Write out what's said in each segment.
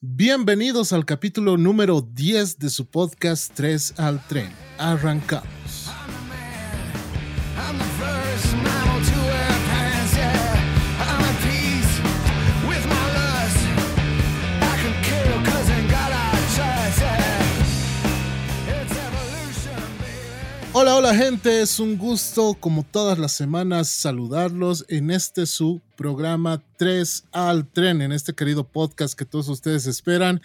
Bienvenidos al capítulo número 10 de su podcast 3 al tren. Arrancamos. Hola, hola gente, es un gusto como todas las semanas saludarlos en este su programa 3 al tren, en este querido podcast que todos ustedes esperan.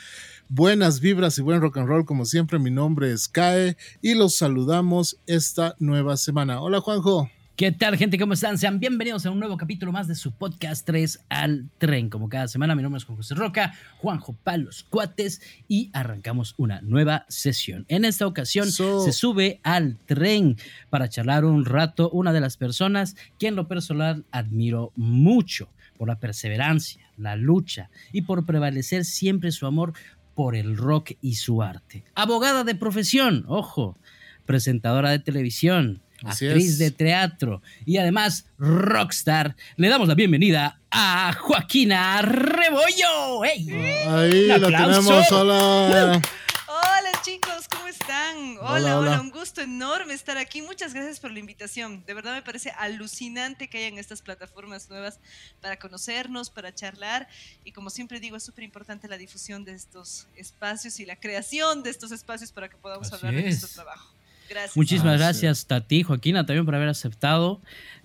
Buenas vibras y buen rock and roll como siempre, mi nombre es Kae y los saludamos esta nueva semana. Hola Juanjo. ¿Qué tal, gente? ¿Cómo están? Sean bienvenidos a un nuevo capítulo más de su podcast 3 al tren. Como cada semana, mi nombre es Juan José Roca, Juanjo Palos Cuates y arrancamos una nueva sesión. En esta ocasión So- se sube al tren para charlar un rato una de las personas que en lo personal admiro mucho por la perseverancia, la lucha y por prevalecer siempre su amor por el rock y su arte. Abogada de profesión, ojo, presentadora de televisión, Así actriz es. de teatro y además rockstar. Le damos la bienvenida a Joaquina Rebollo. ¡Ey! Ahí Un la aplauso. tenemos, hola. Hola chicos, ¿cómo están? Hola, Hola, hola, hola. un gusto enorme estar aquí. Muchas gracias por la invitación. De verdad me parece alucinante que hayan estas plataformas nuevas para conocernos, para charlar. Y como siempre digo, es súper importante la difusión de estos espacios y la creación de estos espacios para que podamos Así hablar de nuestro es. trabajo. Gracias. Muchísimas Ah, sí. gracias, Tati, Joaquina, también por haber aceptado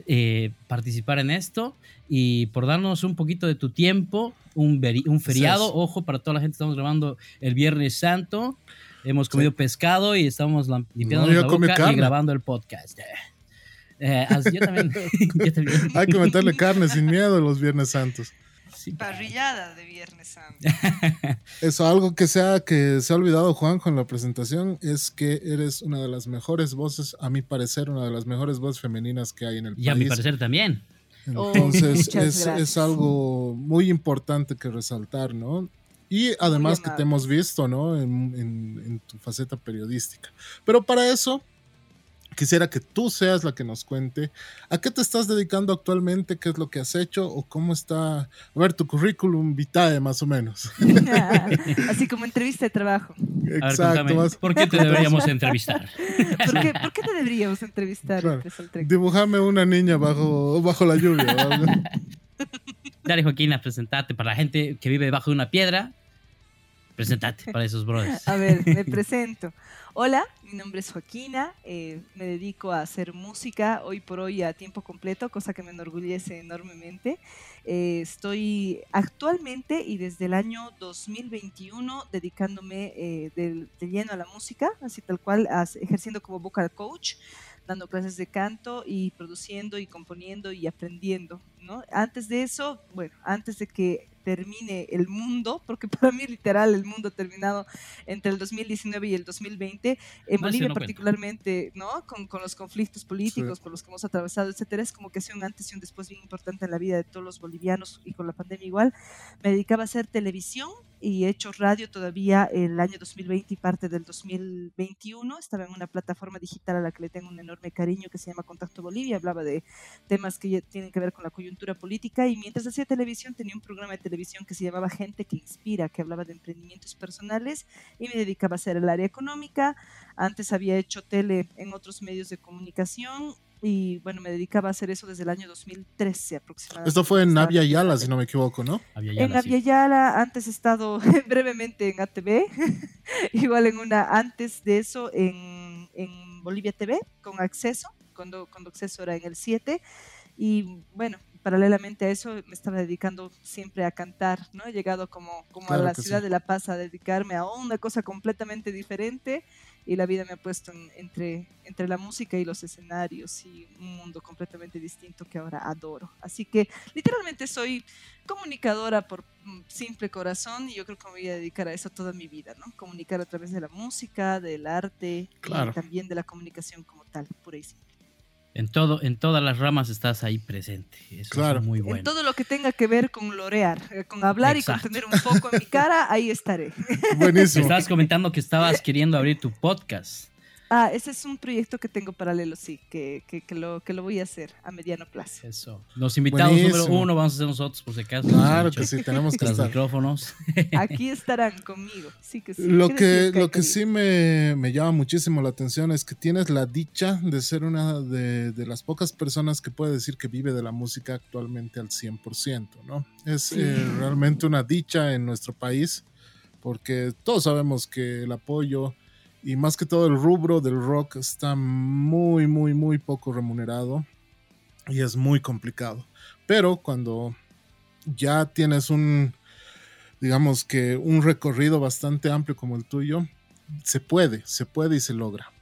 eh, participar en esto y por darnos un poquito de tu tiempo, un, veri- un feriado. es. Ojo, para toda la gente, estamos grabando el Viernes Santo. Hemos comido pescado y estamos limpiando No, la boca carne. y grabando el podcast. Eh, eh, así yo también. yo también. Hay que meterle carne sin miedo los Viernes Santos. Sí, Parrillada de Viernes Santo. Eso, algo que se ha, que se ha olvidado Juanjo en la presentación es que eres una de las mejores voces, a mi parecer, una de las mejores voces femeninas que hay en el y a país. mi parecer también. Oh, Entonces muchas es, es algo muy importante que resaltar, ¿no? Y además que te hemos visto, ¿no? En, en- en tu faceta periodística. Pero para eso, quisiera que tú seas la que nos cuente a qué te estás dedicando actualmente, qué es lo que has hecho o cómo está, a ver, tu currículum vitae más o menos. Así como entrevista de trabajo. A ver, Exacto. más- ¿por qué te deberíamos entrevistar? ¿Por qué, por qué te deberíamos entrevistar? Claro. Dibujame una niña bajo, bajo la lluvia. ¿verdad? Dale, Joaquina, presentate. Para la gente que vive debajo de una piedra, presentate para esos brothers. A ver, me presento. Hola, mi nombre es Joaquina, eh, me dedico a hacer música hoy por hoy a tiempo completo, cosa que me enorgullece enormemente. Eh, estoy actualmente y desde el año 2021 dedicándome eh, de, de lleno a la música, así tal cual, as- ejerciendo como vocal coach, dando clases de canto y produciendo y componiendo y aprendiendo. ¿no? Antes de eso, bueno, antes de que termine el mundo, porque para mí literal el mundo ha terminado entre el 2019 y el 2020, en No, Bolivia sí, no cuenta. particularmente, ¿no? Con, con los conflictos políticos por los que hemos atravesado, etcétera, es como que ha sido un antes y un después bien importante en la vida de todos los bolivianos y con la pandemia igual. Me dedicaba a hacer televisión y he hecho radio todavía el año 2020 y parte del 2021. Estaba en una plataforma digital a la que le tengo un enorme cariño que se llama Contacto Bolivia. Hablaba de temas que tienen que ver con la coyuntura política y mientras hacía televisión tenía un programa de televisión que se llamaba Gente que Inspira, que hablaba de emprendimientos personales y me dedicaba a hacer el área económica. Antes había hecho tele en otros medios de comunicación y bueno, me dedicaba a hacer eso desde el año 2013 aproximadamente. Esto fue en Navia Yala, si no me equivoco, ¿no? Había En Yala, sí. Aviala, antes he estado brevemente en ATV, igual en una antes de eso en, en Bolivia TV con acceso, cuando, cuando acceso era en el 7. Y bueno, paralelamente a eso me estaba dedicando siempre a cantar, ¿no? He llegado como, como Claro a la ciudad sí. de La Paz a dedicarme a una cosa completamente diferente y la vida me ha puesto en- entre, entre la música y los escenarios y un mundo completamente distinto que ahora adoro. Así que literalmente soy comunicadora por mm, simple corazón y yo creo que me voy a dedicar a eso toda mi vida, ¿no? Comunicar a través de la música, del arte Claro. y también de la comunicación como tal, pura y simple. En, todo, en todas las ramas estás ahí presente. Eso Claro. es muy En bueno. todo lo que tenga que ver con lorear, eh, con hablar Exacto. y con tener un foco en mi cara, ahí estaré. Me Buenísimo. estabas comentando que estabas queriendo abrir tu podcast. Ah, ese es un proyecto que tengo paralelo, sí, que, que, que lo, que lo voy a hacer a mediano plazo. Eso. Los invitados número Buenísimo. uno vamos a ser nosotros, por si acaso. Claro que sí, tenemos que estar. micrófonos. Aquí estarán conmigo, sí que sí. Lo ¿Qué que, lo que sí me, me llama muchísimo la atención es que tienes la dicha de ser una de, de las pocas personas que puede decir que vive de la música actualmente al 100%, ¿no? Es Sí. eh, realmente una dicha en nuestro país porque todos sabemos que el apoyo y más que todo el rubro del rock está muy, muy, muy poco remunerado y es muy complicado. Pero cuando ya tienes un, digamos que un recorrido bastante amplio como el tuyo, se puede, se puede y se logra.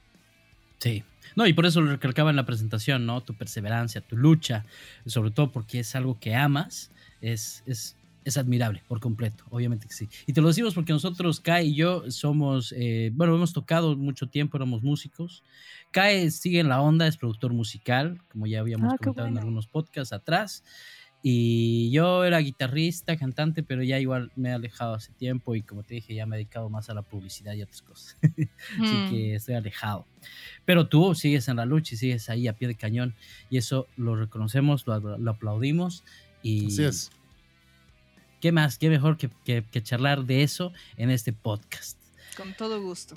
Sí. No, y por eso lo recalcaba en la presentación, ¿no? Tu perseverancia, tu lucha, sobre todo porque es algo que amas, es, es, es admirable por completo, obviamente que sí. Y te lo decimos porque nosotros, Kai y yo, somos, eh, bueno, hemos tocado mucho tiempo, éramos músicos. Kai sigue en la onda, es productor musical, como ya habíamos Ah, comentado en bueno. algunos podcasts atrás. Y yo era guitarrista, cantante, pero ya igual me he alejado hace tiempo y como te dije, ya me he dedicado más a la publicidad y otras cosas. Así Mm. que estoy alejado. Pero tú sigues en la lucha y sigues ahí a pie de cañón. Y eso lo reconocemos, lo, lo aplaudimos. Y Así es. Qué más, qué mejor que, que- que charlar de eso en este podcast. Con todo gusto.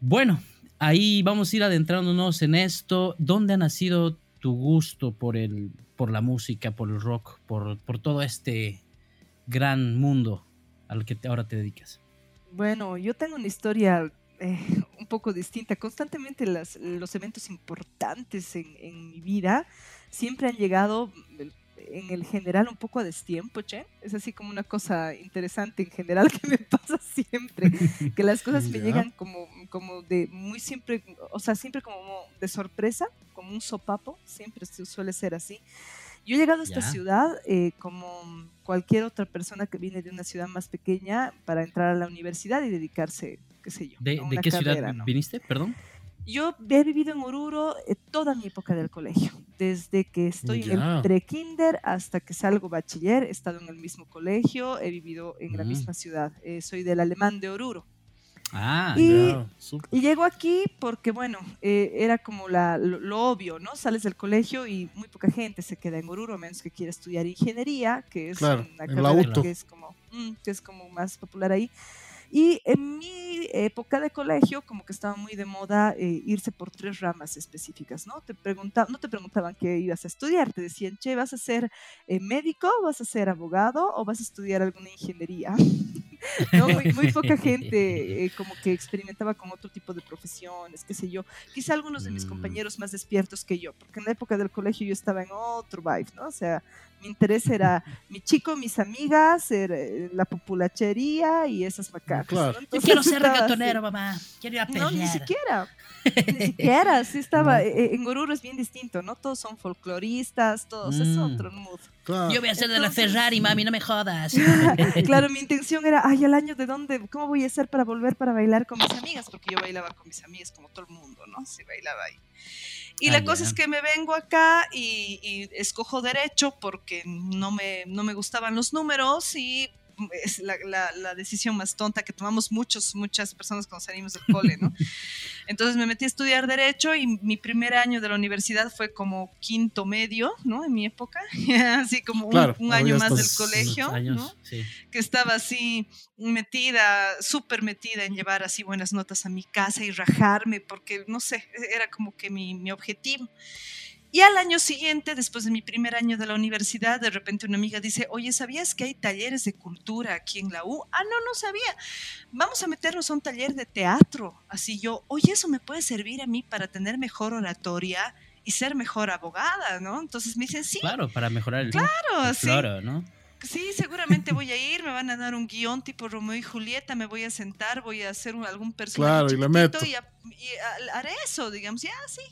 Bueno, ahí vamos a ir adentrándonos en esto. ¿Dónde ha nacido tu gusto por, el, por la música, por el rock, por, por todo este gran mundo al que te- ahora te dedicas? Bueno, yo tengo una historia eh, un poco distinta. Constantemente las- los eventos importantes en, en mi vida siempre han llegado en el general un poco a destiempo, che. Es así como una cosa interesante en general que me pasa siempre, que las cosas me llegan como, como de muy siempre, o sea, siempre como de sorpresa, como un sopapo, siempre su- suele ser así. Yo he llegado a esta ciudad eh, como cualquier otra persona que viene de una ciudad más pequeña para entrar a la universidad y dedicarse, qué sé yo. ¿De, a de una qué carrera, ciudad ¿no? viniste? Perdón. Yo he vivido en Oruro eh, toda mi época del colegio, desde que estoy en Ya. el pre-kinder hasta que salgo bachiller, he estado en el mismo colegio, he vivido en la Mm. misma ciudad. Eh, soy del alemán de Oruro. Ah, Y- súper. Y llego aquí porque, bueno, eh, era como la, lo, lo obvio, ¿no? Sales del colegio y muy poca gente se queda en Oruro, a menos que quiera estudiar ingeniería, que es Claro, una en carrera que es como, mm, que es como más popular ahí. Y en mi época de colegio, como que estaba muy de moda eh, irse por tres ramas específicas, ¿no? Te pregunta, no te preguntaban qué ibas a estudiar, te decían, che, ¿vas a ser eh, médico, vas a ser abogado o vas a estudiar alguna ingeniería? ¿No? Muy, muy poca gente eh, como que experimentaba con otro tipo de profesiones, qué sé yo. Quizá algunos de mis Mm. compañeros más despiertos que yo, porque en la época del colegio yo estaba en otro vibe, ¿no? O sea, mi interés era mi chico, mis amigas, era, eh, la populachería y esas macacas. Claro. ¿no? Yo quiero ser así. reggaetonero, mamá. Quiero ir a No, ni siquiera. Ni siquiera, sí estaba. No. eh, En Oruro es bien distinto, ¿no? Todos son folcloristas, todos, es Mm. otro mood. Claro. Yo voy a ser de la Ferrari, mami, no me jodas. claro, mi intención era, ay, al año de dónde, ¿cómo voy a hacer para volver para bailar con mis amigas? Porque yo bailaba con mis amigas como todo el mundo, ¿no? Se bailaba ahí. Y Ah, la cosa es que me vengo acá y, y escojo derecho porque no me, no me gustaban los números y es la, la- la decisión más tonta que tomamos muchos, muchas personas cuando salimos del cole, ¿no? Entonces me metí a estudiar Derecho y mi primer año de la universidad fue como quinto medio, ¿no? En mi época, así como un, Claro, un año más del colegio, años, ¿no? sí. que estaba así metida, súper metida en llevar así buenas notas a mi casa y rajarme, porque no sé, era como que mi, mi objetivo. Y al año siguiente, después de mi primer año de la universidad, de repente una amiga dice, oye, ¿sabías que hay talleres de cultura aquí en la U? Ah, no, no sabía. Vamos a meternos a un taller de teatro. Así yo, oye, eso me puede servir a mí para tener mejor oratoria y ser mejor abogada, ¿no? Entonces me dicen, sí, Claro, para mejorar el, claro, el sí. floro, ¿no? Sí, seguramente voy a ir, me van a dar un guion tipo Romeo y Julieta, me voy a sentar, voy a hacer un- algún personaje Claro, y le meto. y, a- y a- haré eso, digamos, ya, sí.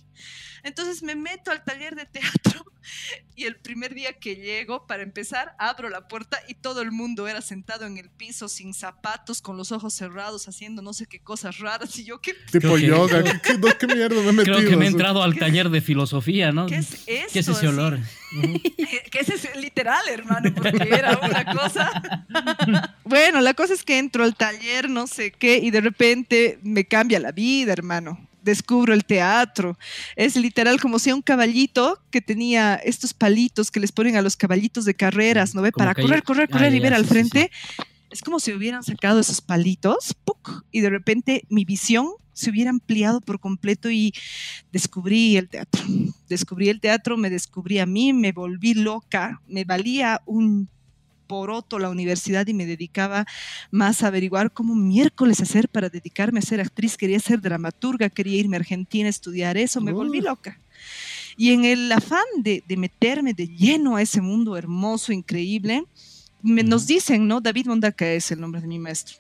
Entonces me meto al taller de teatro y el primer día que llego, para empezar, abro la puerta y todo el mundo era sentado en el piso sin zapatos, con los ojos cerrados, haciendo no sé qué cosas raras y yo, ¿qué, Tipo que- yoga. ¿Qué, qué, no, qué mierda me he metido? Creo que me he entrado al ¿Qué- taller de filosofía, ¿no? qué es esto? ¿Qué es ese olor? Que ese es literal, hermano, porque era una cosa. bueno, la cosa es que entro al taller, no sé qué, y de repente me cambia la vida, hermano. Descubro el teatro. Es literal como si un caballito que tenía estos palitos que les ponen a los caballitos de carreras, ¿no ve? Para correr, hay- correr, ah, correr y ya, ver al sí, sí, frente. Es como si hubieran sacado esos palitos ¡puc! y de repente mi visión se hubiera ampliado por completo y descubrí el teatro. Descubrí el teatro, me descubrí a mí, me volví loca, me valía un poroto la universidad y me dedicaba más a averiguar cómo miércoles hacer para dedicarme a ser actriz. Quería ser dramaturga, quería irme a Argentina a estudiar eso, me volví loca. Y en el afán de, de meterme de lleno a ese mundo hermoso, increíble, me- nos dicen, ¿no? David Mondaca es el nombre de mi maestro.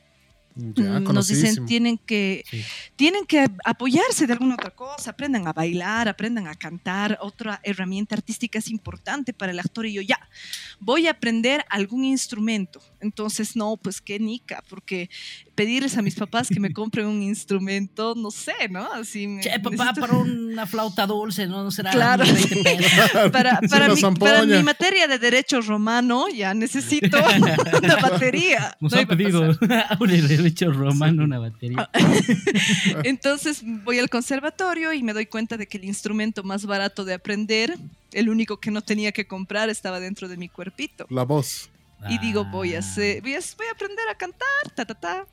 Ya, Mm, nos dicen tienen que Sí. tienen que apoyarse de alguna otra cosa, aprendan a bailar, aprendan a cantar, otra herramienta artística es importante para el actor y yo ya voy a aprender algún instrumento. Entonces, no, pues qué nica, porque pedirles a mis papás que me compren un instrumento, no sé, ¿no? Así me- Che, papá, necesito- para una flauta dulce, ¿no? ¿No será Claro. unos 20 pesos? para, para mi, zampoña. para mi materia de derecho romano ya necesito una batería. Nos No han pedido un derecho romano, una batería. Entonces voy al conservatorio y me doy cuenta de que el instrumento más barato de aprender, el único que no tenía que comprar, estaba dentro de mi cuerpito. La voz. Y digo, voy a, Ah. hacer, voy, a, voy a aprender a cantar, ta, ta, ta.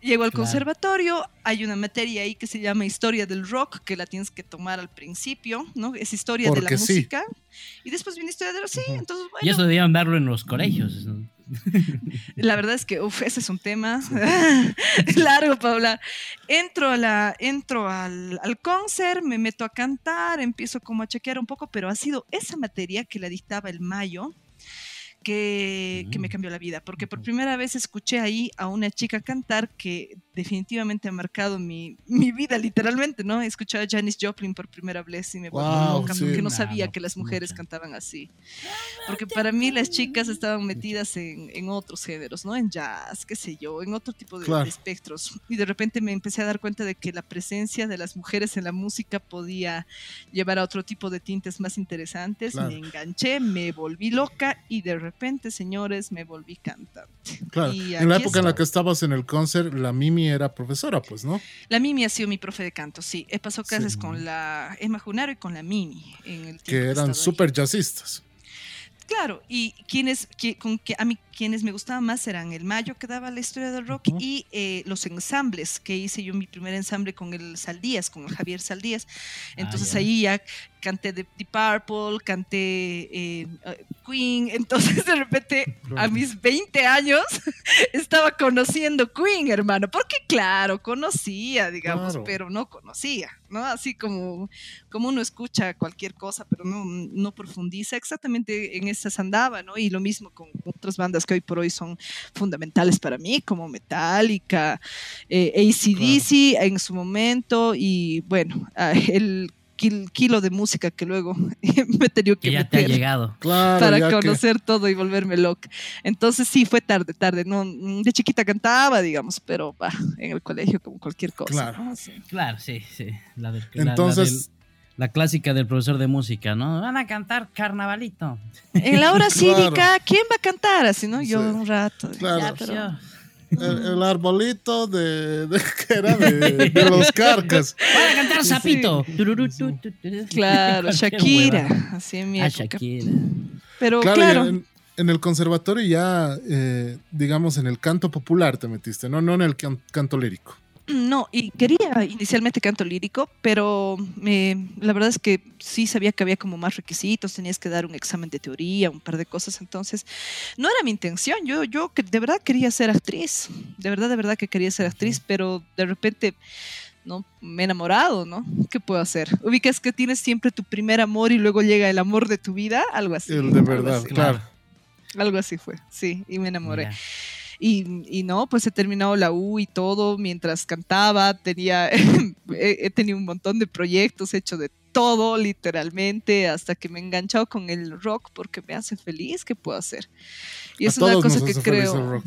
Llego al Claro. conservatorio, hay una materia ahí que se llama Historia del Rock, que la tienes que tomar al principio, ¿no? Es historia de la sí. música. Y después viene historia de los... Sí, entonces, Y bueno, eso debían darlo en los colegios. ¿no? La verdad es que, uf, ese es un tema largo para hablar. Entro, a la, entro al, al concert, me meto a cantar, empiezo como a chequear un poco, pero ha sido esa materia que la dictaba el Mayo que, que me Mm. cambió la vida, porque por primera vez escuché ahí a una chica cantar que definitivamente ha marcado mi, mi vida, literalmente, ¿no? Escuché a Janis Joplin por primera vez y me volví Wow, loca sí. porque no sabía no, que las mujeres cantaban así. Porque para mí las chicas estaban metidas en, en otros géneros, ¿no? En jazz, qué sé yo, en otro tipo de, Claro. de espectros. Y de repente me empecé a dar cuenta de que la presencia de las mujeres en la música podía llevar a otro tipo de tintes más interesantes. Claro. Me enganché, me volví loca y de repente, señores, me volví cantante. Claro. Y En la época en la que estabas en el concert, la Mimi era profesora, pues, ¿no? La Mimi ha sido mi profe de canto, sí. He pasado clases Sí. con la Emma Junaro y con la Mimi en el Que eran súper jazzistas. Claro, y quienes, qui- con que a mí quienes me gustaban más eran el Mayo que daba la historia del rock Ujú. y eh, los ensambles que hice yo mi primer ensamble con el Saldías, con el Javier Saldías. Entonces ya. ahí ya canté Deep Purple, canté eh, Queen, entonces de repente a mis 20 años estaba conociendo Queen, hermano, porque claro, conocía, digamos, Claro. pero no conocía, ¿no? Así como, como uno escucha cualquier cosa, pero no, no profundiza, exactamente en esas andaba, ¿no? Y lo mismo con otras bandas que hoy por hoy son fundamentales para mí, como Metallica, eh, ACDC en su momento, y bueno, el kil- kilo de música que luego me he tenido que Que ya te ha llegado. Claro, para que- conocer todo y volverme loca. Entonces sí, fue tarde, tarde. No, de chiquita cantaba, digamos, pero bah, en el colegio como cualquier cosa. Claro. ¿no? Sí. Claro, sí, sí. La la Entonces, del- la clásica del profesor de música, ¿no? Van a cantar carnavalito. En la hora Claro. cívica, ¿quién va a cantar? Así, ¿no? Yo Sí. un rato. Claro. Ya, pero- el, el arbolito de, de- que era de, de los carcas. Van a cantar Sí. tu, tu. Claro, Shakira, así en mi Ah, época. Shakira. Pero Claro, En, en el conservatorio ya, eh, digamos, en el canto popular te metiste, ¿no? No en el can- canto lírico. No, y quería inicialmente canto lírico, pero me- la verdad es que sí sabía que había como más requisitos, tenías que dar un examen de teoría, un par de cosas, entonces no era mi intención, yo, yo de verdad quería ser actriz, de verdad, de verdad que quería ser actriz, pero de repente... ¿no? Me he enamorado, ¿no? ¿Qué puedo hacer? Ubicas que tienes siempre tu primer amor y luego llega el amor de tu vida, algo así. El de algo verdad, así. claro. Algo así fue, sí, y me enamoré. Mira. Y, y no, pues he terminado la U y todo mientras cantaba, tenía, he, he tenido un montón de proyectos, he hecho de todo literalmente, hasta que me he enganchado con el rock porque me hace feliz, ¿qué puedo hacer? Y A es una cosa que creo...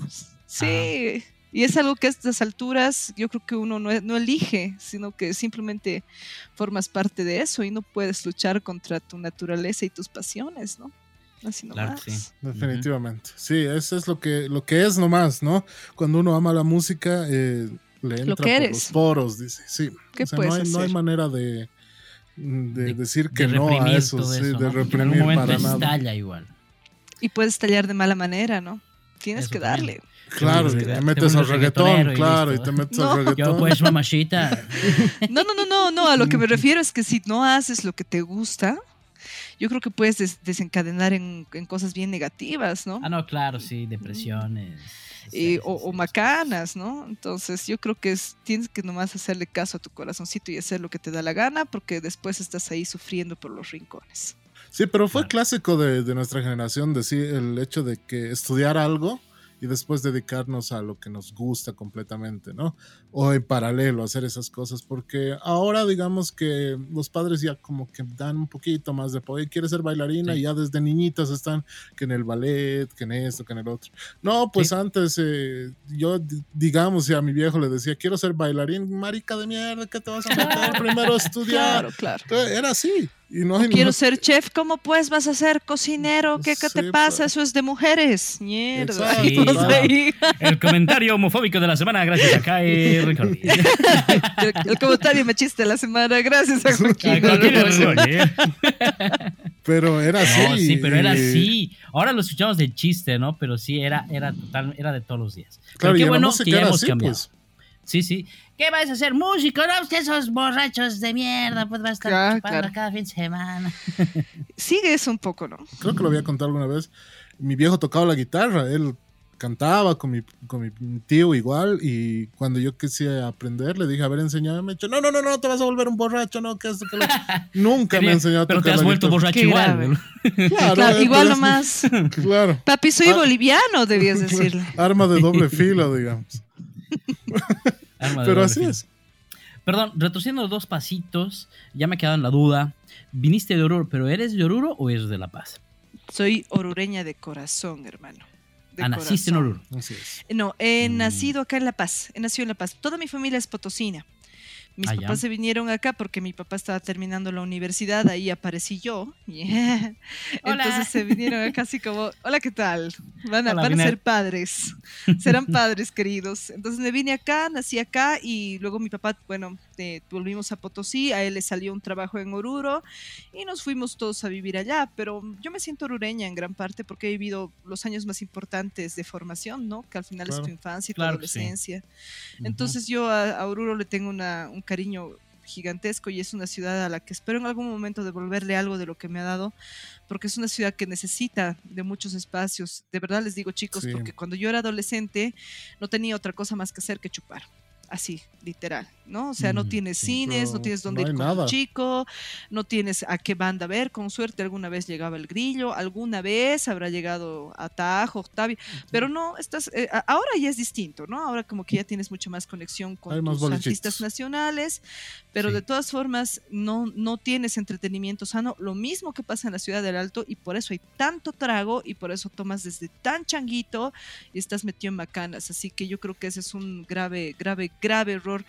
Sí, y es algo que a estas alturas yo creo que uno no, no elige, sino que simplemente formas parte de eso y no puedes luchar contra tu naturaleza y tus pasiones, ¿no? Así nomás. sí. Definitivamente. Sí, eso es lo que, lo que es nomás, ¿no? Cuando uno ama la música, eh, le entra Lo que por eres. los poros, dice. Sí. ¿Qué O sea, puedes no, hay, no hay manera de, de, De- decir que de no a eso, sí, de en reprimir momento para nada. estalla igual. Y puedes tallar de mala manera, ¿no? Tienes Eso que también. darle. Claro, Te y te metes al reggaetón, claro, y te metes No. al Yo reggaetón. pues mamachita. No, no, no, no, no. A lo que me refiero es que si no haces lo que te gusta, yo creo que puedes des- desencadenar en, en cosas bien negativas, ¿no? Ah, no, claro, sí, depresiones. Y- estrés, o, sí. macanas, ¿no? Entonces yo creo que es, tienes que nomás hacerle caso a tu corazoncito y hacer lo que te da la gana, porque después estás ahí sufriendo por los rincones. Sí, pero fue Claro. clásico de, de nuestra generación decir el hecho de que estudiar algo y después dedicarnos a lo que nos gusta completamente, ¿no? O en paralelo hacer esas cosas, porque ahora digamos que los padres ya como que dan un poquito más de apoyo, quiere ser bailarina Sí. y ya desde niñitas están que en el ballet, que en esto, que en el otro. No, pues Sí. antes eh, yo, di- digamos, si a mi viejo le decía, quiero ser bailarín, marica de mierda, ¿qué te vas a meter? Primero a estudiar. Claro, claro. Era así. Y no, quiero ser chef, ¿cómo pues vas a ser cocinero? ¿Qué, qué Sí, te pasa? pues. Eso es de mujeres. Mierda. Sí, El comentario homofóbico de la semana, gracias a Kai Ricordi. el, el comentario machista de la semana. Gracias a Joaquín. A Joaquín Ricordi. Pero era así. No, sí, pero era así. Ahora lo escuchamos de chiste, ¿no? Pero sí, era, era total, era de todos los días. Pero Claro, qué la bueno que ya hemos así, cambiado. pues. Sí, sí. ¿Qué vais a hacer? Músico, ¿no? Usted esos borrachos de mierda, pues va a estar Claro, chupando claro. cada fin de semana. Sigue eso un poco, ¿no? Creo que lo había contado alguna vez. Mi viejo tocaba la guitarra, él cantaba con mi, con mi tío igual y cuando yo quise aprender le dije, a ver, enséñame. Me dijo, no, no, no, no, te vas a volver un borracho, no, que esto, que lo... Nunca me enseñó a pero te has vuelto guitarra. borracho Qué igual. Claro, Claro, eh, igual nomás. Claro. Papi, soy Ah. boliviano, debías decirle. Arma de doble filo, digamos. Arma de Pero así filo. es. Perdón, retrocediendo dos pasitos, ya me he quedado en la duda. Viniste de Oruro, pero ¿eres de Oruro o eres de La Paz? Soy orureña de corazón, hermano. De ah, naciste en. Oruro. Así es. No, he Mm. nacido acá en La Paz. He nacido en La Paz. Toda mi familia es potosina. Mis ya. papás se vinieron acá porque mi papá estaba terminando la universidad, ahí aparecí yo. Yeah. Entonces se vinieron acá así como, hola, ¿qué tal? Van a, Hola, van a ser padres, serán padres queridos. Entonces me vine acá, nací acá y luego mi papá, bueno, eh, volvimos a Potosí, a él le salió un trabajo en Oruro y nos fuimos todos a vivir allá, pero yo me siento orureña en gran parte porque he vivido los años más importantes de formación, ¿no? Que al final es tu infancia y tu Claro que sí. adolescencia. Entonces yo a, a Oruro le tengo una- un cariño gigantesco y es una ciudad a la que espero en algún momento devolverle algo de lo que me ha dado, porque es una ciudad que necesita de muchos espacios. De verdad les digo chicos, Sí. porque cuando yo era adolescente no tenía otra cosa más que hacer que chupar. Así, literal, ¿no? O sea, no tienes sí. cines, no tienes dónde no ir con nada. tu chico, no tienes a qué banda ver, con suerte alguna vez llegaba el grillo, alguna vez habrá llegado a Tajo, Octavio, pero no, estás, eh, ahora ya es distinto, ¿no? Ahora como que ya tienes mucha más conexión con Hay tus artistas nacionales, pero Sí. de todas formas no, no tienes entretenimiento sano, lo mismo que pasa en la ciudad del Alto y por eso hay tanto trago y por eso tomas desde tan changuito y estás metido en macanas, así que yo creo que ese es un grave, grave, grave error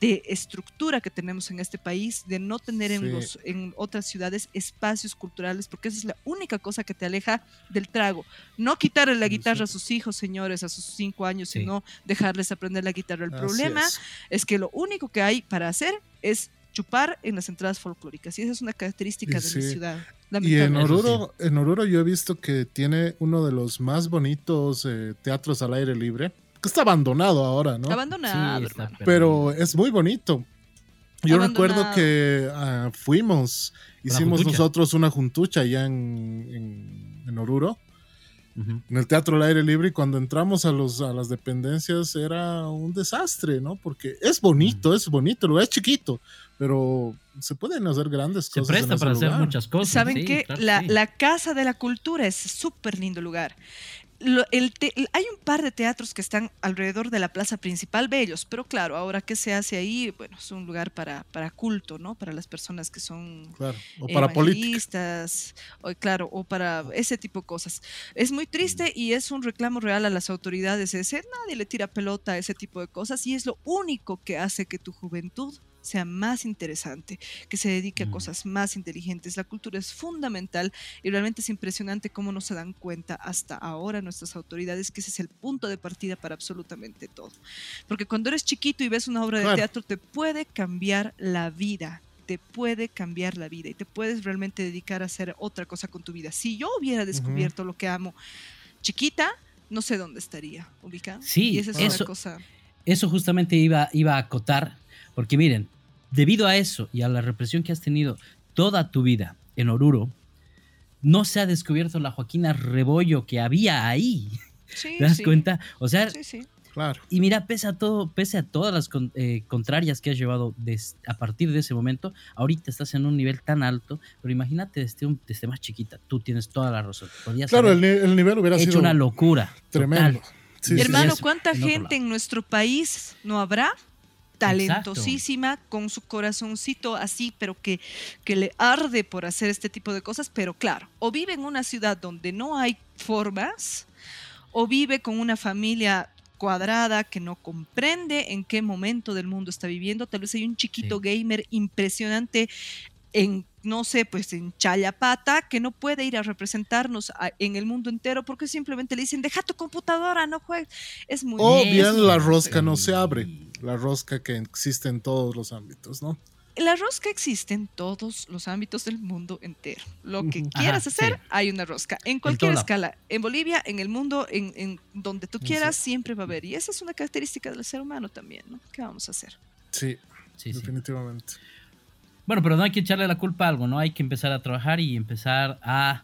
de estructura que tenemos en este país, de no tener Sí. en, los, en otras ciudades espacios culturales, porque esa es la única cosa que te aleja del trago. No quitarle la Sí, guitarra a sus hijos, señores, a sus cinco años, Sí. sino dejarles aprender la guitarra. El Así problema es. es que lo único que hay para hacer es chupar en las entradas folclóricas. Y esa es una característica de mi ciudad. Y en. Oruro, en Oruro yo he visto que tiene uno de los más bonitos eh, teatros al aire libre, está abandonado ahora, ¿no? Abandonado, Sí, hermano. Pero es muy bonito. Yo recuerdo que ah, fuimos, Una hicimos juntucha. nosotros una juntucha allá en, en, en Oruro, en el Teatro al Aire Libre, y cuando entramos a, los, a las dependencias era un desastre, ¿no? Porque es bonito, es bonito, lo es chiquito, pero se pueden hacer grandes Se cosas. presta en ese para hacer lugar. muchas cosas. ¿Saben sí, qué? claro que la, sí. la Casa de la Cultura es súper lindo lugar. Lo- el te- hay un par de teatros que están alrededor de la plaza principal, bellos, pero claro, ahora qué se hace ahí, bueno, es un lugar para, para culto, ¿no? Para las personas que son Claro, o para política. evangelistas, o, claro, o para ese tipo de cosas. Es muy triste y es un reclamo real a las autoridades ese, nadie le tira pelota a ese tipo de cosas y es lo único que hace que tu juventud sea más interesante, que se dedique a Mm. cosas más inteligentes. La cultura es fundamental y realmente es impresionante cómo no se dan cuenta hasta ahora nuestras autoridades que ese es el punto de partida para absolutamente todo. Porque cuando eres chiquito y ves una obra de Claro. teatro te puede cambiar la vida te puede cambiar la vida y te puedes realmente dedicar a hacer otra cosa con tu vida. Si yo hubiera descubierto lo que amo chiquita, no sé dónde estaría ubicada. Sí, y esa es eso- una cosa. Eso justamente iba, iba a acotar, porque miren, debido a eso y a la represión que has tenido toda tu vida en Oruro, no se ha descubierto la Joaquina Rebollo que había ahí. Sí, ¿Te das sí, cuenta? O sea, Sí, sí. Claro. y mira, pese a todo, pese a todas las con- eh, contrarias que has llevado des- a partir de ese momento, ahorita estás en un nivel tan alto, pero imagínate desde, un- desde más chiquita, tú tienes toda la razón. Podías Claro, el, nivel hubiera hecho sido una locura. tremendo. total. Sí, sí, Hermano. ¿cuánta En gente en nuestro país no habrá? Talentosísima, con su corazoncito así, pero que, que le arde por hacer este tipo de cosas, pero claro, o vive en una ciudad donde no hay formas, o vive con una familia cuadrada que no comprende en qué momento del mundo está viviendo. Tal vez hay un chiquito gamer impresionante en, no sé, pues en Chayapata, que no puede ir a representarnos a- en el mundo entero porque simplemente le dicen, deja tu computadora, no juegues. Es muy O Eso, bien la rosca no se abre. La rosca que existe en todos los ámbitos, ¿no? La rosca existe en todos los ámbitos del mundo entero. Lo que quieras Ajá, hacer, sí. hay una rosca. En cualquier escala, en Bolivia, en el mundo, en, en donde tú Sí. quieras, siempre va a haber. Y esa es una característica del ser humano también, ¿no? ¿Qué vamos a hacer? Sí, Sí, sí. Bueno, pero no hay que echarle la culpa a algo, ¿no? Hay que empezar a trabajar y empezar a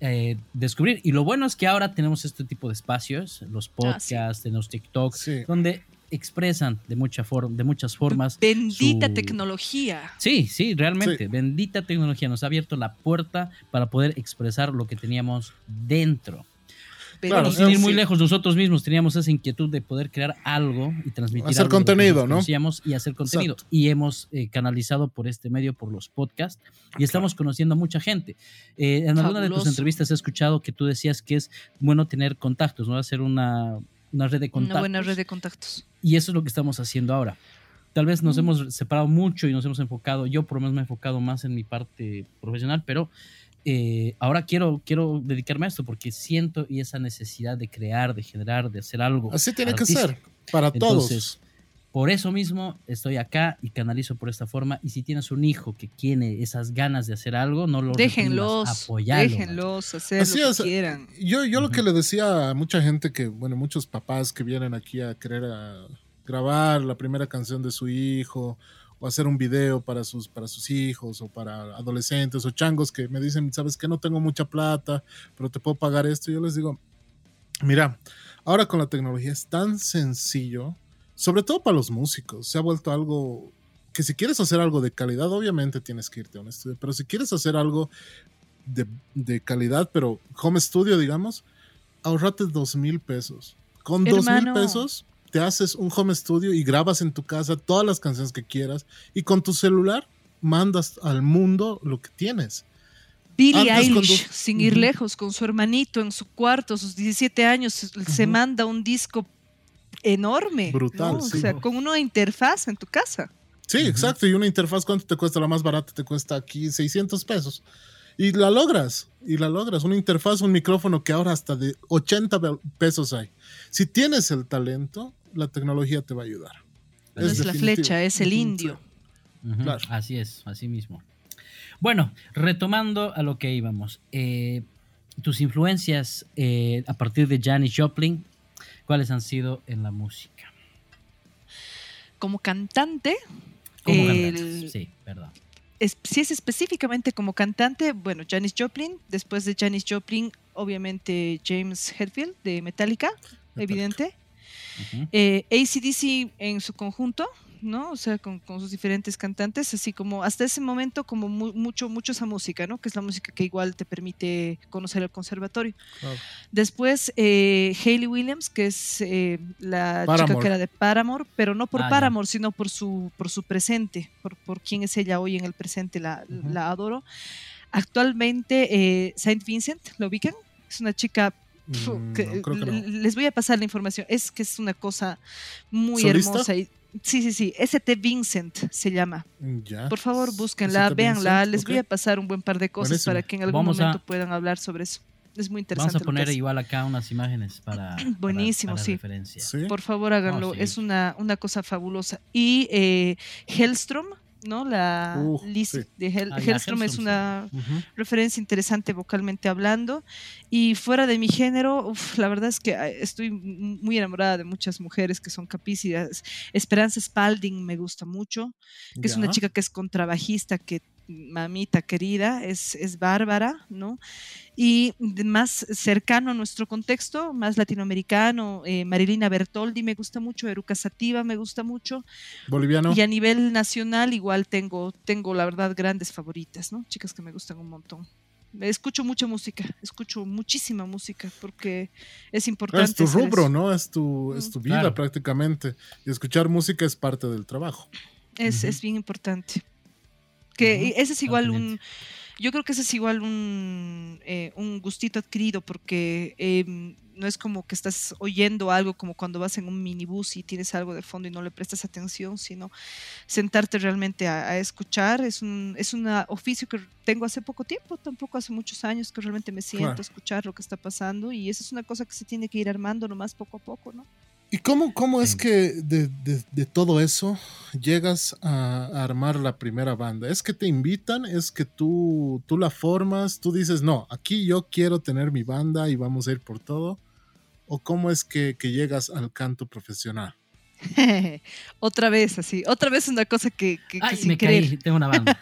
eh, descubrir. Y lo bueno es que ahora tenemos este tipo de espacios, los podcasts, tenemos TikTok, Sí. donde expresan de, mucha for- de muchas formas. Bendita su- tecnología. Sí, sí, realmente. Sí. Bendita tecnología nos ha abierto la puerta para poder expresar lo que teníamos dentro. Pero Claro, sin ir sí. muy lejos, nosotros mismos teníamos esa inquietud de poder crear algo y transmitir Hacer algo contenido, ¿no? y hacer contenido. Exacto. Y hemos eh, canalizado por este medio, por los podcasts, y estamos conociendo a mucha gente. Eh, en alguna de tus entrevistas he escuchado que tú decías que es bueno tener contactos, ¿no? Hacer una, una red de contactos. una buena red de contactos. Y eso es lo que estamos haciendo ahora. Tal vez nos Mm. hemos separado mucho y nos hemos enfocado, yo por lo menos me he enfocado más en mi parte profesional, pero eh, ahora quiero, quiero dedicarme a esto porque siento y esa necesidad de crear, de generar, de hacer algo. Así tiene que ser. Para Entonces, todos. Por eso mismo estoy acá y canalizo por esta forma. Y si tienes un hijo que tiene esas ganas de hacer algo, no lo Déjenlos, apoyalo, déjenlos hacer Así lo es. que quieran. Yo, yo lo que le decía a mucha gente que, bueno, muchos papás que vienen aquí a querer a grabar la primera canción de su hijo o hacer un video para sus, para sus hijos o para adolescentes o changos que me dicen, sabes que no tengo mucha plata, pero te puedo pagar esto. Yo les digo, mira, ahora con la tecnología es tan sencillo, sobre todo para los músicos, se ha vuelto algo que si quieres hacer algo de calidad, obviamente tienes que irte a un estudio, pero si quieres hacer algo de, de calidad, pero home studio, digamos, ahorrate dos mil pesos. Con dos mil pesos te haces un home studio y grabas en tu casa todas las canciones que quieras y con tu celular mandas al mundo lo que tienes. Billie Antes Eilish, dos- sin ir lejos, con su hermanito en su cuarto, a sus 17 años, se se Ujú. manda un disco enorme. Brutal, ¿no? sí. O sea, con una interfaz en tu casa. Sí, Ujú. exacto. Y una interfaz, ¿cuánto te cuesta? La más barata te cuesta aquí 600 pesos. Y la logras, y la logras. Una interfaz, un micrófono que ahora hasta de 80 pe- pesos hay. Si tienes el talento, la tecnología te va a ayudar. No es, la flecha, es el indio. Claro. Así es, así mismo. Bueno, retomando a lo que íbamos. eh, tus influencias eh, a partir de Janis Joplin, ¿cuáles han sido en la música? Como cantante, Como El- cantantes, Sí, verdad. es- si es específicamente como cantante, bueno, Janis Joplin. Después de Janis Joplin, obviamente James Hetfield de Metallica, evidente. Ujú. Eh, ACDC en su conjunto, ¿no? O sea, con, con sus diferentes cantantes, así como hasta ese momento como mu- mucho, mucho esa música, ¿no? Que es la música que igual te permite conocer el conservatorio. Claro. Después, eh, Hayley Williams, que es eh, la chica Paramore. que era de Paramore, pero no por Ah, ya. Paramore, sino por su, por su presente, por, por quién es ella hoy en el presente, la, Ujú. la adoro. Actualmente, eh, Saint Vincent, ¿lo ubican? Es una chica Mm, que- no, creo que no. l- les voy a pasar la información. Es que es una cosa muy ¿Solista? hermosa. Y, Sí, sí, sí. ST Vincent se llama. Ya. Por favor, búsquenla, véanla. Vincent, Les voy a pasar un buen par de cosas Buenísimo. para que en algún Vamos a- momento puedan hablar sobre eso. Es muy interesante. Vamos a poner igual acá unas imágenes para. para- Buenísimo, para sí. referencia. Sí. Por favor, háganlo. sí. Es una, una cosa fabulosa. Y eh, Hellstrom, ¿no? La Uh, Liz sí. de Hell- Ah, Hellstrom es una referencia interesante vocalmente hablando. Y fuera de mi género, uf, la verdad es que ah, estoy muy enamorada de muchas mujeres que son capícidas. Esperanza Spalding me gusta mucho, que es una chica que es contrabajista, que mamita querida, es, es bárbara, ¿no? Y más cercano a nuestro contexto, más latinoamericano, eh, Marilina Bertoldi me gusta mucho, Eruca Sativa me gusta mucho, Boliviano. y a nivel nacional igual tengo, tengo la verdad grandes favoritas, ¿no? Chicas que me gustan un montón. Escucho mucha música, escucho muchísima música porque es importante. Es tu rubro, eso. ¿no? Es tu, es tu vida Claro. prácticamente. Y escuchar música es parte del trabajo. Es, es bien importante. Que ese es igual un, yo creo que ese es igual un, eh, un gustito adquirido porque em, no es como que estás oyendo algo como cuando vas en un minibús y tienes algo de fondo y no le prestas atención, sino sentarte realmente a, a escuchar. Es un es un oficio que tengo hace poco tiempo, tampoco hace muchos años que realmente me siento Claro. a escuchar lo que está pasando y esa es una cosa que se tiene que ir armando nomás poco a poco, ¿no? ¿Y cómo, cómo es Sí. que de, de- de todo eso llegas a, a armar la primera banda? ¿Es que te invitan? ¿Es que tú, tú la formas? ¿Tú dices, no, aquí yo quiero tener mi banda y vamos a ir por todo? ¿O cómo es que, que llegas al canto profesional? otra vez así, otra vez una cosa que, que, que Ay, sin me querer. caí, tengo una banda.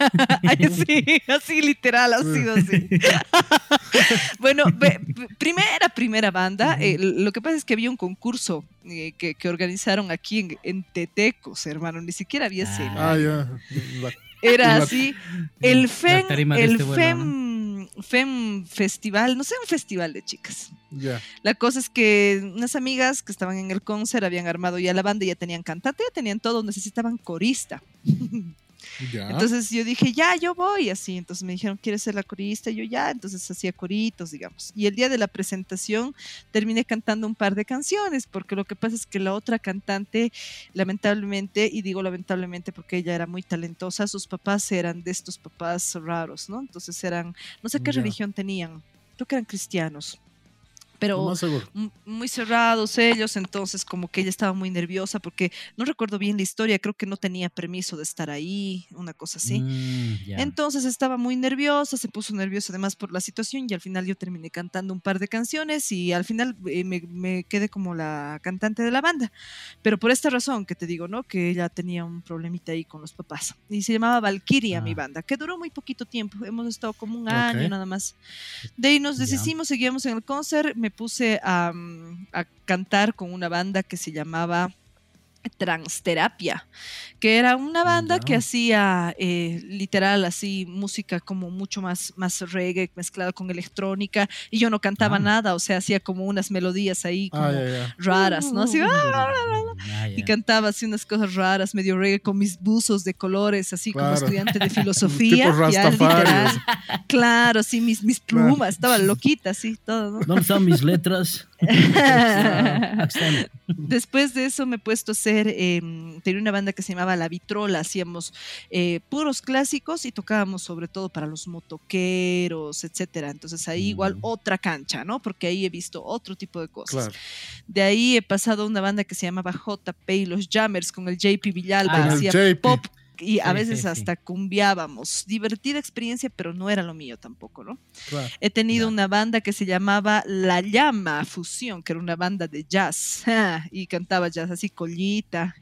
Ay, sí, así literal, ha sido así. bueno, primera, primera banda. eh, lo que pasa es que había un concurso eh, que, que organizaron aquí en, en Tetecos, hermano. Ni siquiera había Ah. escena. Ah, ya. La- Era así. El FEM, tarima de el este FEM, FEM Festival, no sé, un festival de chicas. La cosa es que unas amigas que estaban en el concert habían armado ya la banda, ya tenían cantante, ya tenían todo, necesitaban corista. Ya. Entonces yo dije, ya, yo voy, así. Entonces me dijeron, ¿quieres ser la corista? Y yo ya, entonces hacía coritos, digamos. Y el día de la presentación terminé cantando un par de canciones, porque lo que pasa es que la otra cantante, lamentablemente, y digo lamentablemente porque ella era muy talentosa, sus papás eran de estos papás raros, ¿no? Entonces eran, no sé qué Ya. religión tenían, creo que eran cristianos. Pero muy cerrados ellos, entonces como que ella estaba muy nerviosa porque no recuerdo bien la historia, creo que no tenía permiso de estar ahí, una cosa así. Mm. Entonces estaba muy nerviosa, se puso nerviosa además por la situación y al final yo terminé cantando un par de canciones y al final eh, me, me quedé como la cantante de la banda. Pero por esta razón que te digo, ¿no? Que ella tenía un problemita ahí con los papás. Y se llamaba Valkyria mi Ah. banda, que duró muy poquito tiempo. Hemos estado como un año nada más. De ahí nos deshicimos, seguíamos en el concert, me puse a, mm, a cantar con una banda que se llamaba Transterapia, que era una banda que hacía eh, literal así música como mucho más, más reggae mezclada con electrónica y yo no cantaba Ah. nada, o sea, hacía como unas melodías ahí como Ah, ya. raras, ¿no? Así, ¡ah! Ah, y cantaba así unas cosas raras, medio reggae con mis buzos de colores, así como Claro. estudiante de filosofía. Ya, literal. Claro, así mis, mis Claro. plumas, estaba loquita, así, todo, ¿no? ¿Dónde están mis letras? Después de eso me he puesto a hacer, eh, tenía una banda que se llamaba La Vitrola, hacíamos eh, puros clásicos y tocábamos sobre todo para los motoqueros, etcétera. Entonces ahí igual Mm. otra cancha, ¿no? Porque ahí he visto otro tipo de cosas. Claro. De ahí he pasado a una banda que se llamaba JP y los Jammers con el JP Villalba, Ah, hacía JP. pop y a Sí, veces sí, hasta cumbiábamos. Divertida experiencia, pero no era lo mío tampoco, ¿no? Claro. He tenido una banda que se llamaba La Llama Fusión, que era una banda de jazz, y cantaba jazz así, collita,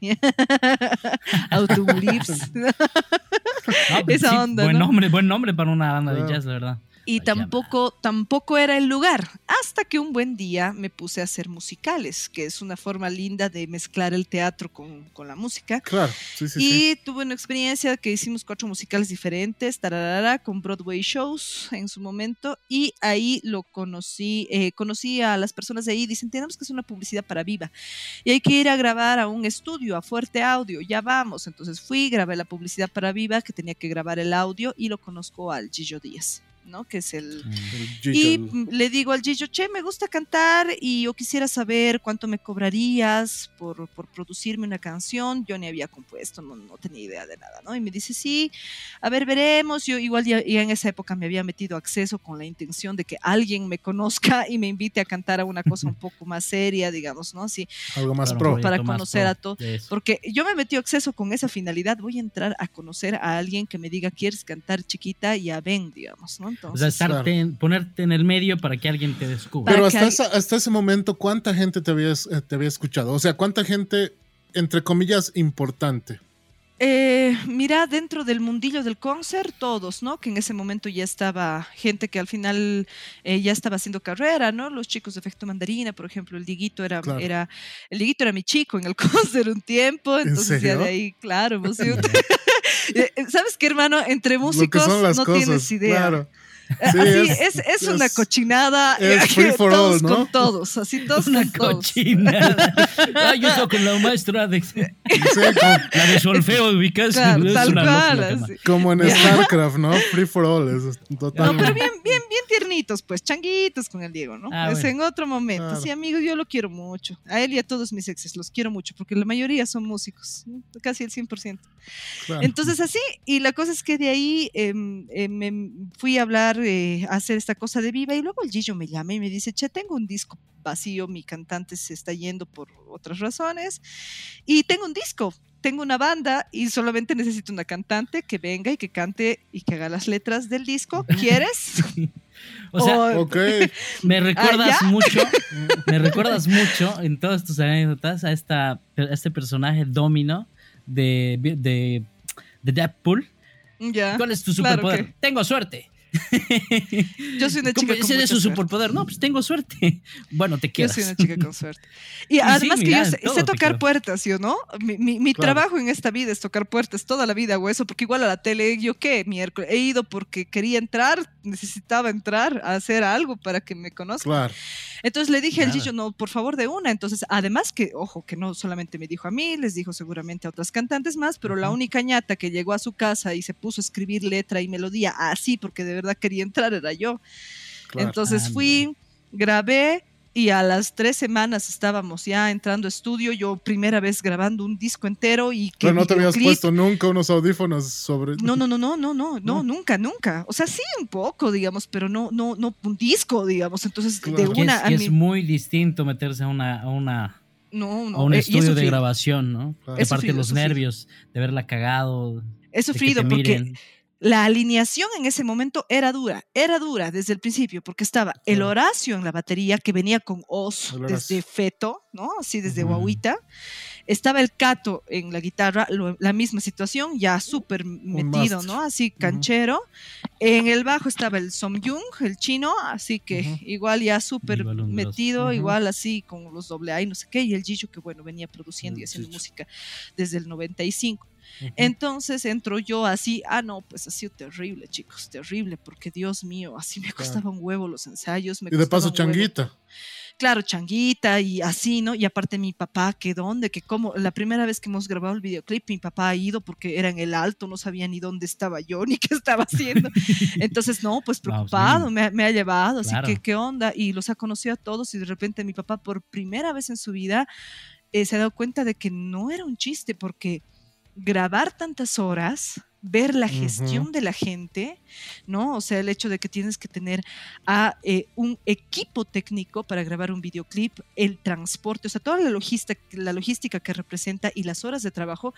pues Esa onda, Buen ¿no? nombre, buen nombre para una banda de jazz, la verdad. Y tampoco, tampoco era el lugar, hasta que un buen día me puse a hacer musicales, que es una forma linda de mezclar el teatro con, con la música. Claro. Sí, sí, y sí. tuve una experiencia que hicimos cuatro musicales diferentes, tararara, con Broadway shows en su momento, y ahí lo conocí, eh, conocí a las personas de ahí, dicen, tenemos que hacer una publicidad para Viva, y hay que ir a grabar a un estudio, a Fuerte Audio, ya vamos, entonces fui, grabé la publicidad para Viva, que tenía que grabar el audio, y lo conozco al Gillo Díaz. ¿No? Que es el. El y le digo al Gillo, che, me gusta cantar y yo quisiera saber cuánto me cobrarías por, por producirme una canción. Yo ni había compuesto, no, no tenía idea de nada, ¿no? Y me dice, sí, a ver, veremos. Yo igual ya, ya en esa época me había metido acceso con la intención de que alguien me conozca y me invite a cantar a una cosa un poco más seria, digamos, ¿no? Sí, Algo más pro. para conocer pro a to- de eso. porque yo me metí acceso con esa finalidad. Voy a entrar a conocer a alguien que me diga, ¿quieres cantar chiquita? Ya ven, digamos, ¿no? O sea, estarte en- ponerte en el medio para que alguien te descubra. Pero hasta, esa- hasta ese momento, ¿cuánta gente te, habías, eh, te había escuchado? O sea, ¿cuánta gente, entre comillas, importante? Eh, mira, dentro del mundillo del concert, todos, ¿no? Que en ese momento ya estaba gente que al final eh, ya estaba haciendo carrera, ¿no? Los chicos de Efecto Mandarina, por ejemplo, el Diguito era, Claro. era, el Diguito era mi chico en el concert un tiempo, ¿En entonces ya de ahí, claro, pues, eh, ¿Sabes qué, hermano? Entre músicos no cosas. tienes idea. Claro. Sí, así, es- es, es, una es- cochinada. es eh, free for todos all, ¿no? con todos, así todos Una con todos. cochina. Ah, yo estoy con la maestra de, Sí, la de solfeo ubicas. Claro, es tal cual. como en. StarCraft, ¿no? Free for all. Es No, totalmente. pero bien, bien, bien tiernitos, pues, changuitos con el Diego, ¿no? Ah, es bueno. en otro momento. Claro. Sí, amigos, yo lo quiero mucho. A él y a todos mis exes los quiero mucho, porque la mayoría son músicos, ¿no? casi el 100%. Claro. Entonces, así, y la cosa es que de ahí em, em, me fui a hablar, eh, hacer esta cosa de viva, y luego el Gillo me llama y me dice, che, tengo un disco vacío, mi cantante se está yendo por otras razones, y tengo un disco. Tengo una banda y solamente necesito una cantante que venga y que cante y que haga las letras del disco. ¿Quieres? O sea, me recuerdas mucho, me recuerdas mucho en todas tus anécdotas a, esta, a este personaje Domino de, de, de Deadpool. ya. ¿Cuál es tu claro superpoder? que- Tengo suerte. Yo soy una ¿Cómo chica con ese es su suerte. superpoder? No, pues tengo suerte. Bueno, te Yo quedas. soy una chica con suerte. Y sí, además que mira, yo sé, todo sé tocar puertas, ¿sí o no? Mi, mi- mi Claro. trabajo en esta vida es tocar puertas, toda la vida hago eso, porque igual a la tele, ¿yo qué? Miércoles, he ido porque quería entrar, necesitaba entrar a hacer algo para que me conozcan. Claro. Entonces le dije al Claro. Gillo, no, por favor, de una. Entonces, además que, ojo, que no solamente me dijo a mí, les dijo seguramente a otras cantantes más, pero la Ujú. única ñata que llegó a su casa y se puso a escribir letra y melodía así, porque de verdad quería entrar, era yo. Claro. Entonces fui, grabé y a las tres semanas estábamos ya entrando a estudio, yo primera vez grabando un disco entero y que Pero no te habías puesto nunca unos audífonos sobre. no, no, no, no, no, no, no, nunca, nunca. O sea, sí un poco, digamos, pero no, no, no un disco, digamos. Entonces, Claro. de una es, a es muy distinto meterse a una, a una no, no. a un eh, estudio de sufrido, grabación, ¿no? Claro. Aparte los nervios de verla cagado, He de que sufrido porque. La alineación en ese momento era dura, era dura desde el principio, porque estaba el. Horacio en la batería, que venía con Oz desde feto, ¿no? Así desde guaguita. Estaba el Cato en la guitarra, lo- la misma situación, ya súper metido. ¿no? Así canchero. En el bajo estaba el Somjung, el chino, así que igual ya súper metido, igual así con los doble A y no sé qué, y el Gillo que bueno, venía produciendo y haciendo música desde el 95. Entonces entro yo así, ah, no, pues ha sido terrible, chicos, terrible, porque Dios mío, así me Claro. costaba un huevo los ensayos. Me Y de paso, huevo. changuita. Claro, changuita y así, ¿no? Y aparte mi papá, que dónde, que cómo, la primera vez que hemos grabado el videoclip, mi papá ha ido porque era en el alto, no sabía ni dónde estaba yo, ni qué estaba haciendo. Entonces, no, pues pues, preocupado, me, ha- me ha llevado, así que, ¿qué onda? Y los ha conocido a todos y de repente mi papá por primera vez en su vida eh, se ha dado cuenta de que no era un chiste, porque grabar tantas horas, ver la gestión de la gente, ¿no? O sea, el hecho de que tienes que tener a eh, un equipo técnico para grabar un videoclip, el transporte, o sea, toda la logística, la logística que representa y las horas de trabajo,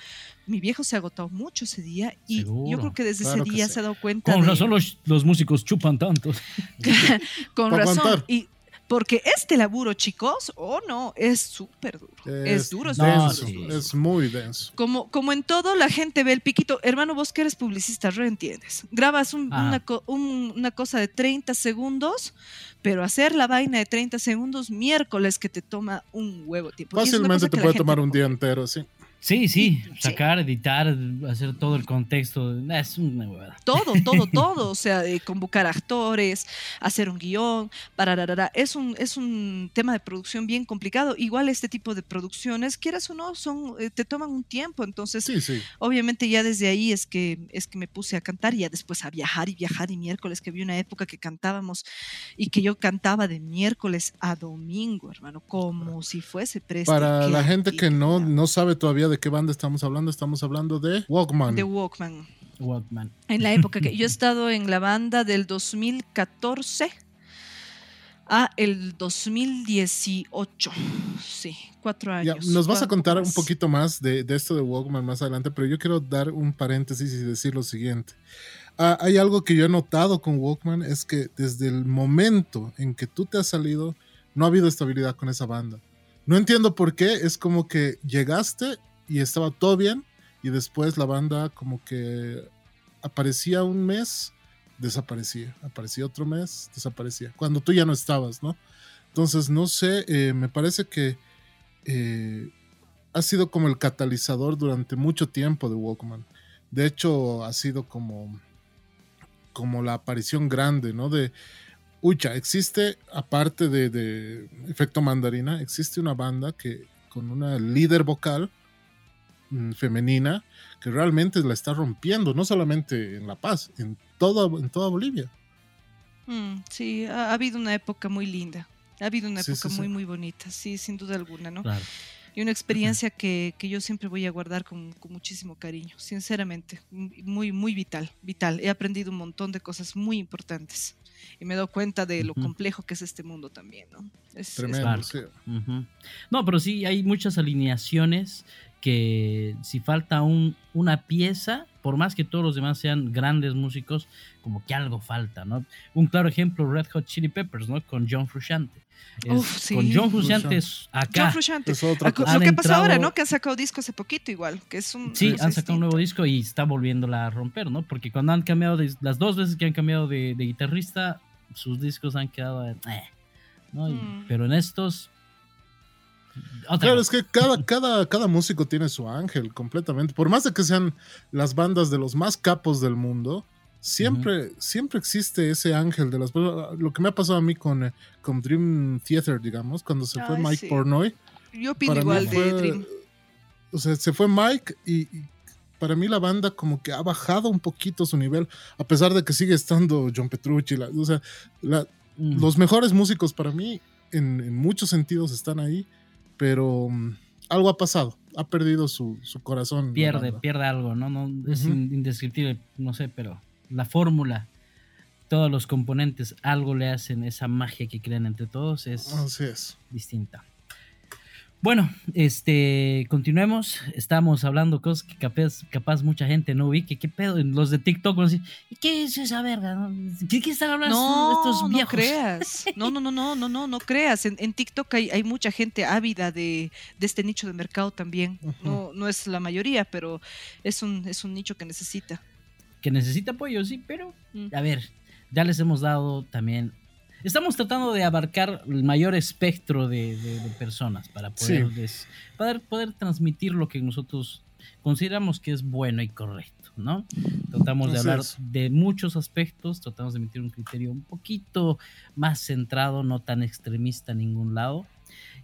mi viejo se ha agotado mucho ese día y yo creo que desde Claro ese día se ha dado cuenta Con de- razón los, los músicos chupan tanto. con razón aguantar. y porque este laburo, chicos, oh no, es súper duro. Es, duro, es duro, denso, es sí. duro. es muy denso. Como, como en todo, la gente ve el piquito. Hermano, vos que eres publicista, reentiendes. Grabas un- Ah. una, un- una cosa de 30 segundos, pero hacer la vaina de 30 segundos miércoles que te toma un huevo tiempo. Fácilmente te puede tomar un día entero, sí. Sí, sí, Y- sacar, editar, hacer todo el contexto. Es una huevada. Todo, todo, todo. O sea, de convocar actores, hacer un guion, pararara. Es un, es un tema de producción bien complicado. Igual este tipo de producciones, quieras o no, son, eh, te toman un tiempo. Entonces, Sí, sí. obviamente ya desde ahí es que, es que me puse a cantar y ya después a viajar y viajar. Y miércoles que vi una época que cantábamos y que yo cantaba de miércoles a domingo, hermano, como si fuese presto. Para la gente que no, no sabe todavía de qué banda estamos hablando, estamos hablando de Walkman. De Walkman. Walkman. en la época que yo he estado en la banda del 2014 a el 2018. Sí, cuatro Ya, años. nos vas a contar un poquito más de, de esto de Walkman más adelante, pero yo quiero dar un paréntesis y decir lo siguiente. Ah, hay algo que yo he notado con Walkman, es que desde el momento en que tú te has salido, no ha habido estabilidad con esa banda. No entiendo por qué, es como que llegaste y estaba todo bien y después la banda como que aparecía un mes, desaparecía, aparecía otro mes, desaparecía, cuando tú ya no estabas, ¿no? Entonces, no sé, eh, me parece que eh, ha sido como el catalizador durante mucho tiempo de Walkman. De hecho, ha sido como, como la aparición grande, ¿no? De, ucha, existe, aparte de, de Efecto Mandarina, existe una banda que con una líder vocal femenina que realmente la está rompiendo, no solamente en La Paz, en toda, en toda Bolivia. Mm, sí, ha, ha habido una época muy linda. Ha habido una Sí, época sí, sí. muy, muy bonita, sí, sin duda alguna, ¿no? Claro. Y una experiencia que, que yo siempre voy a guardar con, con muchísimo cariño, sinceramente, muy, muy vital, vital. He aprendido un montón de cosas muy importantes y me he dado cuenta de lo complejo que es este mundo también, ¿no? Es- Tremendo, sí. No, pero sí hay muchas alineaciones que si falta un, una pieza, por más que todos los demás sean grandes músicos, como que algo falta, ¿no? Un claro ejemplo, Red Hot Chili Peppers, ¿no? Con John Frusciante. Es- Uf, sí. Con John Frusciante. Es acá. John Frusciante. Es Ah. Lo que ahora, ¿no? Que han sacado disco hace poquito igual, que es un... Sí, han sacado un nuevo disco y está volviéndola a romper, ¿no? Porque cuando han cambiado, de- las dos veces que han cambiado de, de guitarrista, sus discos han quedado, en, eh, Mm. Pero en estos... otra Claro, es que cada, cada, cada músico tiene su ángel completamente. Por más de que sean las bandas de los más capos del mundo, siempre, siempre existe ese ángel de las Lo que me ha pasado a mí con, eh, con Dream Theater, digamos, cuando se fue Mike sí. Pornoy. Yo opino para mí igual de fue- Dream. O sea, se fue Mike y, y para mí la banda como que ha bajado un poquito su nivel, a pesar de que sigue estando John Petrucci. la- o sea, la- Mm. los mejores músicos para mí en, en muchos sentidos están ahí, pero mm, algo ha pasado. Ha perdido su, su corazón. pierde, pierde algo, ¿no? no es indescriptible, no sé, pero la fórmula, todos los componentes, algo le hacen esa magia que crean entre todos es Así es. distinta. Bueno, este, continuemos. Estamos hablando cosas que capaz, capaz mucha gente no ubique. ¿Qué pedo? Los de TikTok van a decir, ¿y qué es esa verga? no? ¿Qué, qué están hablando No, estos no viejos? creas. No, no, no, no, no, no, no creas. En, en TikTok hay, hay mucha gente ávida de, de este nicho de mercado también. No, no es la mayoría, pero es un, es un nicho que necesita. Que necesita apoyo, sí, pero Mm. a ver, ya les hemos dado también. Estamos tratando de abarcar el mayor espectro de, de- de personas para poder, Sí. des- poder, poder transmitir lo que nosotros consideramos que es bueno y correcto, ¿no? Tratamos de hablar es. de muchos aspectos, tratamos de emitir un criterio un poquito más centrado, no tan extremista a ningún lado.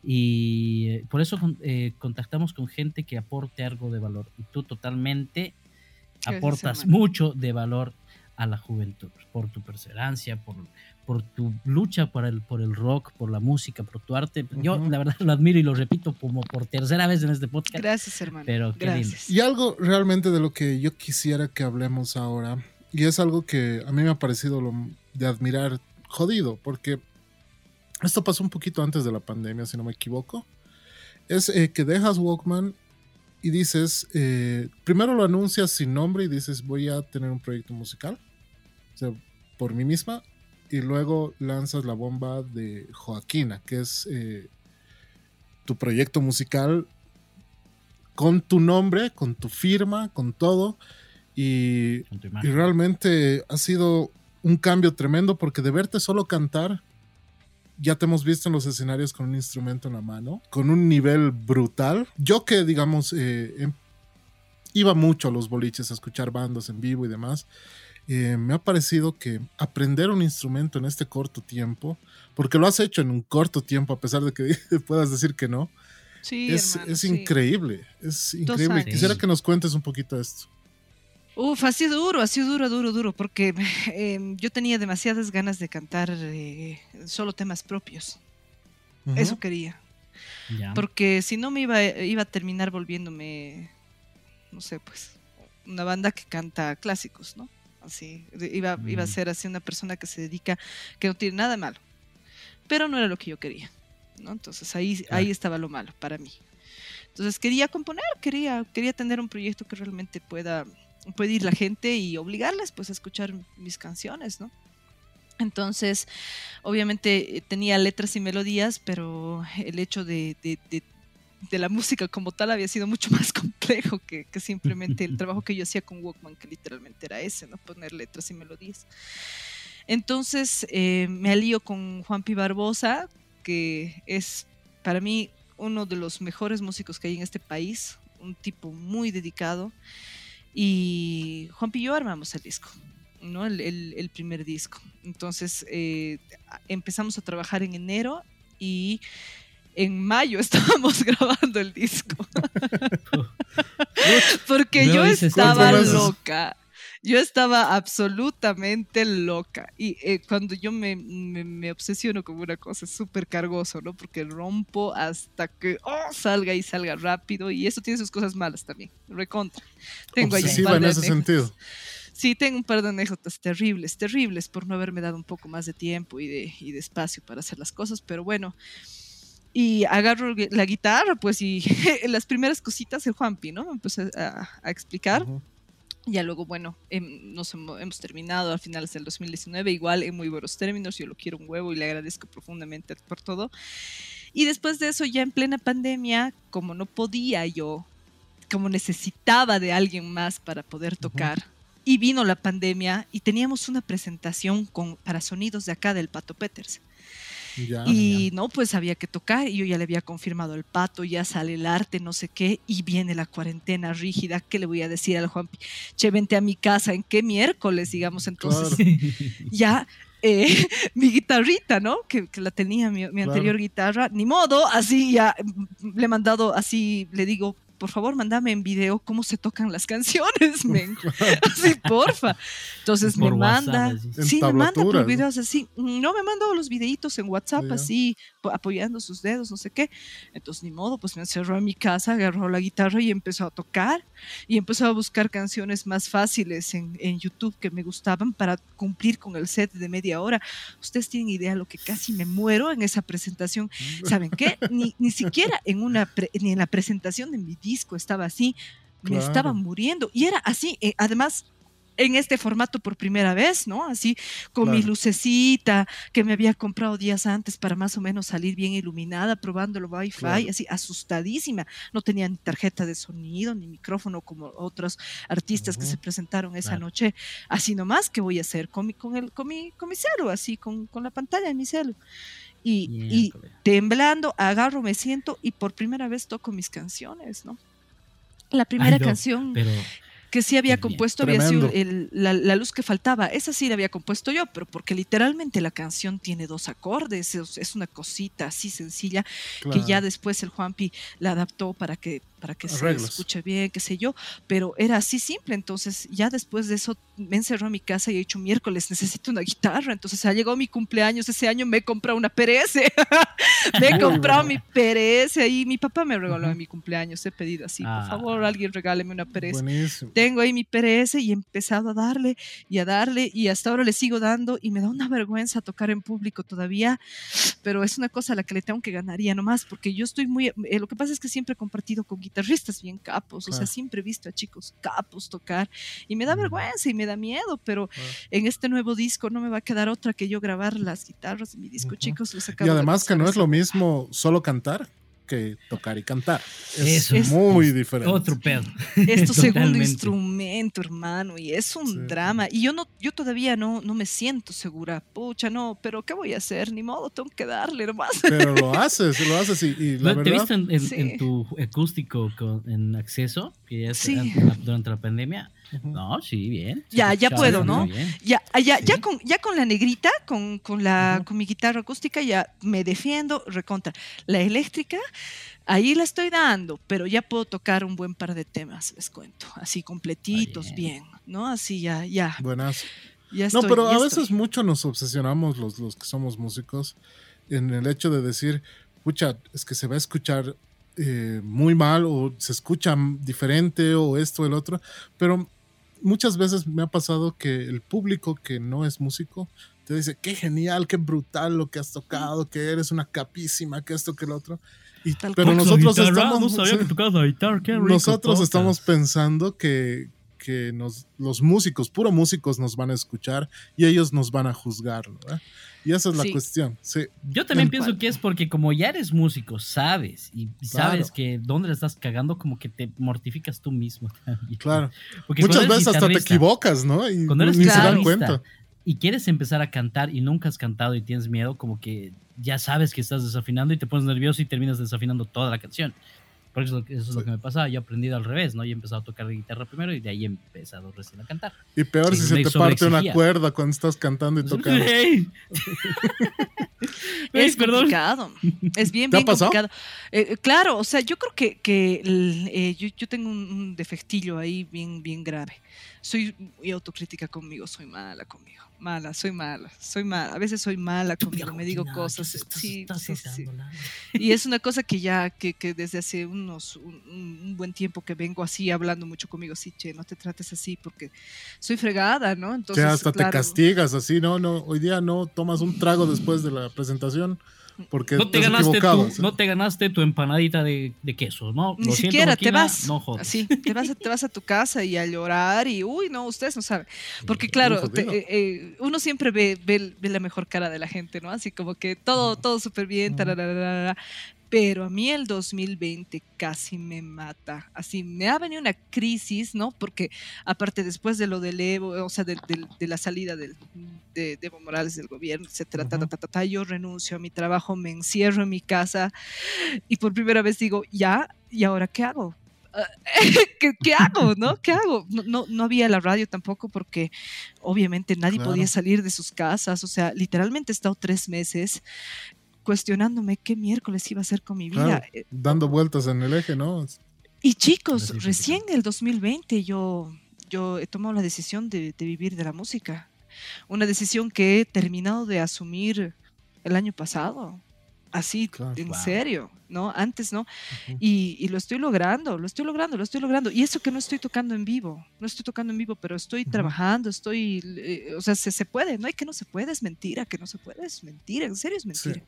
Y eh, por eso eh, contactamos con gente que aporte algo de valor. Y tú totalmente aportas mucho de valor a la juventud, por tu perseverancia, por, por tu lucha por el, por el rock, por la música, por tu arte. Yo la verdad lo admiro y lo repito como por tercera vez en este podcast. Gracias, hermano. Pero qué lindo. Gracias. Y algo realmente de lo que yo quisiera que hablemos ahora, y es algo que a mí me ha parecido lo de admirar jodido, porque esto pasó un poquito antes de la pandemia, si no me equivoco, es eh, que dejas Walkman y dices, eh, primero lo anuncias sin nombre y dices, voy a tener un proyecto musical, o sea, por mí misma, y luego lanzas la bomba de Joaquina, que es eh, tu proyecto musical con tu nombre, con tu firma, con todo. Y, Con y realmente ha sido un cambio tremendo porque de verte solo cantar, ya te hemos visto en los escenarios con un instrumento en la mano, con un nivel brutal. Yo que, digamos, eh, em- iba mucho a los boliches a escuchar bandas en vivo y demás, eh, me ha parecido que aprender un instrumento en este corto tiempo, porque lo has hecho en un corto tiempo, a pesar de que puedas decir que no, Sí, es, hermano, es sí. increíble, es increíble. Quisiera que nos cuentes un poquito de esto. Uf, ha sido duro, ha sido duro, duro, duro, porque eh, yo tenía demasiadas ganas de cantar eh, solo temas propios. Eso quería. Porque si no me iba, iba a terminar volviéndome, no sé, pues, una banda que canta clásicos, ¿no? Así, iba, iba a Mm. ser así una persona que se dedica, que no tiene nada malo. Pero no era lo que yo quería, ¿no? Entonces ahí, Claro. ahí estaba lo malo para mí. Entonces quería componer, quería, quería tener un proyecto que realmente pueda, pueda ir la gente y obligarles pues a escuchar mis canciones, ¿no? Entonces, obviamente eh, tenía letras y melodías, pero el hecho de, de- de- de la música como tal había sido mucho más complejo que, que simplemente el trabajo que yo hacía con Walkman, que literalmente era ese, ¿no? Poner letras y melodías. Entonces eh, me alío con Juan Pi Barbosa, que es para mí uno de los mejores músicos que hay en este país, un tipo muy dedicado. Y Juan Pi y yo armamos el disco, ¿no? El, el- el primer disco. Entonces eh, empezamos a trabajar en enero y en mayo estábamos grabando el disco. Porque yo estaba loca. Yo estaba absolutamente loca. Y eh, cuando yo me, me, me obsesiono con una cosa, es súper cargoso, ¿no? Porque rompo hasta que oh, salga y salga rápido. Y eso tiene sus cosas malas también. Recontra. Tengo Obsesiva en ese sentido. Sí, tengo un par de anécdotas terribles, terribles por no haberme dado un poco más de tiempo y de, y de espacio para hacer las cosas, pero bueno. Y agarro la guitarra, pues, y las primeras cositas el Juanpi, ¿no? Me empecé a, a explicar. Ujú. Ya luego, bueno, em, nos hemo- hemos terminado a finales del 2019, igual en muy buenos términos, yo lo quiero un huevo y le agradezco profundamente por todo. Y después de eso, ya en plena pandemia, como no podía yo, como necesitaba de alguien más para poder tocar, y vino la pandemia y teníamos una presentación con, para sonidos de acá del Pato Peters. Ya. Y no, pues había que tocar y yo ya le había confirmado al pato, ya sale el arte, no sé qué, y viene la cuarentena rígida. ¿Qué le voy a decir al Juanpi? Che, vente a mi casa, ¿en qué miércoles? Digamos, entonces ya eh, mi guitarrita, ¿no? Que, que la tenía mi, mi Claro. anterior guitarra, ni modo, así ya le he mandado, así le digo, por favor, mándame en video cómo se tocan las canciones, men. así, porfa. Entonces Por me WhatsApp, manda, sí, me manda por videos así. No me mandó los videitos en WhatsApp, así, po- apoyando sus dedos, no sé qué. Entonces, ni modo, pues me encerró en mi casa, agarró la guitarra y empezó a tocar. Y empezó a buscar canciones más fáciles en, en YouTube que me gustaban para cumplir con el set de media hora. Ustedes tienen idea lo que casi me muero en esa presentación. ¿Saben qué? Ni, ni siquiera en una pre- ni en la presentación de mi disco estaba así. Me Claro. estaba muriendo. Y era así, eh, además, en este formato por primera vez, ¿no? Así, con mi Claro. lucecita que me había comprado días antes para más o menos salir bien iluminada, probando el Wi-Fi, Claro. así, asustadísima. No tenía ni tarjeta de sonido, ni micrófono como otros artistas que Ujú. se presentaron esa Claro. noche. Así nomás, ¿qué voy a hacer? Con mi, con el, con mi, con mi celu, así, con, con la pantalla de mi celu. Y, temblando, agarro, me siento y por primera vez toco mis canciones, ¿no? La primera Ay, no, canción Pero que sí había bien. compuesto había sido el- la, la luz que faltaba. Esa sí la había compuesto yo, pero porque literalmente la canción tiene dos acordes, es, es una cosita así sencilla que ya después el Juanpi la adaptó para que, para que se escuche bien, qué sé yo, pero era así simple. Entonces, ya después de eso me encerró en mi casa y he dicho miércoles, necesito una guitarra. Entonces, ha llegado mi cumpleaños ese año, me he comprado una PRS. me he comprado mi PRS y mi papá me regaló Ujú. en mi cumpleaños. He pedido así, Ah. por favor, alguien regáleme una PRS Buenísimo. tengo ahí mi PRS y he empezado a darle y a darle y hasta ahora le sigo dando y me da una vergüenza tocar en público todavía, pero es una cosa a la que le tengo que ganar ya nomás, porque yo estoy muy, eh, lo que pasa es que siempre he compartido con guitarristas bien capos, o sea, siempre he visto a chicos capos tocar y me da vergüenza y me da miedo, pero en este nuevo disco no me va a quedar otra que yo grabar las guitarras de mi disco, chicos. les Y de además que no es lo mismo solo cantar que tocar y cantar. Eso Es es- muy diferente. Otro pedo. Es tu segundo instrumento, hermano, y es un Sí. drama. Y yo no, yo todavía no, no me siento segura. Pucha, no, pero ¿qué voy a hacer? Ni modo, tengo que darle nomás. Pero lo haces, lo haces y, y la ¿No- ¿Te verdad. viste en, en- Sí. en tu acústico con- en acceso? Que ya Sí. durante la pandemia. No, sí, bien. Ya, ya puedo, ¿no? Ya, ah, ya, ya, Sí. con, ya con la negrita, con, con, la, con mi guitarra acústica, ya me defiendo, recontra. La eléctrica, ahí la estoy dando, pero ya puedo tocar un buen par de temas, les cuento. Así completitos, bien. bien, ¿no? Así ya, ya. Buenas. ya No, pero ya a veces estoy. mucho nos obsesionamos los, los que somos músicos en el hecho de decir, pucha, es que se va a escuchar eh, muy mal o se escucha diferente o esto, el otro, pero muchas veces me ha pasado que el público que no es músico te dice, qué genial, qué brutal lo que has tocado, que eres una capísima, que esto, que el otro. Y, Tal pero nosotros Guitarra, estamos... No sabía que tocabas la guitarra, qué rico nosotros tocas. estamos pensando que, que nos, los músicos, puro músicos nos van a escuchar y ellos nos van a juzgar, ¿no? Y esa es la Sí. cuestión. Sí, Yo también pienso cual. que es porque como ya eres músico, sabes, y sabes Claro. que dónde le estás cagando, como que te mortificas tú mismo también. claro. Porque Muchas veces hasta te equivocas, ¿no? Y Cuando eres ni se dan guitarrista cuenta. y quieres empezar a cantar y nunca has cantado y tienes miedo, como que ya sabes que estás desafinando y te pones nervioso y terminas desafinando toda la canción. Por eso, eso es lo que me pasaba. Yo he aprendido al revés, ¿no? Yo he empezado a tocar guitarra primero y de ahí he empezado recién a cantar. Y peor Sí, si se te parte una cuerda cuando estás cantando y tocando. ¡Ey! Ey, Es perdón. complicado. Es bien, ¿Te ha bien pasado? complicado. Eh, eh, claro, o sea, yo creo que, que el, eh, yo, yo tengo un, un defectillo ahí bien, bien grave. Soy muy autocrítica conmigo, soy mala conmigo. Mala, soy mala, soy mala. A veces soy mala conmigo, me digo cosas. Sí, sí, sí. Y es una cosa que ya, que, que desde hace unos, un, un- un buen tiempo que vengo así hablando mucho conmigo, sí, che, no te trates así porque soy fregada, ¿no? que Entonces, hasta claro, te castigas así, no, no, hoy día no tomas un trago después de la presentación porque No te, ganaste tu, ¿sí? no te ganaste tu empanadita de, de queso, ¿no? Ni Lo siento, siquiera te Joaquina, vas. No jodas. Así, te vas, a, te vas a tu casa y a llorar y, uy, no, ustedes no saben. Porque claro, te- eh, eh, uno siempre ve, ve, ve la mejor cara de la gente, ¿no? Así como que todo, todo súper bien, tarararara. Pero a mí el 2020 casi me mata. Así, me ha venido una crisis, ¿no? Porque aparte después de lo del Evo, o sea, de, la salida del, de, de Evo Morales del gobierno, etcétera, ta, ta, ta, ta, ta, yo renuncio a mi trabajo, me encierro en mi casa y por primera vez digo, ya, ¿y ahora qué hago? ¿Qué, qué hago? ¿No? ¿Qué hago? No, no, no había la radio tampoco porque obviamente nadie Claro. podía salir de sus casas. O sea, literalmente he estado tres meses cuestionándome qué miércoles iba a hacer con mi vida. Claro, Eh, dando vueltas en el eje, ¿no? Y chicos, es, recién en el 2020 yo, yo he tomado la decisión de, de vivir de la música. Una decisión que he terminado de asumir el año pasado. Así, Claro. en Wow. serio, ¿no? Antes, ¿no? Y, y lo estoy logrando, lo estoy logrando, lo estoy logrando. Y eso que no estoy tocando en vivo, no estoy tocando en vivo, pero estoy trabajando, estoy, eh, o sea, se, se puede, no hay que no se puede, es mentira, que no se puede, es mentira, en serio es mentira.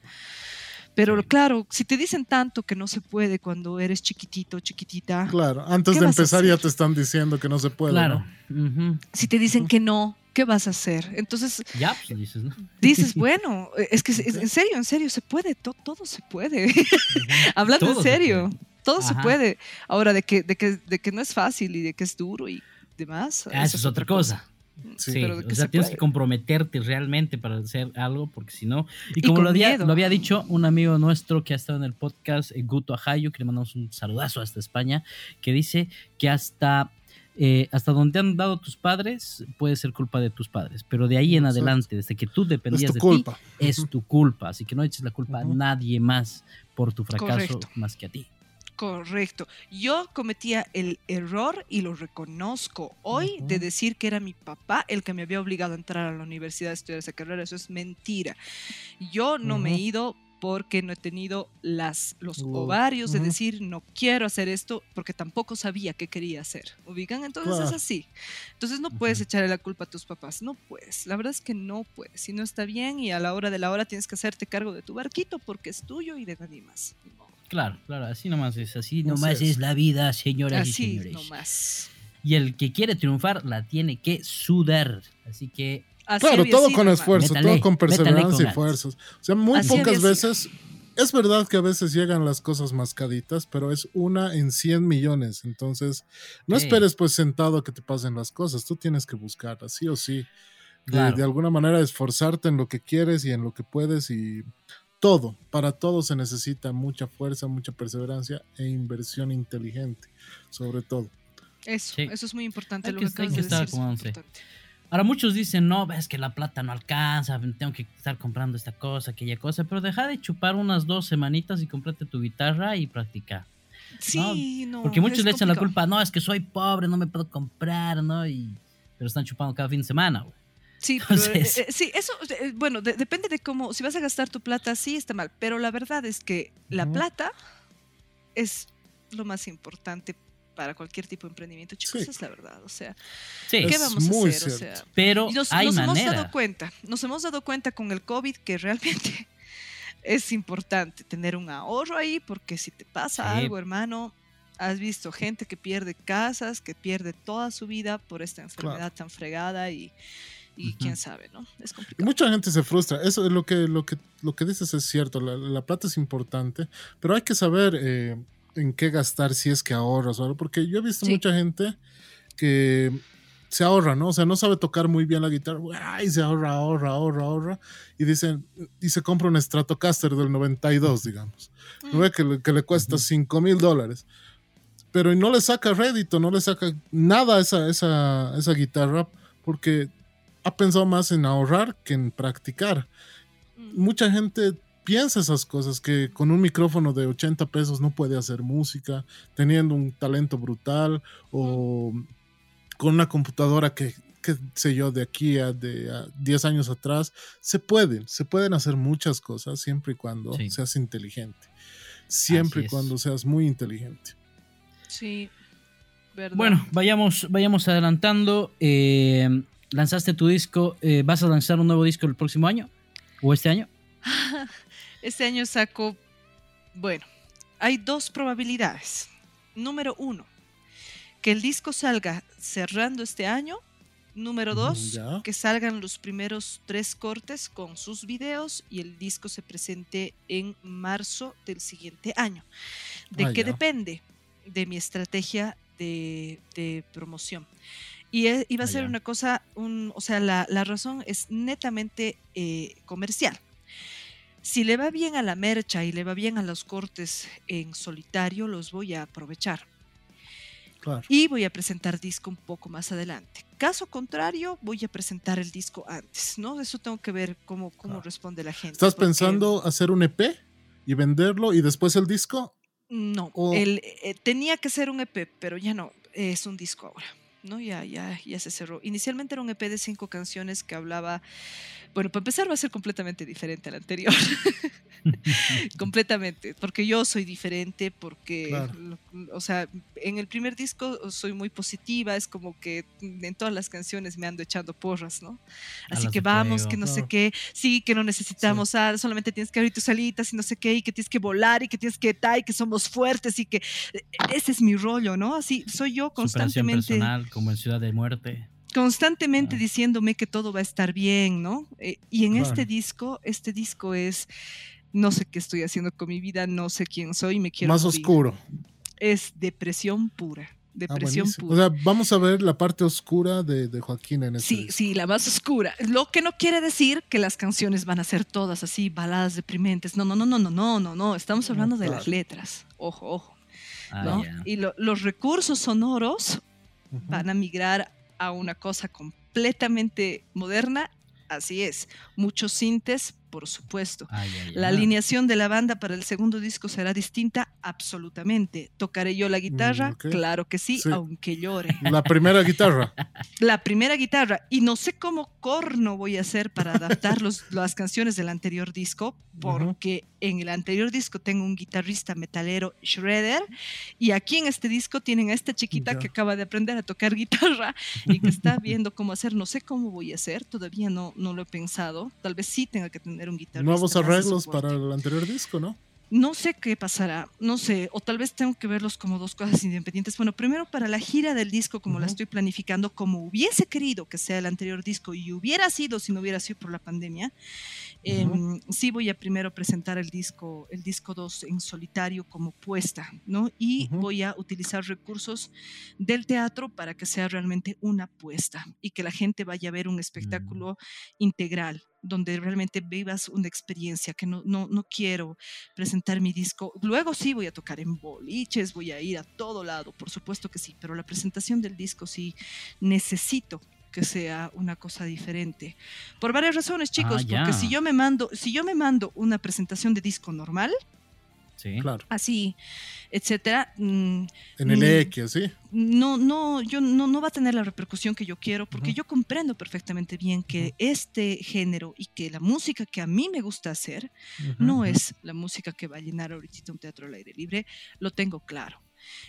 Pero Sí. claro, si te dicen tanto que no se puede cuando eres chiquitito, chiquitita, Claro, antes ¿Qué de empezar ya te están diciendo que no se puede. Claro. ¿no? Si te dicen que no, ¿qué vas a hacer? Entonces Ya, pues dices, ¿no? dices, bueno, es que en serio, en serio, se puede, to- todo se puede. Hablando Todo en se serio, todo se puede. Ahora, de que, de, que, de que no es fácil y de que es duro y demás. Ah, Eso es otra cosa. Sí. Sí, pero o sea, se tienes puede. que comprometerte realmente para hacer algo, porque si no. Y como lo había, lo había dicho un amigo nuestro que ha estado en el podcast, eh, Guto Ajayo, que le mandamos un saludazo hasta España, que dice que hasta. Eh, hasta donde han dado tus padres puede ser culpa de tus padres, pero de ahí en Exacto. adelante, desde que tú Es dependías tu de culpa. ti, es tu culpa. Así que no eches la culpa a nadie más por tu fracaso Correcto. más que a ti. Correcto. Yo cometía el error y lo reconozco hoy de decir que era mi papá el que me había obligado a entrar a la universidad a estudiar esa carrera. Eso es mentira. Yo no me he ido porque no he tenido las, los ovarios de decir no quiero hacer esto porque tampoco sabía qué quería hacer. ¿Ubican? Entonces es así. Entonces no puedes Ujú. echarle la culpa a tus papás. No puedes. La verdad es que no puedes. Si no está bien y a la hora de la hora tienes que hacerte cargo de tu barquito porque es tuyo y de nadie más. Claro, claro, así nomás es, así nomás es. es la vida, señoras y Así señores. nomás. Y el que quiere triunfar la tiene que sudar. Así que Así Claro, todo con esfuerzo, Métale, todo con perseverancia con y ganas. fuerzas. O sea, muy Así pocas veces es verdad que a veces llegan las cosas mascaditas, pero es una en 100 millones. Entonces, no Sí. esperes pues sentado a que te pasen las cosas. Tú tienes que buscar, sí o sí. De, Claro. de alguna manera esforzarte en lo que quieres y en lo que puedes y todo. Para todo se necesita mucha fuerza, mucha perseverancia e inversión inteligente, sobre todo. Eso, Sí. eso es muy importante. Hay lo que- que hay que de estar decir es muy acomodándose. importante. Ahora muchos dicen, no, ves que la plata no alcanza, tengo que estar comprando esta cosa, aquella cosa, pero deja de chupar unas dos semanitas y cómprate tu guitarra y practica. Sí, no. Porque muchos es le echan la culpa, no, es que soy pobre, no me puedo comprar, ¿no? Y, pero están chupando cada fin de semana, güey. Sí, pero, Entonces- eh, eh, sí, eso, eh, bueno, de- depende de cómo, si vas a gastar tu plata, sí está mal, pero la verdad es que la plata es lo más importante para cualquier tipo de emprendimiento, chicos, Sí. es la verdad, o sea, Sí, ¿qué Es vamos a hacer? O sea, pero y nos, hay nos hemos manera. dado cuenta, nos hemos dado cuenta con el COVID que realmente es importante tener un ahorro ahí, porque si te pasa Sí. algo, hermano, has visto gente que pierde casas, que pierde toda su vida por esta enfermedad tan fregada y, y Ujú. quién sabe, ¿no? Es Y complicado. mucha gente se frustra. Eso es lo que, lo que, lo que dices es cierto. La, la plata es importante, pero hay que saber eh, en qué gastar si es que ahorras o algo. Porque yo he visto Sí. mucha gente que se ahorra, ¿no? O sea, no sabe tocar muy bien la guitarra. ¡Ay! Se ahorra, ahorra, ahorra, ahorra. Y dicen, y se compra un Stratocaster del 92, digamos. Mm. ¿No ve que, le- que le cuesta Ujú. 5 mil dólares? Pero no le saca rédito, no le saca nada a esa, esa, esa guitarra porque ha pensado más en ahorrar que en practicar. Mm. Mucha gente piensa esas cosas, que con un micrófono de 80 pesos no puede hacer música, teniendo un talento brutal o con una computadora que, qué sé yo, de aquí a, de, a 10 años atrás, se pueden, se pueden hacer muchas cosas siempre y cuando Sí. seas inteligente. Siempre y cuando seas muy inteligente. Sí, verdad. Bueno, vayamos, vayamos adelantando. Eh, lanzaste tu disco, eh, ¿vas a lanzar un nuevo disco el próximo año? ¿O este año? Este año saco, bueno, hay dos probabilidades. Número uno, que el disco salga cerrando este año. Número dos, Ya. que salgan los primeros tres cortes con sus videos y el disco se presente en marzo del siguiente año. ¿De Ah, qué depende? De mi estrategia de, de promoción. Y e- iba a Ah, ser ya. una cosa, un, o sea, la, la razón es netamente eh, comercial. Si le va bien a la mercha y le va bien a los cortes en solitario, los voy a aprovechar. Claro. Y voy a presentar disco un poco más adelante. Caso contrario, voy a presentar el disco antes, ¿no? Eso tengo que ver cómo, cómo Claro. responde la gente. ¿Estás porque- pensando hacer un EP y venderlo y después el disco? No, o- el, eh, tenía que ser un EP, pero ya no, es un disco ahora. ¿No? Ya, ya, ya se cerró. Inicialmente era un EP de cinco canciones que hablaba, bueno, para empezar va a ser completamente diferente al anterior. completamente, porque yo soy diferente, porque, Claro. o sea, en el primer disco soy muy positiva, es como que en todas las canciones me ando echando porras, ¿no? Así que vamos, que no sé qué, sí, que no necesitamos, ah, solamente tienes que abrir tus alitas y no sé qué, y que tienes que volar y que tienes que tal, y que somos fuertes y que e- ese es mi rollo, ¿no? Así soy yo constantemente personal, como en Ciudad de Muerte. constantemente Ah. diciéndome que todo va a estar bien, ¿no? Eh, y en Claro. este disco, este disco es, no sé qué estoy haciendo con mi vida, no sé quién soy, me quiero Más morir. oscuro. Es depresión pura, Ah, depresión buenísimo. pura. O sea, vamos a ver la parte oscura de, de Joaquín en este Sí, disco. sí, la más oscura. Lo que no quiere decir que las canciones van a ser todas así, baladas deprimentes. No, no, no, no, no, no, no, no. Estamos No, hablando de las letras. Ojo, ojo. Ah. Y lo- los recursos sonoros Van a migrar a una cosa completamente moderna. Así es. Muchos sintes, por supuesto. Ya, ya. La alineación de la banda para el segundo disco será distinta, absolutamente. ¿Tocaré yo la guitarra? Mm, ok. Claro que sí, Sí. aunque llore. La primera guitarra. La primera guitarra, y no sé cómo corno voy a hacer para adaptar los- las canciones del anterior disco, porque en el anterior disco tengo un guitarrista metalero Shredder, y aquí en este disco tienen a esta chiquita Ya. que acaba de aprender a tocar guitarra y que está viendo cómo hacer. No sé cómo voy a hacer, todavía no, no lo he pensado. Tal vez sí tenga que tener un guitarrista. Nuevos arreglos para el anterior disco, ¿no? No sé qué pasará, no sé, o tal vez tengo que verlos como dos cosas independientes. Bueno, primero para la gira del disco, como la estoy planificando, como hubiese querido que sea el anterior disco y hubiera sido si no hubiera sido por la pandemia, em, sí voy a primero presentar el disco, el disco 2 en solitario como puesta, ¿no? Y Ujú. voy a utilizar recursos del teatro para que sea realmente una puesta y que la gente vaya a ver un espectáculo integral donde realmente vivas una experiencia que no, no, no quiero presentar mi disco. Luego sí voy a tocar en boliches, voy a ir a todo lado, por supuesto que sí, pero la presentación del disco sí necesito que sea una cosa diferente. Por varias razones, chicos, ya. porque si yo me mando, si yo me mando una presentación de disco normal, Sí. Claro. así, etcétera, mm, En el Mm. X, sí. no, no, yo no, no va a tener la repercusión que yo quiero, porque yo comprendo perfectamente bien que este género y que la música que a mí me gusta hacer no es la música que va a llenar ahorita un teatro al aire libre, lo tengo claro.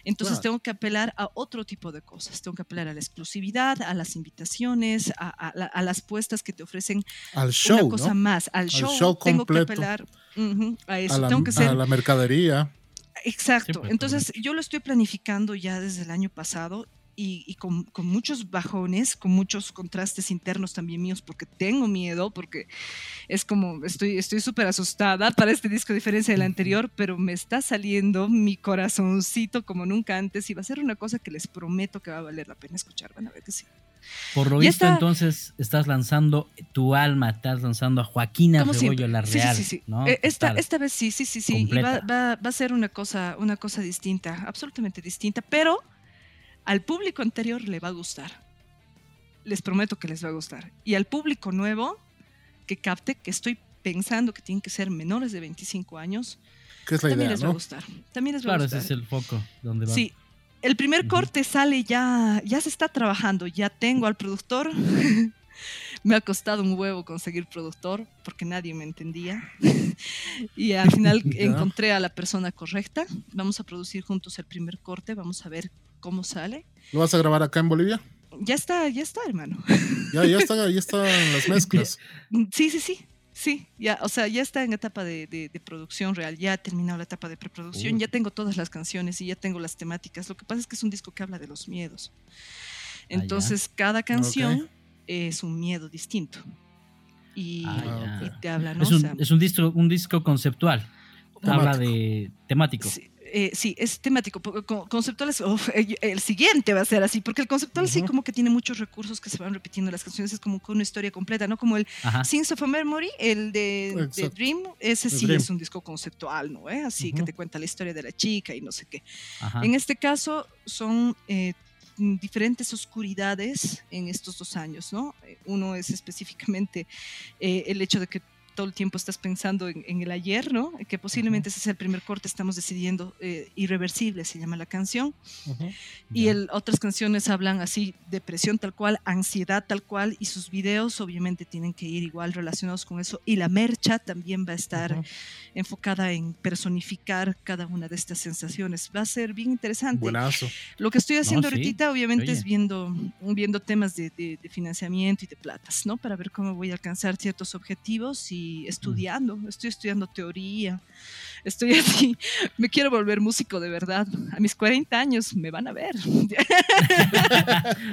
Entonces Claro. tengo que apelar a otro tipo de cosas, tengo que apelar a la exclusividad, a las invitaciones, a, a la- a las puestas que te ofrecen Al show, una cosa ¿no? más, al show, show tengo que apelar a eso, A la, tengo que ser a la mercadería. Exacto. pues, Entonces, yo lo estoy planificando ya desde el año pasado y, y con, con muchos bajones, con muchos contrastes internos también míos, porque tengo miedo, porque es como, estoy estoy súper asustada para este disco, a diferencia del anterior, pero me está saliendo mi corazoncito como nunca antes y va a ser una cosa que les prometo que va a valer la pena escuchar. Van a ver que sí. Por lo Ya visto, entonces, estás lanzando tu alma, estás lanzando a Joaquina siempre. la Sí, sí, real. sí, sí. ¿no? Eh, esta, esta vez sí, sí, sí, sí. Y va, va- va a ser una cosa, una cosa distinta, absolutamente distinta, pero al público anterior le va a gustar. Les prometo que les va a gustar. Y al público nuevo que capte, que estoy pensando que tienen que ser menores de 25 años, ¿Qué es la también idea, les va a gustar. También les va Claro, a ese gustar. es el foco donde va. Sí. El primer corte sale ya, ya se está trabajando, ya tengo al productor. me ha costado un huevo conseguir productor porque nadie me entendía. y al final encontré a la persona correcta. Vamos a producir juntos el primer corte, vamos a ver cómo sale. ¿Lo vas a grabar acá en Bolivia? Ya está, ya está, hermano. Ya, ya está, ya están las mezclas. Sí, sí, sí. Sí, ya, o sea, ya está en etapa de, de- de producción real, ya ha terminado la etapa de preproducción, Uh. ya tengo todas las canciones y ya tengo las temáticas. Lo que pasa es que es un disco que habla de los miedos. Entonces, cada canción es un miedo distinto. Y, Ah, y te habla, ¿no? es, O un, sea, es un disco, un disco conceptual. Habla Temático. de temático. Sí, eh, sí, es temático. Conceptual es, uf, el, siguiente va a ser así, porque el conceptual sí como que tiene muchos recursos que se van repitiendo en las canciones, es como con una historia completa, ¿no? Como el Ajá. Sins of a Memory, el de. Dream, ese sí Dream. es un disco conceptual, ¿no? ¿Eh? Así que te cuenta la historia de la chica y no sé qué. ajá. En este caso son eh, diferentes oscuridades en estos dos años, ¿no? Eh, Uno es específicamente eh, el hecho de que todo el tiempo estás pensando en, en el ayer, ¿no? Que posiblemente ese sea el primer corte, estamos decidiendo, eh, Irreversible se llama la canción, Ujú. y Ya. el, otras canciones hablan así, depresión tal cual, ansiedad tal cual, y sus videos obviamente tienen que ir igual relacionados con eso, y la mercha también va a estar Ujú. enfocada en personificar cada una de estas sensaciones. Va a ser bien interesante. Buenazo. Lo que estoy haciendo sí, ahorita, obviamente, oye. es viendo, viendo temas de, de- de financiamiento y de platas, ¿no? Para ver cómo voy a alcanzar ciertos objetivos y estudiando. Estoy estudiando teoría. Estoy así. Me quiero volver músico de verdad. A mis 40 años me van a ver.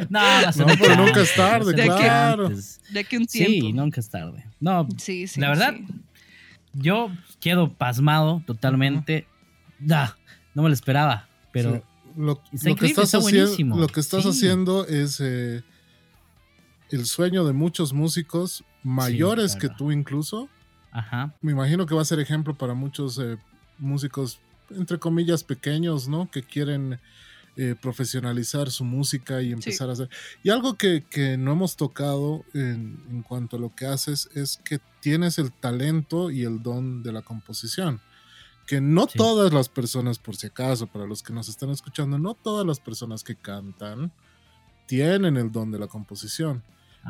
no, No, pero nunca es tarde, claro. antes. De aquí a un tiempo. Sí, nunca es tarde. No, Sí, sí, La verdad, sí. yo quedo pasmado totalmente. Da, no me lo esperaba, pero Sí. Lo, Está lo que estás está haciendo, buenísimo. lo que estás Sí. haciendo es eh, el sueño de muchos músicos mayores claro. que tú incluso. ajá. Me imagino que va a ser ejemplo para muchos eh, músicos, entre comillas, pequeños, ¿no? Que quieren eh, profesionalizar su música y empezar a hacer. Y algo que, que no hemos tocado en, en cuanto a lo que haces es que tienes el talento y el don de la composición. Que no Sí. todas las personas, por si acaso, para los que nos están escuchando, no todas las personas que cantan tienen el don de la composición.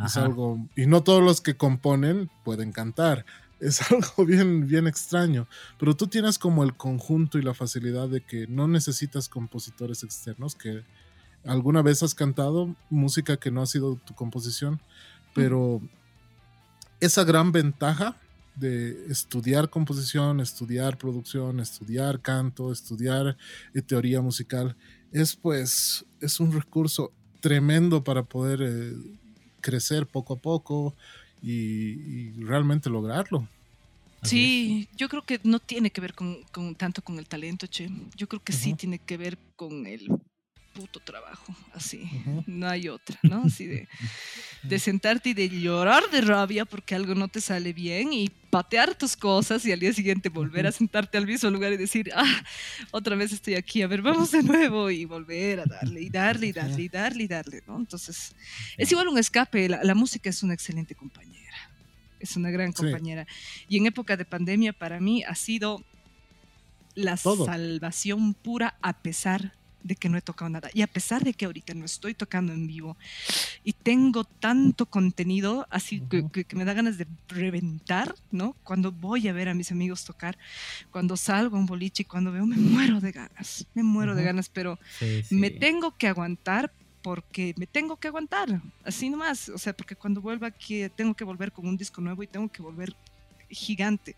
Es algo, y no todos los que componen pueden cantar. Es algo bien, bien extraño. Pero tú tienes como el conjunto y la facilidad de que no necesitas compositores externos, que alguna vez has cantado música que no ha sido tu composición, pero esa gran ventaja de estudiar composición, estudiar producción, estudiar canto, estudiar eh, teoría musical, es pues, es un recurso tremendo para poder eh, crecer poco a poco y, y realmente lograrlo. Así Sí, yo creo que no tiene que ver con, con- tanto con el talento, che. Yo creo que sí tiene que ver con el puto trabajo, así. No hay otra, ¿no? Así de, de sentarte y de llorar de rabia porque algo no te sale bien y patear tus cosas y al día siguiente volver a sentarte al mismo lugar y decir, ah, otra vez estoy aquí, a ver, vamos de nuevo y volver a darle y darle y darle y darle y darle, ¿no? Entonces, es igual un escape, la, la música es una excelente compañera, es una gran Sí. compañera. Y en época de pandemia para mí ha sido la Todo. salvación pura a pesar de que no he tocado nada y a pesar de que ahorita no estoy tocando en vivo y tengo tanto contenido así que, que- que me da ganas de reventar, ¿no? Cuando voy a ver a mis amigos tocar, cuando salgo a un boliche y cuando veo me muero de ganas, me muero de ganas, pero Sí, sí. me tengo que aguantar porque me tengo que aguantar, así nomás, o sea, porque cuando vuelva aquí tengo que volver con un disco nuevo y tengo que volver gigante.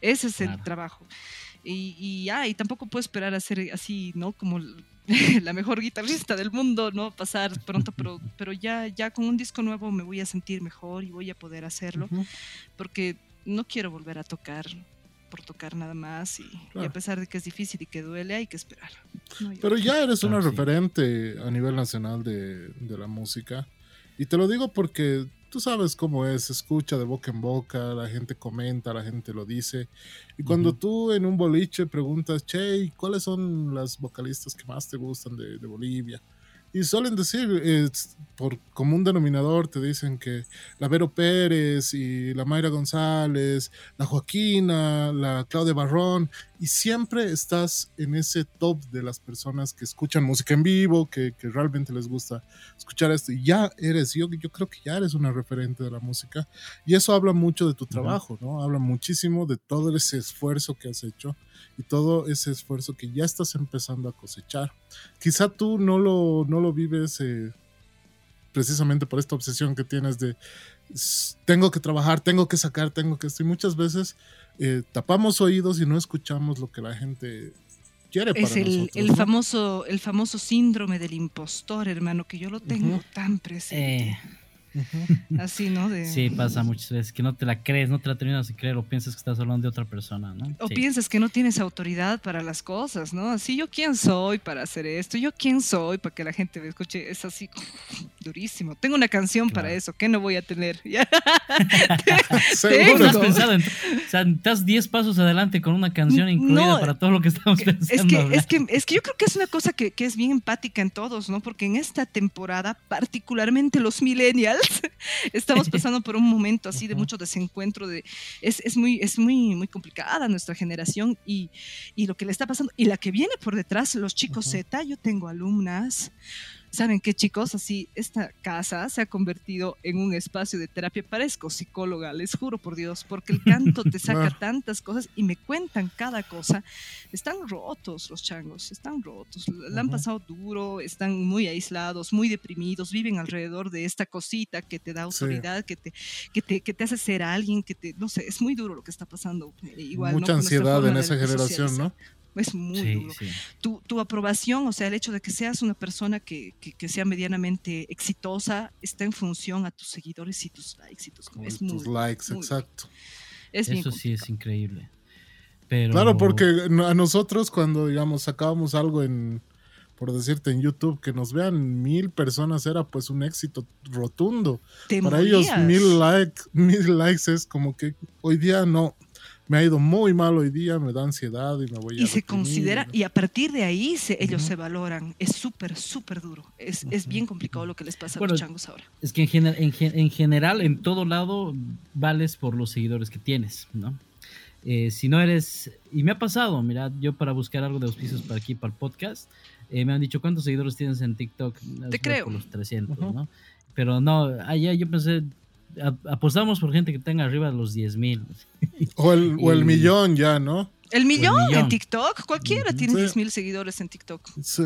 Ese es el Claro. trabajo. Y, y ya, y tampoco puedo esperar a ser así, ¿no? Como la mejor guitarrista del mundo, ¿no? Pasar pronto, pero, pero ya, ya con un disco nuevo me voy a sentir mejor y voy a poder hacerlo, porque no quiero volver a tocar por tocar nada más y, a pesar de que es difícil y que duele, hay que esperar. No hay Pero ya eres una Claro, sí. referente a nivel nacional de, de la música. Y te lo digo porque tú sabes cómo es, escucha de boca en boca, la gente comenta, la gente lo dice. Y cuando Ujú. tú en un boliche preguntas, che, ¿y ¿cuáles son las vocalistas que más te gustan de, de Bolivia? Y suelen decir, eh, por común denominador, te dicen que la Vero Pérez y la Mayra González, la Joaquina, la Claudia Barrón, y siempre estás en ese top de las personas que escuchan música en vivo, que, que realmente les gusta escuchar esto. Y ya eres, yo, yo creo que ya eres una referente de la música. Y eso habla mucho de tu trabajo, ¿no? Habla muchísimo de todo ese esfuerzo que has hecho y todo ese esfuerzo que ya estás empezando a cosechar. Quizá tú no lo, no lo vives eh, precisamente por esta obsesión que tienes de "S- tengo que trabajar, tengo que sacar, tengo que esto. Y muchas veces eh, tapamos oídos y no escuchamos lo que la gente quiere para Es el, nosotros. el ¿no? famoso, el famoso síndrome del impostor, hermano, que yo lo tengo tan presente. Eh. Así, ¿no? De, sí, pasa muchas veces que no te la crees, no te la terminas de creer o piensas que estás hablando de otra persona, ¿no? O Sí. piensas que no tienes autoridad para las cosas, ¿no? Así, yo quién soy para hacer esto, yo quién soy para que la gente me escuche, es así durísimo. Tengo una canción para eso, ¿qué no voy a tener? Ya. Seguro. ¿No has pensado en, o sea, estás 10 pasos adelante con una canción incluida No, para todo lo que estamos pensando. Es que, hablar. es, que, es que yo creo que es una cosa que, que es bien empática en todos, ¿no? Porque en esta temporada, particularmente los millennials, estamos pasando por un momento así de mucho desencuentro, de, es, es, muy, es muy, muy complicada nuestra generación y, y lo que le está pasando, y la que viene por detrás, los chicos. Z, yo tengo alumnas. ¿Saben qué, chicos? Así, esta casa se ha convertido en un espacio de terapia. Parezco psicóloga, les juro por Dios, porque el canto te saca tantas cosas y me cuentan cada cosa. Están rotos los changos, están rotos. La han pasado duro, están muy aislados, muy deprimidos, viven alrededor de esta cosita que te da Sí. autoridad, que, te, que, te, que te hace ser alguien, que te, no sé, es muy duro lo que está pasando. eh, Igual. Mucha ansiedad en esa generación, socializar. ¿no? Es muy Sí, duro sí. tu, tu aprobación, o sea, el hecho de que seas una persona que, que- que sea medianamente exitosa, está en función a tus seguidores y tus likes y tus Como es tus muy- likes, muy- exacto. es Eso sí es increíble. Pero... Claro, porque a nosotros cuando, digamos, sacábamos algo en, por decirte, en YouTube, que nos vean mil personas era pues un éxito rotundo. Te Para ellos mil, like, mil likes es como que hoy día no, me ha ido muy mal hoy día, me da ansiedad y me voy a... y se considera, y a partir de ahí se- ellos se valoran. Es súper, súper duro. Es, es bien complicado lo que les pasa a Bueno, los changos ahora. Es que en, gener- en, gen- en general, en todo lado, vales por los seguidores que tienes, ¿no? Eh, si no eres, y me ha pasado, mira, yo para buscar algo de auspicios para aquí, para el podcast, eh, me han dicho, ¿cuántos seguidores tienes en TikTok? Te creo. Por los 300, Ujú. ¿no? Pero no, allá yo pensé, a- apostamos por gente que tenga arriba de los 10 mil. O el, o el millón ya, ¿no? El millón, millón. en TikTok, cualquiera Ujú. tiene Sí. 10 mil seguidores en TikTok. Sí.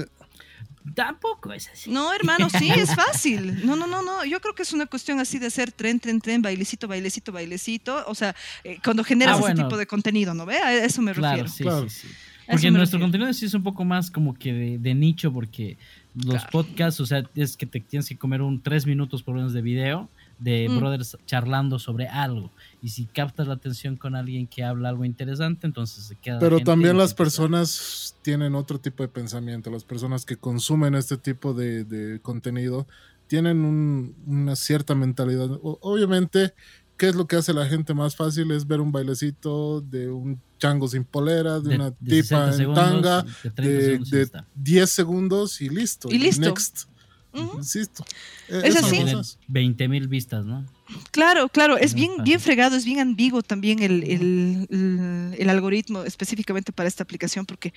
Tampoco es así. No, hermano, sí, es fácil. No, no, no, no. Yo creo que es una cuestión así de hacer tren, tren, tren, bailecito, bailecito, bailecito. O sea, eh, cuando generas Ah, ese tipo de contenido, ¿no ve? A eso me refiero. Claro, sí, Claro. sí, sí. Porque nuestro refiero. contenido sí es un poco más como que de, de nicho, porque los Claro. podcasts, o sea, es que te tienes que comer un tres minutos por lo menos de video de Mm. brothers charlando sobre algo. Y si captas la atención con alguien que habla algo interesante, entonces se queda. la Pero gente también las personas tienen otro tipo de pensamiento. Las personas que consumen este tipo de, de contenido tienen un- una cierta mentalidad. O- obviamente, ¿qué es lo que hace la gente más fácil? Es ver un bailecito de un chango sin polera, de, de, una de 60 tipa en segundos, tanga, de 30 de, segundos y ya de está. 10 segundos y listo. Y listo. Next. Insisto. Eh, Es así. Tiene cosas. 20 mil vistas, ¿no? Claro, claro, es bien, bien fregado, es bien ambiguo también el, el- el- el algoritmo específicamente para esta aplicación porque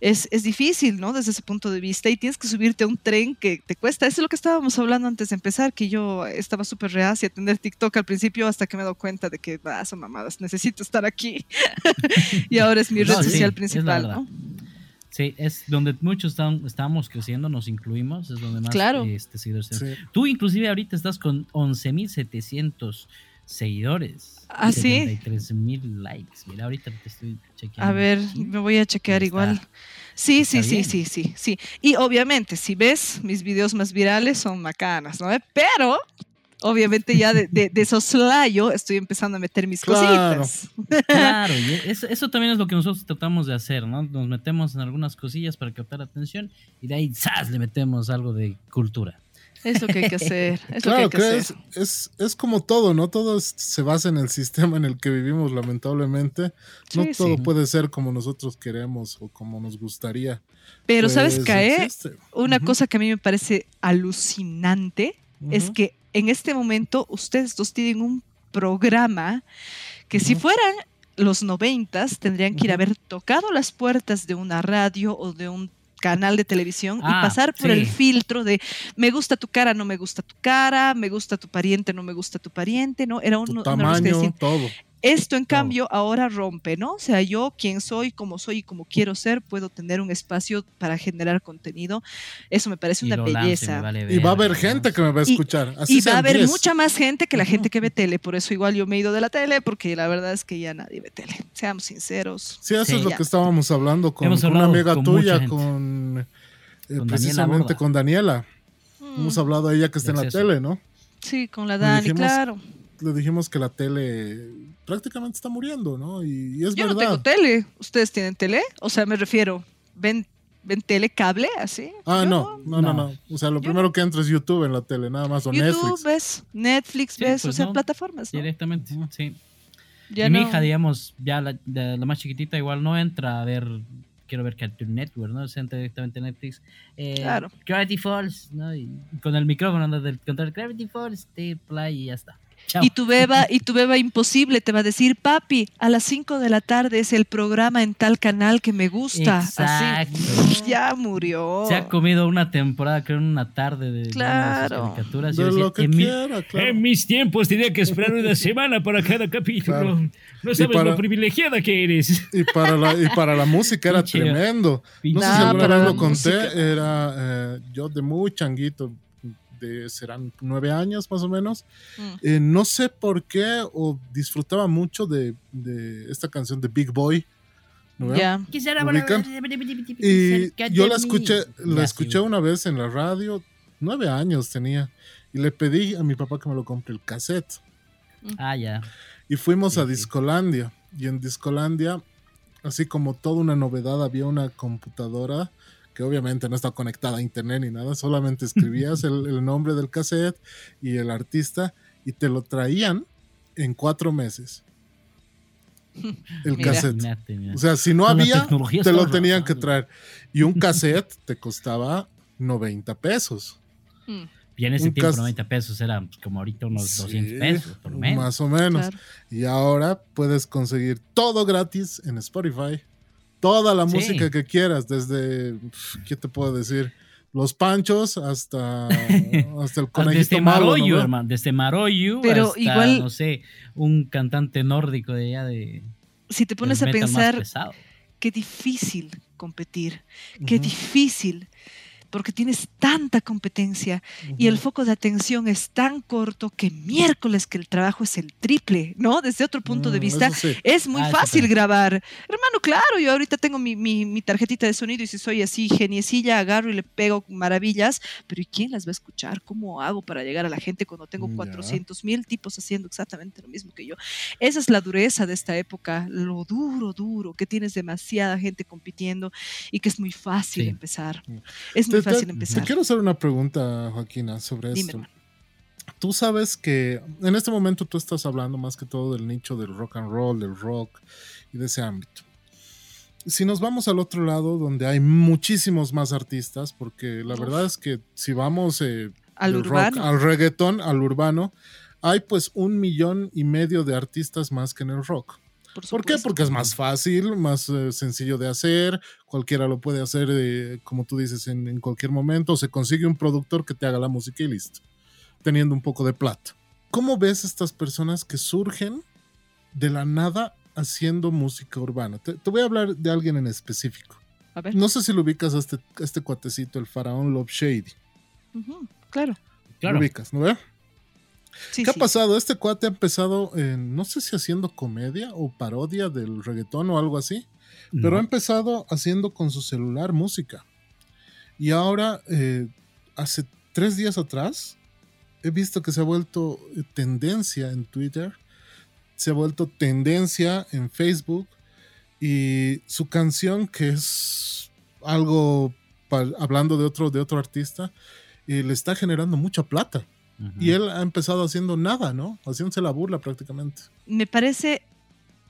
es, es difícil, ¿no? Desde ese punto de vista y tienes que subirte a un tren que te cuesta. Eso es lo que estábamos hablando antes de empezar, que yo estaba súper reacia a tener TikTok al principio hasta que me he dado cuenta de que, ah, son mamadas, necesito estar aquí. y ahora es mi red No, sí, social es la principal. ¿no? Sí, es donde muchos están, estamos creciendo, nos incluimos, es donde más Claro. este, seguidores. Sí. Tú inclusive ahorita estás con 11.700 seguidores. ¿Ah, sí? 73.000 likes. Mira, ahorita te estoy chequeando. A ver, aquí. me voy a chequear Está- igual. Sí, sí, sí, bien. sí, sí, sí. Y obviamente, si ves, mis videos más virales son macanas, ¿no? Pero, obviamente ya de, de, de soslayo estoy empezando a meter mis Claro. cositas. Claro, y eso, eso también es lo que nosotros tratamos de hacer, ¿no? Nos metemos en algunas cosillas para captar atención y de ahí ¡zas! le metemos algo de cultura. Es lo que hay que hacer. Es lo que Claro hay que que hacer. es, es, es como todo, ¿no? Todo es- se basa en el sistema en el que vivimos, lamentablemente. No Sí, todo sí. puede ser como nosotros queremos o como nos gustaría. Pero, ¿sabes, Pues, Cae? existe. Una cosa que a mí me parece alucinante es que en este momento ustedes dos tienen un programa que si fueran los noventas tendrían que ir a haber tocado las puertas de una radio o de un canal de televisión Ah, y pasar por el filtro de me gusta tu cara, no me gusta tu cara, me gusta tu pariente, no me gusta tu pariente, ¿no? Era tu que tamaño, todo. Esto, en cambio, ahora rompe, ¿no? O sea, yo, quien soy, como soy y como quiero ser, puedo tener un espacio para generar contenido. Eso me parece Y una lance, belleza. me vale Y va a haber ¿no? gente que me va a Y- escuchar. Así y va a haber 10. mucha más gente que la gente que ve tele. Por eso igual yo me he ido de la tele, porque la verdad es que ya nadie ve tele. Seamos sinceros. Sí, eso Sí, es lo ya. que estábamos hablando con, Hemos una amiga con tuya, con, eh, precisamente Borda. con Daniela. Mm, Hemos hablado de ella que está en la tele, ¿no? Sí, con la Le Dani, dijimos- claro. Le dijimos que la tele prácticamente está muriendo, ¿no? Y, y es Yo no verdad. tengo tele. ¿Ustedes tienen tele? O sea, me refiero, ¿ven, ven tele cable así? Ah, no, no, no, No. no. O sea, lo Yo primero que entra es YouTube en la tele, nada más, o YouTube Netflix. ves, Netflix Sí, ves, pues o sea, no, plataformas, ¿no? Directamente, sí. Ya y mi no. hija, digamos, ya la, la- la más chiquitita, igual no entra a ver, quiero ver Cartoon Network, ¿no? Se entra directamente a Netflix. Eh, Claro. Gravity Falls, ¿no? Y con el micrófono anda del control, Gravity Falls, te play y ya está. Chao. Y tu beba, y tu beba imposible te va a decir, papi, a las 5 de la tarde es el programa en tal canal que me gusta. Exacto. Así, ya murió. Se ha comido una temporada, creo, en una tarde de, Claro. caricaturas. De yo decía, lo que en, mi- quiera, claro. En mis tiempos tenía que esperar una semana para cada capítulo. Claro. No sabes para- lo privilegiada que eres. Y para la, y para la música era tremendo. No sé si alguna vez lo conté, música. era eh, yo de muy changuito, de serán nueve años más o menos. Mm. Eh, no sé por qué, o disfrutaba mucho de, de esta canción de Big Boy. ¿no? ¿Ubican? Y yo la escuché, la escuché una vez en la radio, nueve años tenía, y le pedí a mi papá que me lo compre el cassette. Ah, ya. Y fuimos Sí, a sí. Discolandia. Y en Discolandia, así como toda una novedad, había una computadora que obviamente no está conectada a internet ni nada, solamente escribías el, el nombre del cassette y el artista y te lo traían en cuatro meses. El Mira. cassette. Mira. O sea, si no Con había, te lo tenían que traer. Y un cassette te costaba 90 pesos. Mm, Y en ese un tiempo cas- 90 pesos eran como ahorita unos Sí, 200 pesos, por lo menos. Más o menos. claro. Y ahora puedes conseguir todo gratis en Spotify. Toda la Sí. música que quieras, desde, ¿qué te puedo decir? Los panchos hasta, hasta el Ah, conejito Desde malo. ¿no, Maroyu, ve? hermano. Desde Maroyu Pero hasta, igual- no sé, un cantante nórdico de allá de. Si te pones a pensar, qué difícil competir, qué difícil porque tienes tanta competencia y el foco de atención es tan corto que miércoles que el trabajo es el triple, ¿no? Desde otro punto de Mm, vista, eso sí. es muy Ah, fácil también. grabar. Hermano, claro, yo ahorita tengo mi, mi- mi tarjetita de sonido y si soy así geniecilla, agarro y le pego maravillas, pero ¿y quién las va a escuchar? ¿Cómo hago para llegar a la gente cuando tengo Ya. 400 mil tipos haciendo exactamente lo mismo que yo? Esa es la dureza de esta época, lo duro, duro, que tienes demasiada gente compitiendo y que es muy fácil Sí. empezar. Mm. Es muy Te- quiero hacer una pregunta, Joaquina, sobre Dime, esto. Tú sabes que en este momento tú estás hablando más que todo del nicho del rock and roll, del rock y de ese ámbito. Si nos vamos al otro lado, donde hay muchísimos más artistas, porque la Uf. verdad es que si vamos eh, Al rock al reggaetón, al urbano, hay pues un millón y medio de artistas más que en el rock. Por, ¿Por qué? Porque es más fácil, más eh, sencillo de hacer, cualquiera lo puede hacer, eh, como tú dices, en, en cualquier momento, se consigue un productor que te haga la música y listo, teniendo un poco de plata. ¿Cómo ves estas personas que surgen de la nada haciendo música urbana? Te, te voy a hablar de alguien en específico. A ver. No sé si lo ubicas a este, a este cuatecito, el faraón Love Shady. Claro. Lo ubicas, ¿no ve? Sí, ¿Qué sí. ha pasado? Este cuate ha empezado, en, no sé si haciendo comedia o parodia del reggaetón o algo así. Pero ha No. empezado haciendo con su celular música. Y ahora, eh, hace tres días atrás, he visto que se ha vuelto eh, tendencia en Twitter, se ha vuelto tendencia en Facebook. Y su canción, que es algo, hablando de otro, de otro artista, eh, le está generando mucha plata. Y él ha empezado haciendo nada, ¿no? Haciéndose la burla prácticamente. me parece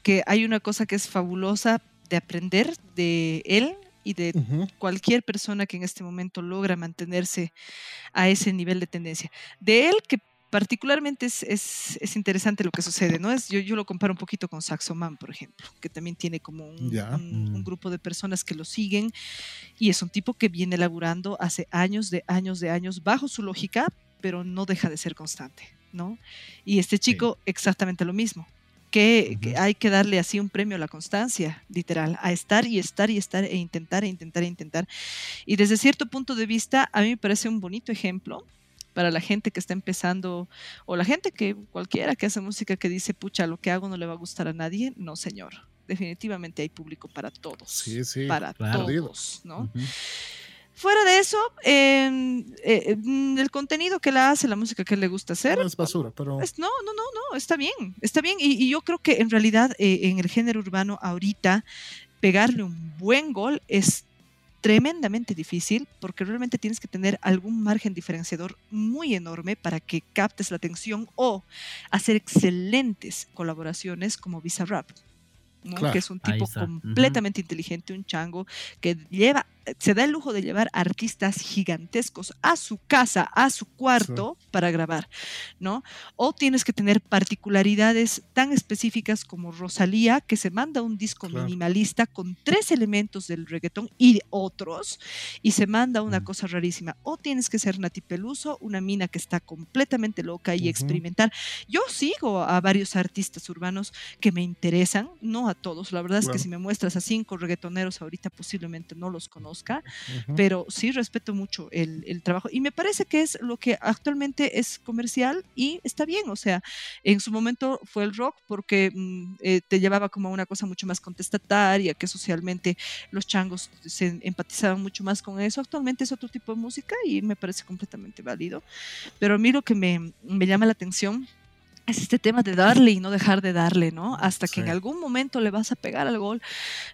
que hay una cosa que es fabulosa de aprender de él y de cualquier persona que en este momento logra mantenerse a ese nivel de tendencia. De él, que particularmente es, es- es interesante lo que sucede, ¿no? Es, yo, yo lo comparo un poquito con Saxoman, por ejemplo, que también tiene como un- un Mm. grupo de personas que lo siguen y es un tipo que viene laburando hace años, de años, de años, bajo su lógica, pero no deja de ser constante, ¿no? Y este chico exactamente lo mismo. Que, que Ujú. hay que darle así un premio a la constancia, literal, a estar y estar y estar e intentar e intentar e intentar. Y desde cierto punto de vista, a mí me parece un bonito ejemplo para la gente que está empezando o la gente que cualquiera que hace música que dice, pucha, lo que hago no le va a gustar a nadie. No, señor. Definitivamente hay público para todos. Sí, sí. Para claro. todos, ¿no? Ujú. Fuera de eso, eh, eh, mm, el contenido que él hace, la música que él le gusta hacer, No es basura, pero es- no, no, no, no, está bien, está bien. Y, y yo creo que en realidad eh, en el género urbano ahorita pegarle un buen gol es tremendamente difícil porque realmente tienes que tener algún margen diferenciador muy enorme para que captes la atención o hacer excelentes colaboraciones como. ¿no? Claro, que es un tipo completamente inteligente, un chango que lleva, se da el lujo de llevar artistas gigantescos a su casa, a su cuarto para grabar, ¿no? O tienes que tener particularidades tan específicas como Rosalía, que se manda un disco Claro. minimalista con tres elementos del reggaetón y otros, y se manda una cosa rarísima. O tienes que ser Nati Peluso, una mina que está completamente loca y Ujú. experimental. Yo sigo a varios artistas urbanos que me interesan, no a todos. La verdad es que si me muestras a cinco reggaetoneros ahorita posiblemente no los conozca, ujú. pero sí respeto mucho el, el trabajo. Y me parece que es lo que actualmente es comercial y está bien, o sea, en su momento fue el rock porque mm, eh, te llevaba como a una cosa mucho más contestataria, que socialmente los changos se empatizaban mucho más con eso, actualmente es otro tipo de música y me parece completamente válido, pero a mí lo que me, me llama la atención es este tema de darle y no dejar de darle, ¿no? Hasta que en algún momento le vas a pegar al gol,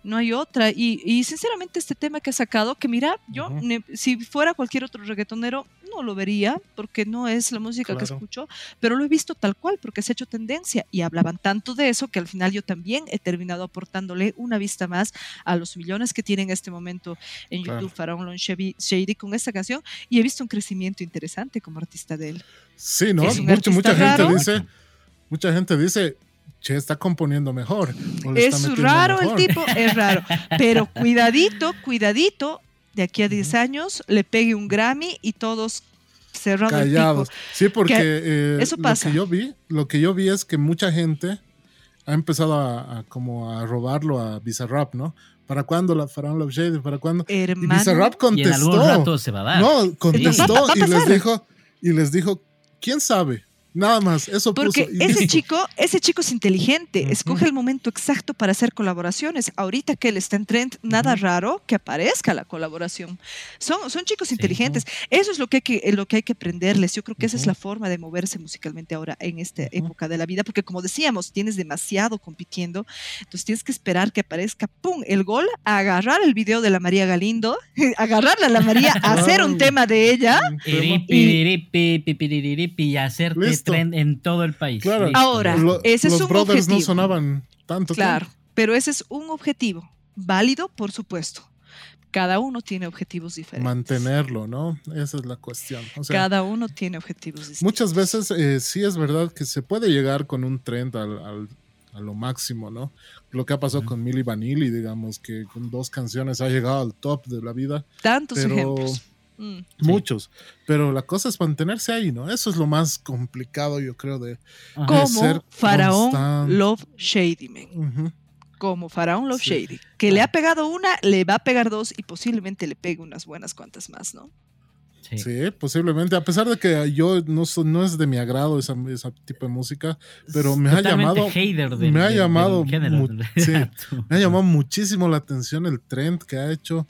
no hay otra. Y, y sinceramente este tema que ha sacado, que mira, yo ne- si fuera cualquier otro reggaetonero, no lo vería, porque no es la música que escucho, pero lo he visto tal cual, porque se ha hecho tendencia. Y hablaban tanto de eso que al final yo también he terminado aportándole una vista más a los millones que tiene en este momento en Claro. YouTube Faraón Lon Shady Shady con esta canción, y he visto un crecimiento interesante como artista de él. Sí, ¿no? Mucha, mucha gente raro. dice, mucha gente dice, che, está componiendo mejor. o le está Es raro el mejor". tipo, es raro. Pero cuidadito, cuidadito, de aquí a 10 años le pegue un Grammy y todos cerrando Callados. el Sí, porque Que eh, eso pasa. lo que yo vi, lo que yo vi es que mucha gente ha empezado a, a como a robarlo a Bizarrap, ¿no? ¿Para cuándo la Faraón Love Shady? ¿Para cuándo? Y Hermano, Bizarrap Y en algún contestó. rato se va a dar. No, contestó y les dijo, y les dijo, ¿quién sabe? Nada más, eso Porque puso. Ese dijo, chico, ese chico es inteligente, escoge el momento exacto para hacer colaboraciones. Ahorita que él está en trend, nada raro que aparezca la colaboración. Son, son chicos inteligentes. Eso es lo que, hay que, lo que hay que aprenderles. Yo creo que esa es la forma de moverse musicalmente ahora en esta época de la vida, porque como decíamos, tienes demasiado compitiendo, entonces tienes que esperar que aparezca, ¡pum!, el gol, agarrar el video de la María Galindo, agarrarla a la María, hacer un tema de ella. y hacerte Trend en todo el país. Claro. Listo, Ahora. Lo- ese es los un brothers no objetivo. sonaban tanto. Claro, pero ese es un objetivo, válido, por supuesto. Cada uno tiene objetivos diferentes. Mantenerlo, ¿no? Esa es la cuestión. O sea, Cada uno tiene objetivos distintos. muchas veces eh, sí es verdad que se puede llegar con un trend al, al- a lo máximo, ¿no? Lo que ha pasado con Milli Vanilli, digamos, que con dos canciones ha llegado al top de la vida. Tantos pero- ejemplos. Mm. Muchos. Pero la cosa es mantenerse ahí, ¿no? Eso es lo más complicado, yo creo, de... Ajá. Como ser Faraón. Love Shady Man. Ujú. Como Faraón Love Sí. Shady. Que le ha pegado una, le va a pegar dos y posiblemente le pegue unas buenas cuantas más, ¿no? Sí. Sí, posiblemente. A pesar de que yo no, no es de mi agrado esa, ese tipo de música, pero me ha llamado- hater del- me ha llamado del género. mu- sí, me ha llamado muchísimo la atención el trend que ha hecho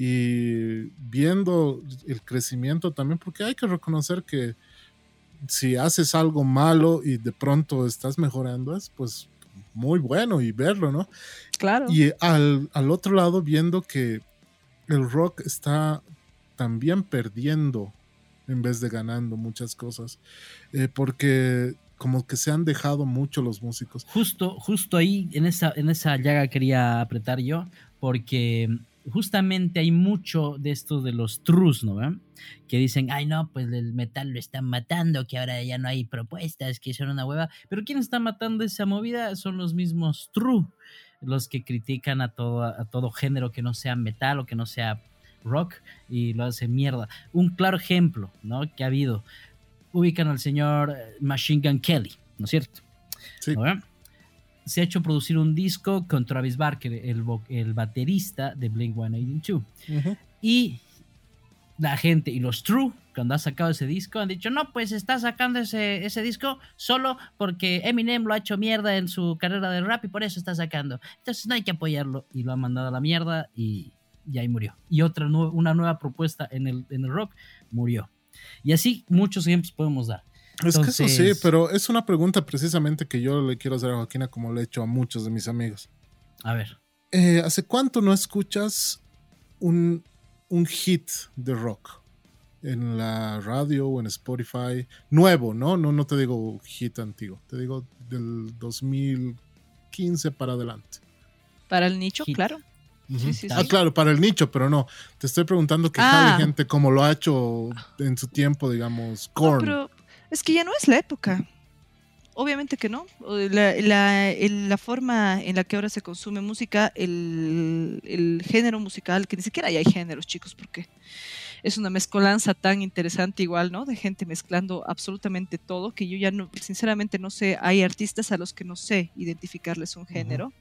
y viendo el crecimiento también, porque hay que reconocer que si haces algo malo y de pronto estás mejorando, es pues muy bueno y verlo, ¿no? Claro. Y al, al otro lado, viendo que el rock está también perdiendo en vez de ganando muchas cosas, Eh, porque como que se han dejado mucho los músicos. Justo, justo ahí, en esa, en esa llaga quería apretar yo, porque justamente hay mucho de esto de los trus, ¿no? ve? Que dicen, ay no, pues el metal lo están matando, que ahora ya no hay propuestas, que son una hueva. Pero ¿quién está matando esa movida? Son los mismos true, los que critican a todo, a todo género que no sea metal o que no sea rock y lo hacen mierda. Un claro ejemplo, ¿no? Que ha habido. Ubican al señor eh, Machine Gun Kelly, ¿no es cierto? Sí. ¿No? Se ha hecho producir un disco con Travis Barker, el, el baterista de Blink 182. Y la gente y los True, cuando ha sacado ese disco, han dicho, no, pues está sacando ese, ese disco solo porque Eminem lo ha hecho mierda en su carrera de rap y por eso está sacando. Entonces no hay que apoyarlo. Y lo han mandado a la mierda y, y ahí murió. Y otra, una nueva propuesta en el, en el rock murió. Y así muchos ejemplos podemos dar. Es que eso sí, pero es una pregunta precisamente que yo le quiero hacer a Joaquina como le he hecho a muchos de mis amigos. A ver. Eh, ¿Hace cuánto no escuchas un, un hit de rock? En la radio o en Spotify. Nuevo, ¿no? No, no te digo hit antiguo. Te digo del 2015 para adelante. Para el nicho, Hit. claro. Sí, sí, Ah, sí. claro, para el nicho, pero no. Te estoy preguntando que Ah. jale gente como lo ha hecho en su tiempo, digamos, No, Korn. pero es que ya no es la época. Obviamente que no. La, la- forma en la que ahora se consume música, el, el género musical, que ni siquiera ya hay géneros, chicos, porque es una mezcolanza tan interesante igual, ¿no? De gente mezclando absolutamente todo, que yo ya no, sinceramente no sé, hay artistas a los que no sé identificarles un género.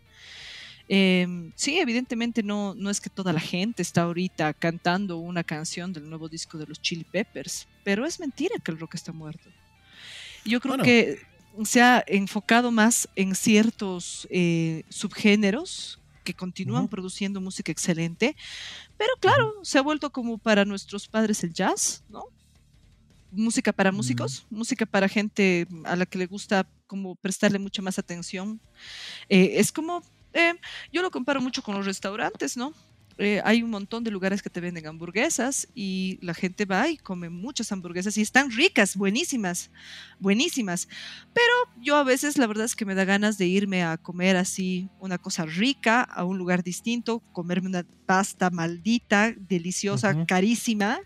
Em, sí, evidentemente no, no es que toda la gente está ahorita cantando una canción del nuevo disco de los Chili Peppers, pero es mentira que el rock está muerto. Yo creo Bueno. que se ha enfocado más en ciertos eh, subgéneros que continúan produciendo música excelente, pero claro, se ha vuelto como para nuestros padres el jazz, ¿no? Música para músicos, música para gente a la que le gusta como prestarle mucha más atención. Eh, es como, eh, yo lo comparo mucho con los restaurantes, ¿no? Eh, hay un montón de lugares que te venden hamburguesas y la gente va y come muchas hamburguesas y están ricas, buenísimas, buenísimas. Pero yo a veces la verdad es que me da ganas de irme a comer así una cosa rica a un lugar distinto, comerme una pasta maldita, deliciosa, carísima,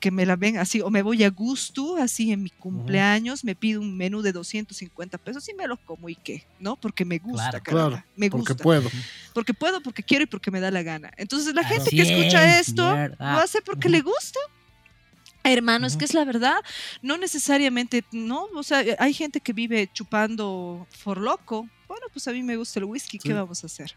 que me la ven así, o me voy a gusto, así en mi cumpleaños, me pido un menú de 250 pesos y me lo como y qué, ¿no? Porque me gusta, Claro, caramba, Claro, me porque puedo. Porque puedo, porque quiero y porque me da la gana. Entonces la gente Así que escucha es, esto mierda. lo hace porque Ujú. le gusta. Hermano, es Ujú. que es la verdad, no necesariamente, no, o sea, hay gente que vive chupando for loco. Bueno, pues a mí me gusta el whisky, ¿qué Sí. vamos a hacer?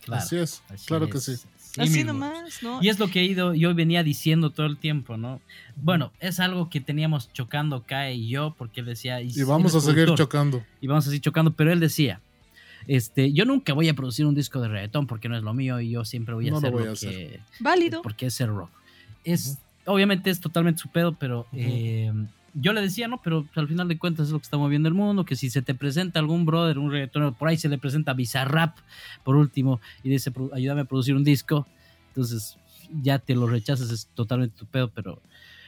Claro, Así es, así claro que es. sí. Sí, Así nomás, ¿no? Y es lo que he ido, yo venía diciendo todo el tiempo, ¿no? Bueno, es algo que teníamos chocando Kai y yo, porque él decía... Y vamos él a es seguir productor, chocando. Y vamos a seguir chocando, pero él decía, este, yo nunca voy a producir un disco de reggaetón porque no es lo mío y yo siempre voy a No lo hacer voy lo, a hacer. que... Válido. Porque es el rock. Es, Obviamente es totalmente su pedo, pero eh, yo le decía, no, pero al final de cuentas es lo que está moviendo el mundo, que si se te presenta algún brother, un reggaetonero, por ahí se le presenta Bizarrap, por último, y dice, "Pro- ayúdame a producir un disco, entonces ya te lo rechazas, es totalmente tu pedo, pero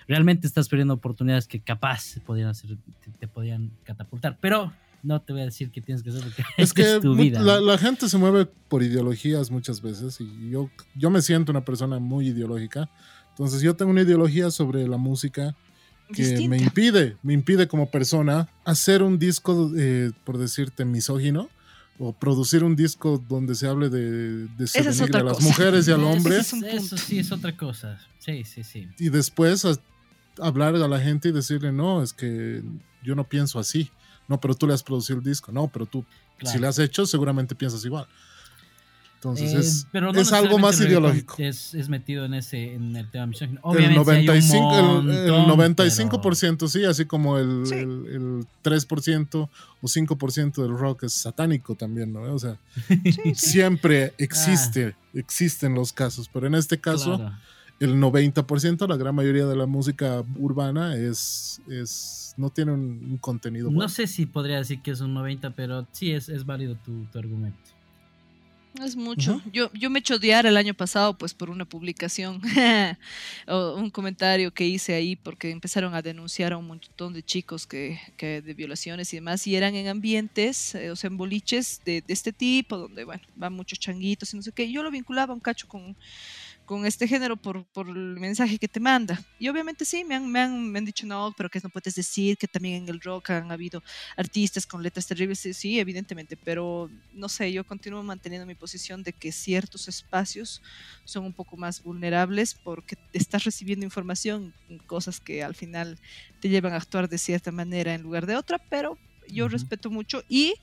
realmente estás perdiendo oportunidades que capaz podían hacer, te, te podían catapultar, pero no te voy a decir que tienes que hacer porque Es que tu mu- vida. la, ¿no? la gente se mueve por ideologías muchas veces y yo, yo me siento una persona muy ideológica. Entonces yo tengo una ideología sobre la música que Distinta. me impide, me impide como persona hacer un disco, eh, por decirte, misógino o producir un disco donde se hable de, se es a las cosa. mujeres y al hombre es Eso sí es otra cosa, sí, sí, sí. y después a- hablar a la gente y decirle, no, es que yo no pienso así. No, pero tú le has producido el disco. No, pero tú, Claro. si le has hecho, seguramente piensas igual. Entonces Eh, es, pero no es algo más el ideológico. Es, es metido en ese en el tema misógino. El Obviamente un 95%, el, el montón, 95% sí, así como el, Sí. el, el 3% o 5% del rock es satánico también, ¿no? O sea, Sí, sí. siempre existe, existen los casos, pero en este pero- caso, claro. El 90%, la gran mayoría de la música urbana es, es no tiene un, un contenido No sé si podría decir que es un 90, pero sí es, es válido tu, tu argumento. No es mucho. Yo, yo me eché odiar el año pasado, pues, por una publicación o un comentario que hice ahí, porque empezaron a denunciar a un montón de chicos que, que de violaciones y demás, y eran en ambientes, eh, o sea, en boliches de, de este tipo, donde, bueno, van muchos changuitos y no sé qué. Yo lo vinculaba un cacho con, con este género por, por el mensaje que te manda. Y obviamente sí, me han, me han, me han dicho, no, pero que no puedes decir que también en el rock han habido artistas con letras terribles. Sí, sí, evidentemente, pero no sé, yo continúo manteniendo mi posición de que ciertos espacios son un poco más vulnerables porque estás recibiendo información, cosas que al final te llevan a actuar de cierta manera en lugar de otra, pero yo respeto mucho y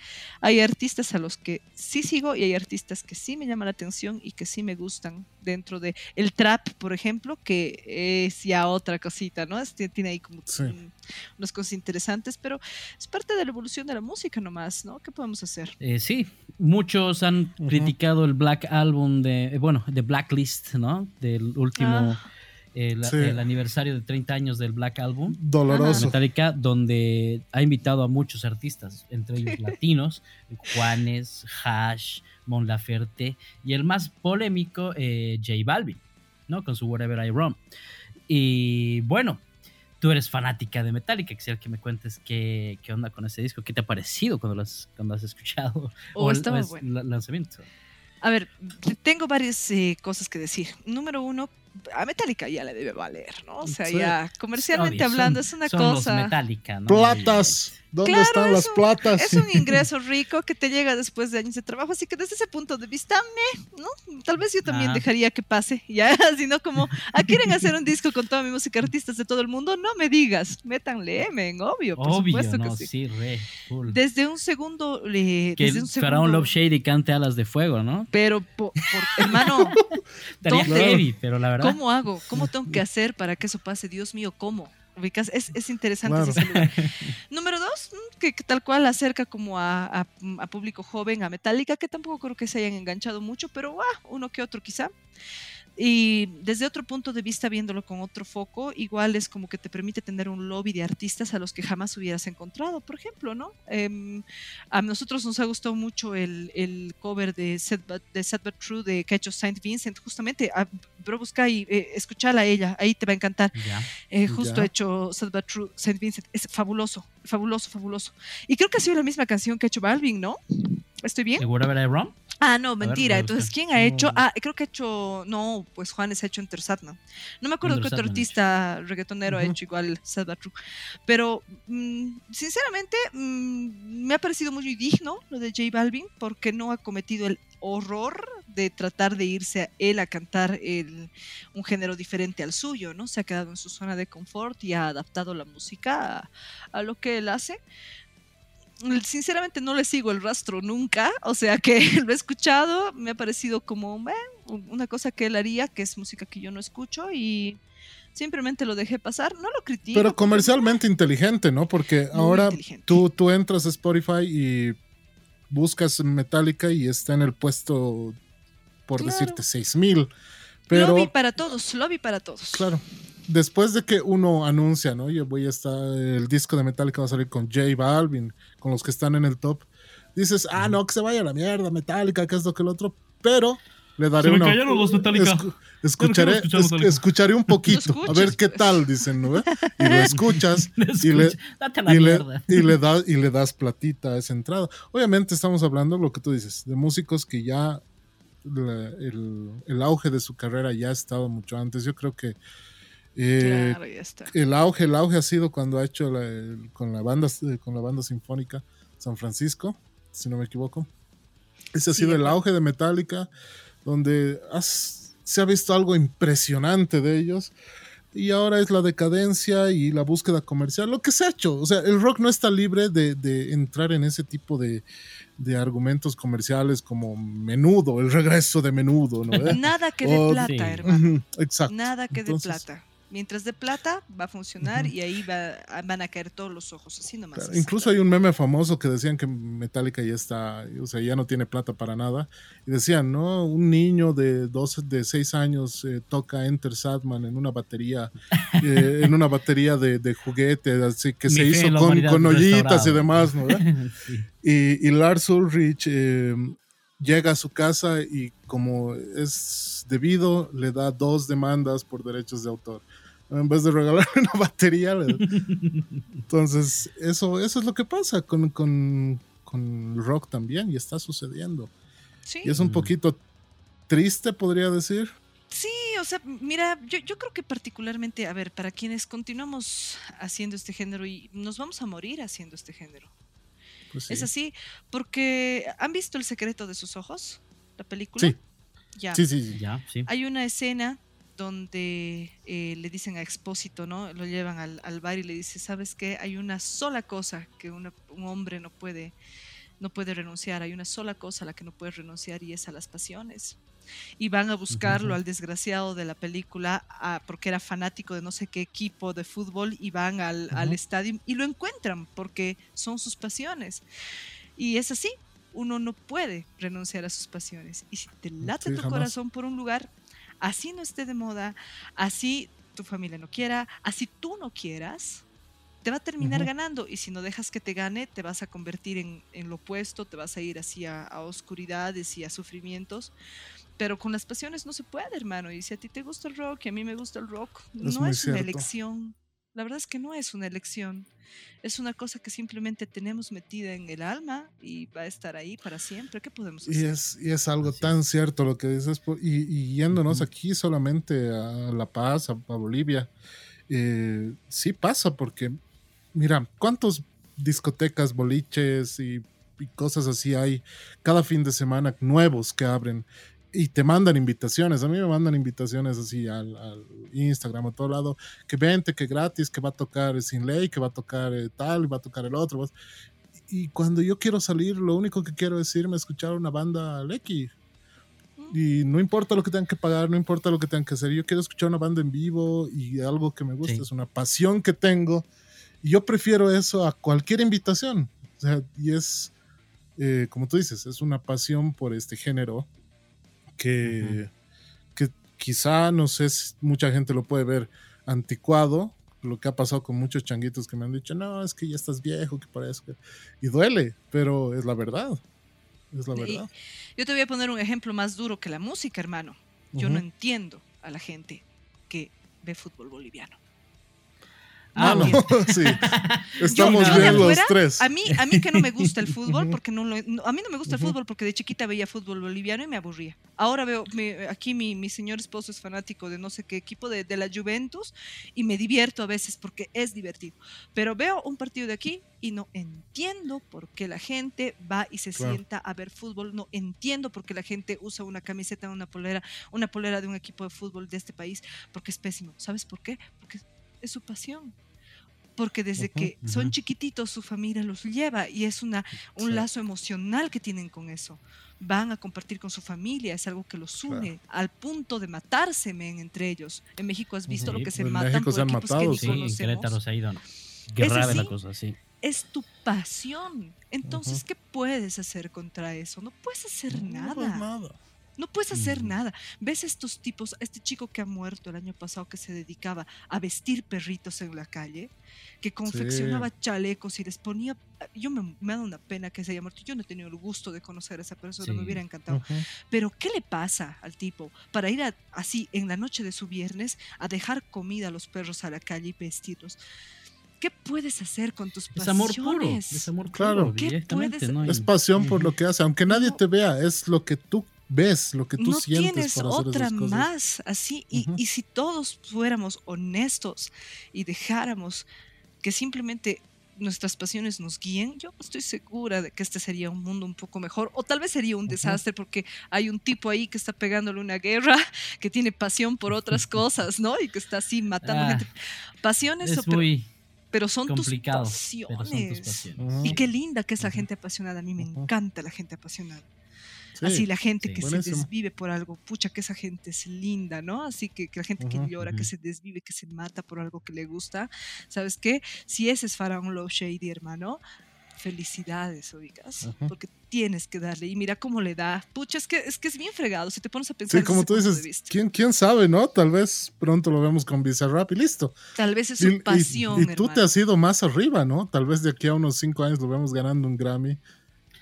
hay artistas a los que sí sigo y hay artistas que sí me llaman la atención y que sí me gustan dentro de el trap, por ejemplo, que es ya otra cosita, ¿no? Es- tiene ahí como Sí. unas cosas interesantes, pero es parte de la evolución de la música nomás, ¿no? ¿Qué podemos hacer? Eh, sí, muchos han criticado el Black Album de, eh, bueno, de Blacklist, ¿no? Del último, Ah. El, Sí. el aniversario de 30 años del Black Album. Doloroso. Metallica, donde ha invitado a muchos artistas, entre ellos latinos, Juanes, Hash, Mon Laferte y el más polémico, eh, J Balvin, ¿no? Con su Whatever I Roam. Y bueno, tú eres fanática de Metallica, quisiera que me cuentes qué, qué onda con ese disco, qué te ha parecido cuando lo has, cuando has escuchado Oh, el- bueno. la- lanzamiento. A ver, te- tengo varias eh, cosas que decir. Número uno, a Metallica ya le debe valer, ¿no? O sea, Sí. ya comercialmente Obvio, hablando son- es una son cosa... Los Metallica, ¿no? Platas. ¿Dónde Claro, están es las un- platas? Es un ingreso rico que te llega después de años de trabajo, así que desde ese punto de vista, me, ¿no? Tal vez yo también Ah. dejaría que pase, ya, sino como, ¿ah, quieren hacer un disco con toda mi música, artistas de todo el mundo? No me digas, métanle, men, obvio, por Obvio, supuesto no, que sí. sí, re, full. Desde un segundo, eh, que desde un el segundo, Faraón Love Shady cante alas de fuego, ¿no? pero po- por, hermano, heavy, pero la verdad. ¿cómo hago? ¿Cómo tengo que hacer para que eso pase? Dios mío, ¿cómo? Ubicas, es, es interesante Claro. ese lugar. Número dos, mm, que, que tal cual acerca como a, a- a público joven, a Metallica, que tampoco creo que se hayan enganchado mucho, pero ah, uno que otro quizá. Y desde otro punto de vista, viéndolo con otro foco, igual es como que te permite tener un lobby de artistas a los que jamás hubieras encontrado, por ejemplo, ¿no? Em, a nosotros nos ha gustado mucho el, el cover de Sad, But, de Sad But True de que ha hecho Saint Vincent, justamente, ah, pero busca y eh, escuchala a ella, ahí te va a encantar. Eh, justo Ya. ha hecho Sad But True, Saint Vincent. Es fabuloso, fabuloso, fabuloso. Y creo que ha sido la misma canción que ha hecho Balvin, ¿no? ¿Estoy bien? ¿El Whatever I Wrong? Ah, no, mentira. Entonces. ¿quién ha hecho? No. Ah, creo que ha hecho. No, pues Juanes ha hecho Intersatna. No me acuerdo qué otro artista reggaetonero ha hecho igual Sad But True. Pero, mm, sinceramente, mm, me ha parecido muy digno lo de J Balvin porque no ha cometido el horror de tratar de irse a él a cantar el- un género diferente al suyo, ¿no? Se ha quedado en su zona de confort y ha adaptado la música a, a lo que él hace. Sinceramente no le sigo el rastro nunca, o sea que lo he escuchado, me ha parecido como eh, una cosa que él haría, que es música que yo no escucho y simplemente lo dejé pasar, no lo critico. Pero comercialmente inteligente, ¿no? Porque Muy ahora tú, tú entras a Spotify y buscas Metallica y está en el puesto, por Claro. decirte, 6000. Pero, Lobby para todos, lobby para todos. claro, después de que uno anuncia, ¿no? Yo voy a estar, el disco de Metallica va a salir con J Balvin, con los que están en el top. Dices, ah, no, que se vaya a la mierda, Metallica, que esto, que el otro. Pero le daré Se me una. cayeron los Metallica. escu- escucharé, no es- Metallica. escucharé un poquito, Lo a ver qué tal, dicen, ¿no? ve? Y lo escuchas y le, y le, y le das y le das platita a esa entrada. Obviamente estamos hablando lo que tú dices, de músicos que ya la- el, el auge de su carrera ya ha estado mucho antes. Yo creo que eh, Claro, ya está. el auge, el auge ha sido cuando ha hecho la- el- con la banda eh, con la banda sinfónica San Francisco, si no me equivoco. Ese ha Sí, sido de el auge de Metallica, donde has- se ha visto algo impresionante de ellos. Y ahora es la decadencia y la búsqueda comercial, lo que se ha hecho. O sea, el rock no está libre de, de entrar en ese tipo de, de argumentos comerciales como menudo, el regreso de menudo, ¿no? Nada que de plata, hermano. Exacto. Nada que de plata. Mientras de plata va a funcionar y ahí va- van a caer todos los ojos, así nomás. Claro, incluso hay un meme famoso que decían que Metallica ya está, o sea, ya no tiene plata para nada. Y decían, ¿no? Un niño de 12, de 6 años eh, toca Enter Sadman en una batería, eh, en una batería de, de juguete, así que Mi se hizo con, con ollitas y demás, ¿no? Sí. Y, y Lars Ulrich eh, llega a su casa y como es debido, le da dos demandas por derechos de autor. En vez de regalarle una batería, entonces eso, eso es lo que pasa con, con, con el rock también y está sucediendo. Sí, Y es un Mm. poquito triste, podría decir. sí, o sea, mira, yo, yo creo que particularmente, a ver, para quienes continuamos haciendo este género y nos vamos a morir haciendo este género. Pues sí. Es así, porque ¿han visto El secreto de sus ojos? La película. Sí. Ya. Sí, sí, sí. Ya, sí. Hay una escena donde eh, le dicen a Expósito, ¿no? Lo llevan al, al bar y le dice, ¿sabes qué? Hay una sola cosa que una- un hombre no puede, no puede renunciar, hay una sola cosa a la que no puede renunciar y es a las pasiones. Y van a buscarlo al desgraciado de la película porque era fanático de no sé qué equipo de fútbol y van al, estadio y lo encuentran porque son sus pasiones. Y es así, uno no puede renunciar a sus pasiones. Y si te late Sí, tu jamás. corazón por un lugar, así no esté de moda, así tu familia no quiera, así tú no quieras, te va a terminar ganando. Y si no dejas que te gane, te vas a convertir en, en lo opuesto, te vas a ir así a, oscuridades y a sufrimientos. Pero con las pasiones no se puede, hermano. Y si a ti te gusta el rock y a mí me gusta el rock, Es no es una elección. La verdad es que no es una elección. Es una cosa que simplemente tenemos metida en el alma y va a estar ahí para siempre. ¿Qué podemos Y hacer? es, y es algo Así tan cierto lo que dices. y, y yéndonos Ujú. aquí solamente a La Paz, a, a Bolivia, eh, sí pasa porque, mira, ¿cuántos discotecas, boliches y, y cosas así hay cada fin de semana nuevos que abren? Y te mandan invitaciones. A mí me mandan invitaciones así al, al Instagram, a todo lado. Que vente, que gratis, que va a tocar Sin Ley, que va a tocar eh, tal, y va a tocar el otro. y cuando yo quiero salir, lo único que quiero es irme a escuchar una banda Lecky. Y no importa lo que tengan que pagar, no importa lo que tengan que hacer. Yo quiero escuchar una banda en vivo y algo que me gusta, Sí. es una pasión que tengo. Y yo prefiero eso a cualquier invitación. O sea, y es, eh, como tú dices, es una pasión por este género que, que quizá, no sé si mucha gente lo puede ver anticuado, lo que ha pasado con muchos changuitos que me han dicho, no, es que ya estás viejo, que para eso. Y duele, pero es la verdad. Es la Y- verdad. Yo te voy a poner un ejemplo más duro que la música, hermano. Yo no entiendo a la gente que ve fútbol boliviano. Ah, no, sí. Estamos yo bien los tres. A mí, a mí que no me gusta el fútbol, porque no, lo- no- a mí no me gusta el fútbol porque de chiquita veía fútbol boliviano y me aburría. Ahora veo, me- aquí mi, mi señor esposo es fanático de no sé qué equipo de, de la Juventus y me divierto a veces porque es divertido. Pero veo un partido de aquí y no entiendo por qué la gente va y se Claro. sienta a ver fútbol. No entiendo por qué la gente usa una camiseta, una polera, una polera de un equipo de fútbol de este país, porque es pésimo. ¿Sabes por qué? Porque es su pasión porque desde que son chiquititos su familia los lleva y es una, un Sí. lazo emocional que tienen con eso. Van a compartir con su familia, es algo que los Claro. une al punto de matarse men, entre ellos. En México has visto Sí, lo que se en matan México por se han equipos que matado, ni Sí, Nosotros en conocemos. se ha ido, ¿no? Grave la cosa, sí. Es tu pasión. Entonces. ¿qué puedes hacer contra eso? No puedes hacer No, pues nada. nada. No puedes hacer nada. ¿Ves estos tipos, este chico que ha muerto el año pasado que se dedicaba a vestir perritos en la calle, que confeccionaba chalecos y les ponía... Yo me, me da una pena que se haya muerto. Yo no he tenido el gusto de conocer a esa persona, me hubiera encantado. Pero ¿qué le pasa al tipo para ir a- así en la noche de su viernes a dejar comida a los perros a la calle y vestirlos? ¿Qué puedes hacer con tus Es pasiones? amor puro. Es amor Claro. puro, ¿Qué directamente, puedes- ¿no? Es pasión por lo que hace, aunque nadie No. te vea, es lo que tú ves, lo que tú no sientes tienes para hacer otra esas cosas. más así y, Ujú. y si todos fuéramos honestos y dejáramos que simplemente nuestras pasiones nos guíen, yo estoy segura de que este sería un mundo un poco mejor o tal vez sería un desastre porque hay un tipo ahí que está pegándole una guerra, que tiene pasión por otras cosas, ¿no? Y que está así matando Ah, gente. Pasiones, Es o- pero, muy pero son tus complicado, pasiones. pero son tus pasiones. Y qué linda que es la gente apasionada. A mí me encanta la gente apasionada. Sí. Así la gente sí. que se desvive por algo, pucha que esa gente es linda, ¿no? Así que, que la gente que llora, que se desvive, que se mata por algo que le gusta, ¿sabes qué? Si ese es Faraón Low Shady, hermano, felicidades, oigas, Ujú. porque tienes que darle. Y mira cómo le da. Pucha, es que es, que es bien fregado, si te pones a pensar Sí, como tú dices. ¿quién, quién sabe, ¿no? Tal vez pronto lo vemos con Bizarrap y listo. Tal vez es su y- pasión, y tú te has ido más arriba, ¿no? Tal vez de aquí a unos cinco años lo vemos ganando un Grammy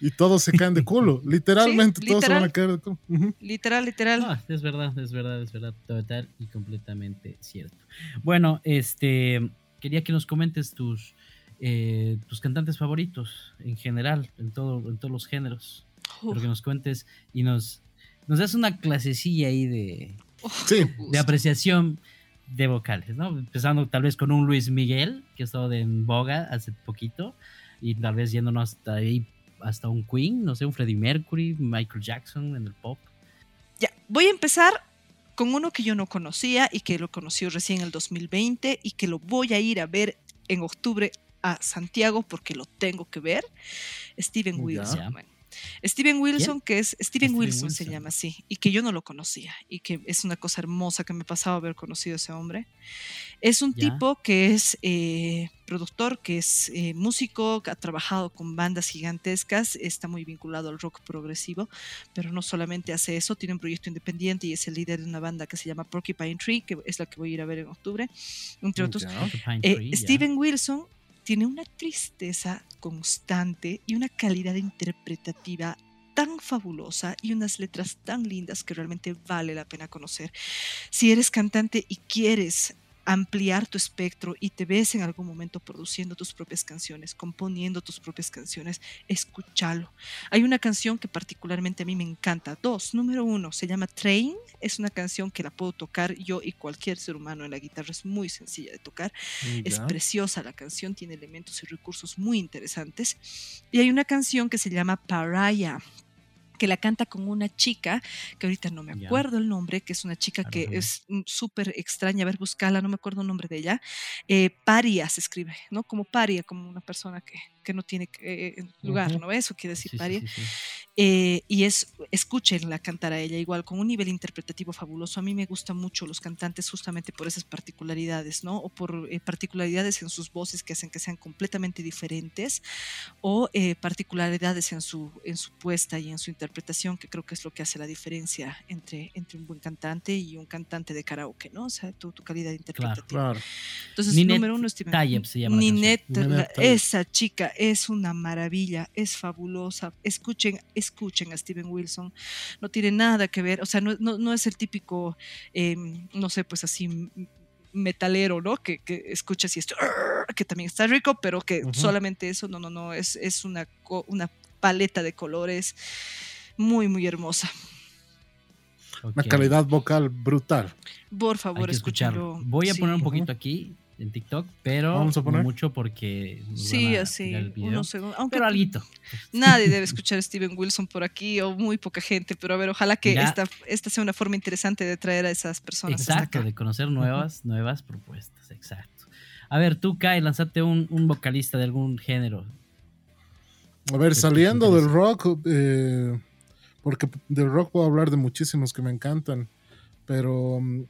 y todos se caen de culo. Literalmente, todos se van a caer de culo. Literal, literal. Ah, es verdad, es verdad, es verdad, total y completamente cierto. Bueno, este, quería que nos comentes tus, eh, tus cantantes favoritos en general, en todo, en todos los géneros. Uf, Pero que nos cuentes y nos, nos das una clasecilla ahí de, Sí. de apreciación de vocales, ¿no? Empezando tal vez con un Luis Miguel, que ha estado en boga hace poquito, y tal vez yéndonos hasta ahí, hasta un Queen, no sé, un Freddie Mercury, Michael Jackson en el pop. Ya, voy a empezar con uno que yo no conocía y que lo conocí recién en el 2020 y que lo voy a ir a ver en octubre a Santiago porque lo tengo que ver. Steven. Wilson. Man. Steven Wilson, que es Steven, Steven Wilson, se Wilson. llama así, y que yo no lo conocía, y que es una cosa hermosa que me pasaba haber conocido a ese hombre. Es un Ya. tipo que es eh, productor, que es eh, músico, que ha trabajado con bandas gigantescas, está muy vinculado al rock progresivo, pero no solamente hace eso, tiene un proyecto independiente y es el líder de una banda que se llama Porcupine Tree, que es la que voy a ir a ver en octubre, entre otros. Eh, Tree. Steven Wilson tiene una tristeza constante y una calidad interpretativa tan fabulosa y unas letras tan lindas que realmente vale la pena conocer. Si eres cantante y quieres ampliar tu espectro y te ves en algún momento produciendo tus propias canciones, componiendo tus propias canciones, escúchalo. Hay una canción que particularmente a mí me encanta. Dos, número uno, se llama Train. Es una canción que la puedo tocar yo y cualquier ser humano en la guitarra. Es muy sencilla de tocar. Es preciosa la canción, tiene elementos y recursos muy interesantes. Y hay una canción que se llama Pariah que la canta con una chica, que ahorita no me acuerdo el nombre, que es una chica que Ajá. es súper extraña, a ver, buscarla, no me acuerdo el nombre de ella. Eh, paria se escribe, ¿no? Como paria, como una persona que, que no tiene eh, lugar. ¿no? Eso quiere decir sí, paria. sí, sí. Eh, y es, escúchenla cantar a ella igual, con un nivel interpretativo fabuloso. A mí me gustan mucho los cantantes justamente por esas particularidades, ¿no? O por eh, particularidades en sus voces que hacen que sean completamente diferentes, o eh, particularidades en su, en su puesta y en su interpretación, que creo que es lo que hace la diferencia entre, entre un buen cantante y un cantante de karaoke, ¿no? O sea, tu, tu calidad interpretativa. Claro. Entonces, Ninette número uno, Steven. Tayeb se llama Ninette, la- esa chica es una maravilla, es fabulosa. Escuchen, escuchen a Steven Wilson. No tiene nada que ver, o sea, no, no- no es el típico, eh, no sé, pues así metalero, ¿no? Que, que escuchas y esto, que también está rico, pero que solamente eso, no, no, no, es, es una, una paleta de colores muy, muy hermosa. Una calidad vocal brutal. Por favor, escucharlo. Voy a Sí. poner un poquito aquí en TikTok, pero Vamos a no poner. mucho porque Sí, así, unos segundos. Aunque pero alguito. Nadie debe escuchar a Steven Wilson por aquí o muy poca gente, pero a ver, ojalá que esta, esta sea una forma interesante de traer a esas personas hasta Exacto, acá. de conocer nuevas, nuevas propuestas, exacto. A ver, tú, Kai, lanzate un, un vocalista de algún género. A ver, ¿Qué te saliendo del rock, eh, porque del rock puedo hablar de muchísimos que me encantan, pero mm,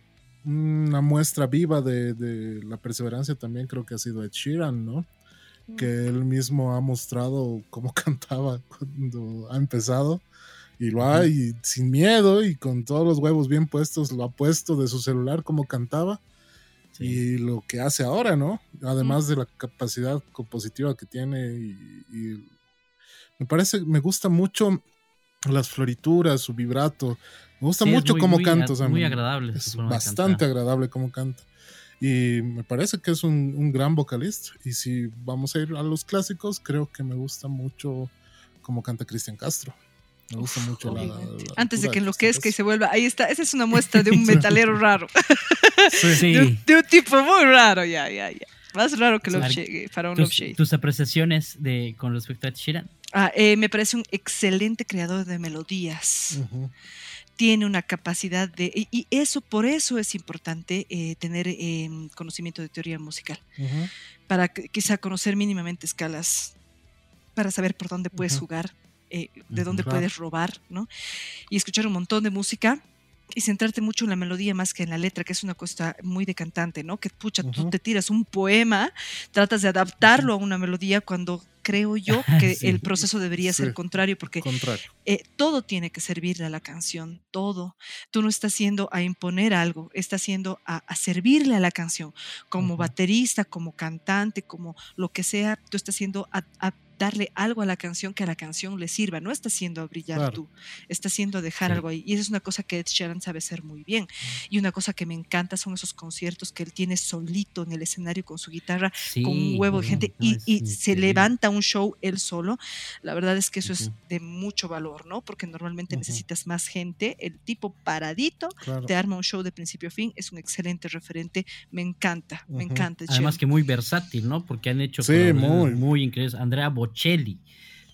una muestra viva de, de la perseverancia también creo que ha sido Ed Sheeran, ¿no? Que él mismo ha mostrado cómo cantaba cuando ha empezado y lo ha, y sin miedo y con todos los huevos bien puestos, lo ha puesto de su celular como cantaba Sí. y lo que hace ahora, ¿no? Además de la capacidad compositiva que tiene y, y me parece, me gusta mucho las florituras, su vibrato, me gusta Sí, mucho muy- cómo muy canta, o sea, muy agradable es bastante agradable cómo canta. Y me parece que es un, un gran vocalista. Y si vamos a ir a los clásicos, creo que me gusta mucho cómo canta Cristian Castro. Me gusta mucho la, la- Antes de que enloquezca y se vuelva. Ahí está. Esa es una muestra de un metalero raro. Sí. De, un, de un tipo muy raro, ya, ya, ya. Más raro que Love Shade, para un Love Tus, Shade. tus apreciaciones de, con respecto a Sheeran. Ah, eh, me parece un excelente creador de melodías. Castro. Ujú. Tiene una capacidad de. Y, y eso, por eso es importante eh, tener eh, conocimiento de teoría musical. Para quizá conocer mínimamente escalas. Para saber por dónde puedes jugar, eh, de dónde puedes robar, ¿no? Y escuchar un montón de música y centrarte mucho en la melodía más que en la letra, que es una cosa muy de cantante, ¿no? Que pucha, tú te tiras un poema, tratas de adaptarlo a una melodía cuando creo yo que Sí. el proceso debería ser contrario, porque Contrario. eh, todo tiene que servirle a la canción, todo. Tú no estás yendo a imponer algo, estás yendo a, a servirle a la canción. Como baterista, como cantante, como lo que sea, tú estás yendo a, a darle algo a la canción que a la canción le sirva. No estás yendo a brillar Claro. tú, estás yendo a dejar Sí. algo ahí. Y esa es una cosa que Ed Sheeran sabe hacer muy bien. Y una cosa que me encanta son esos conciertos que él tiene solito en el escenario con su guitarra Sí, con un huevo de gente no, y, es y se levanta un show él solo, la verdad es que eso es Ujú. de mucho valor, ¿no? Porque normalmente Ujú. necesitas más gente. El tipo paradito Claro. te arma un show de principio a fin, es un excelente referente. Me encanta, me Ujú. encanta. Además Sheeran. que muy versátil, ¿no? Porque han hecho Sí, muy. muy increíbles. Andrea Bocelli.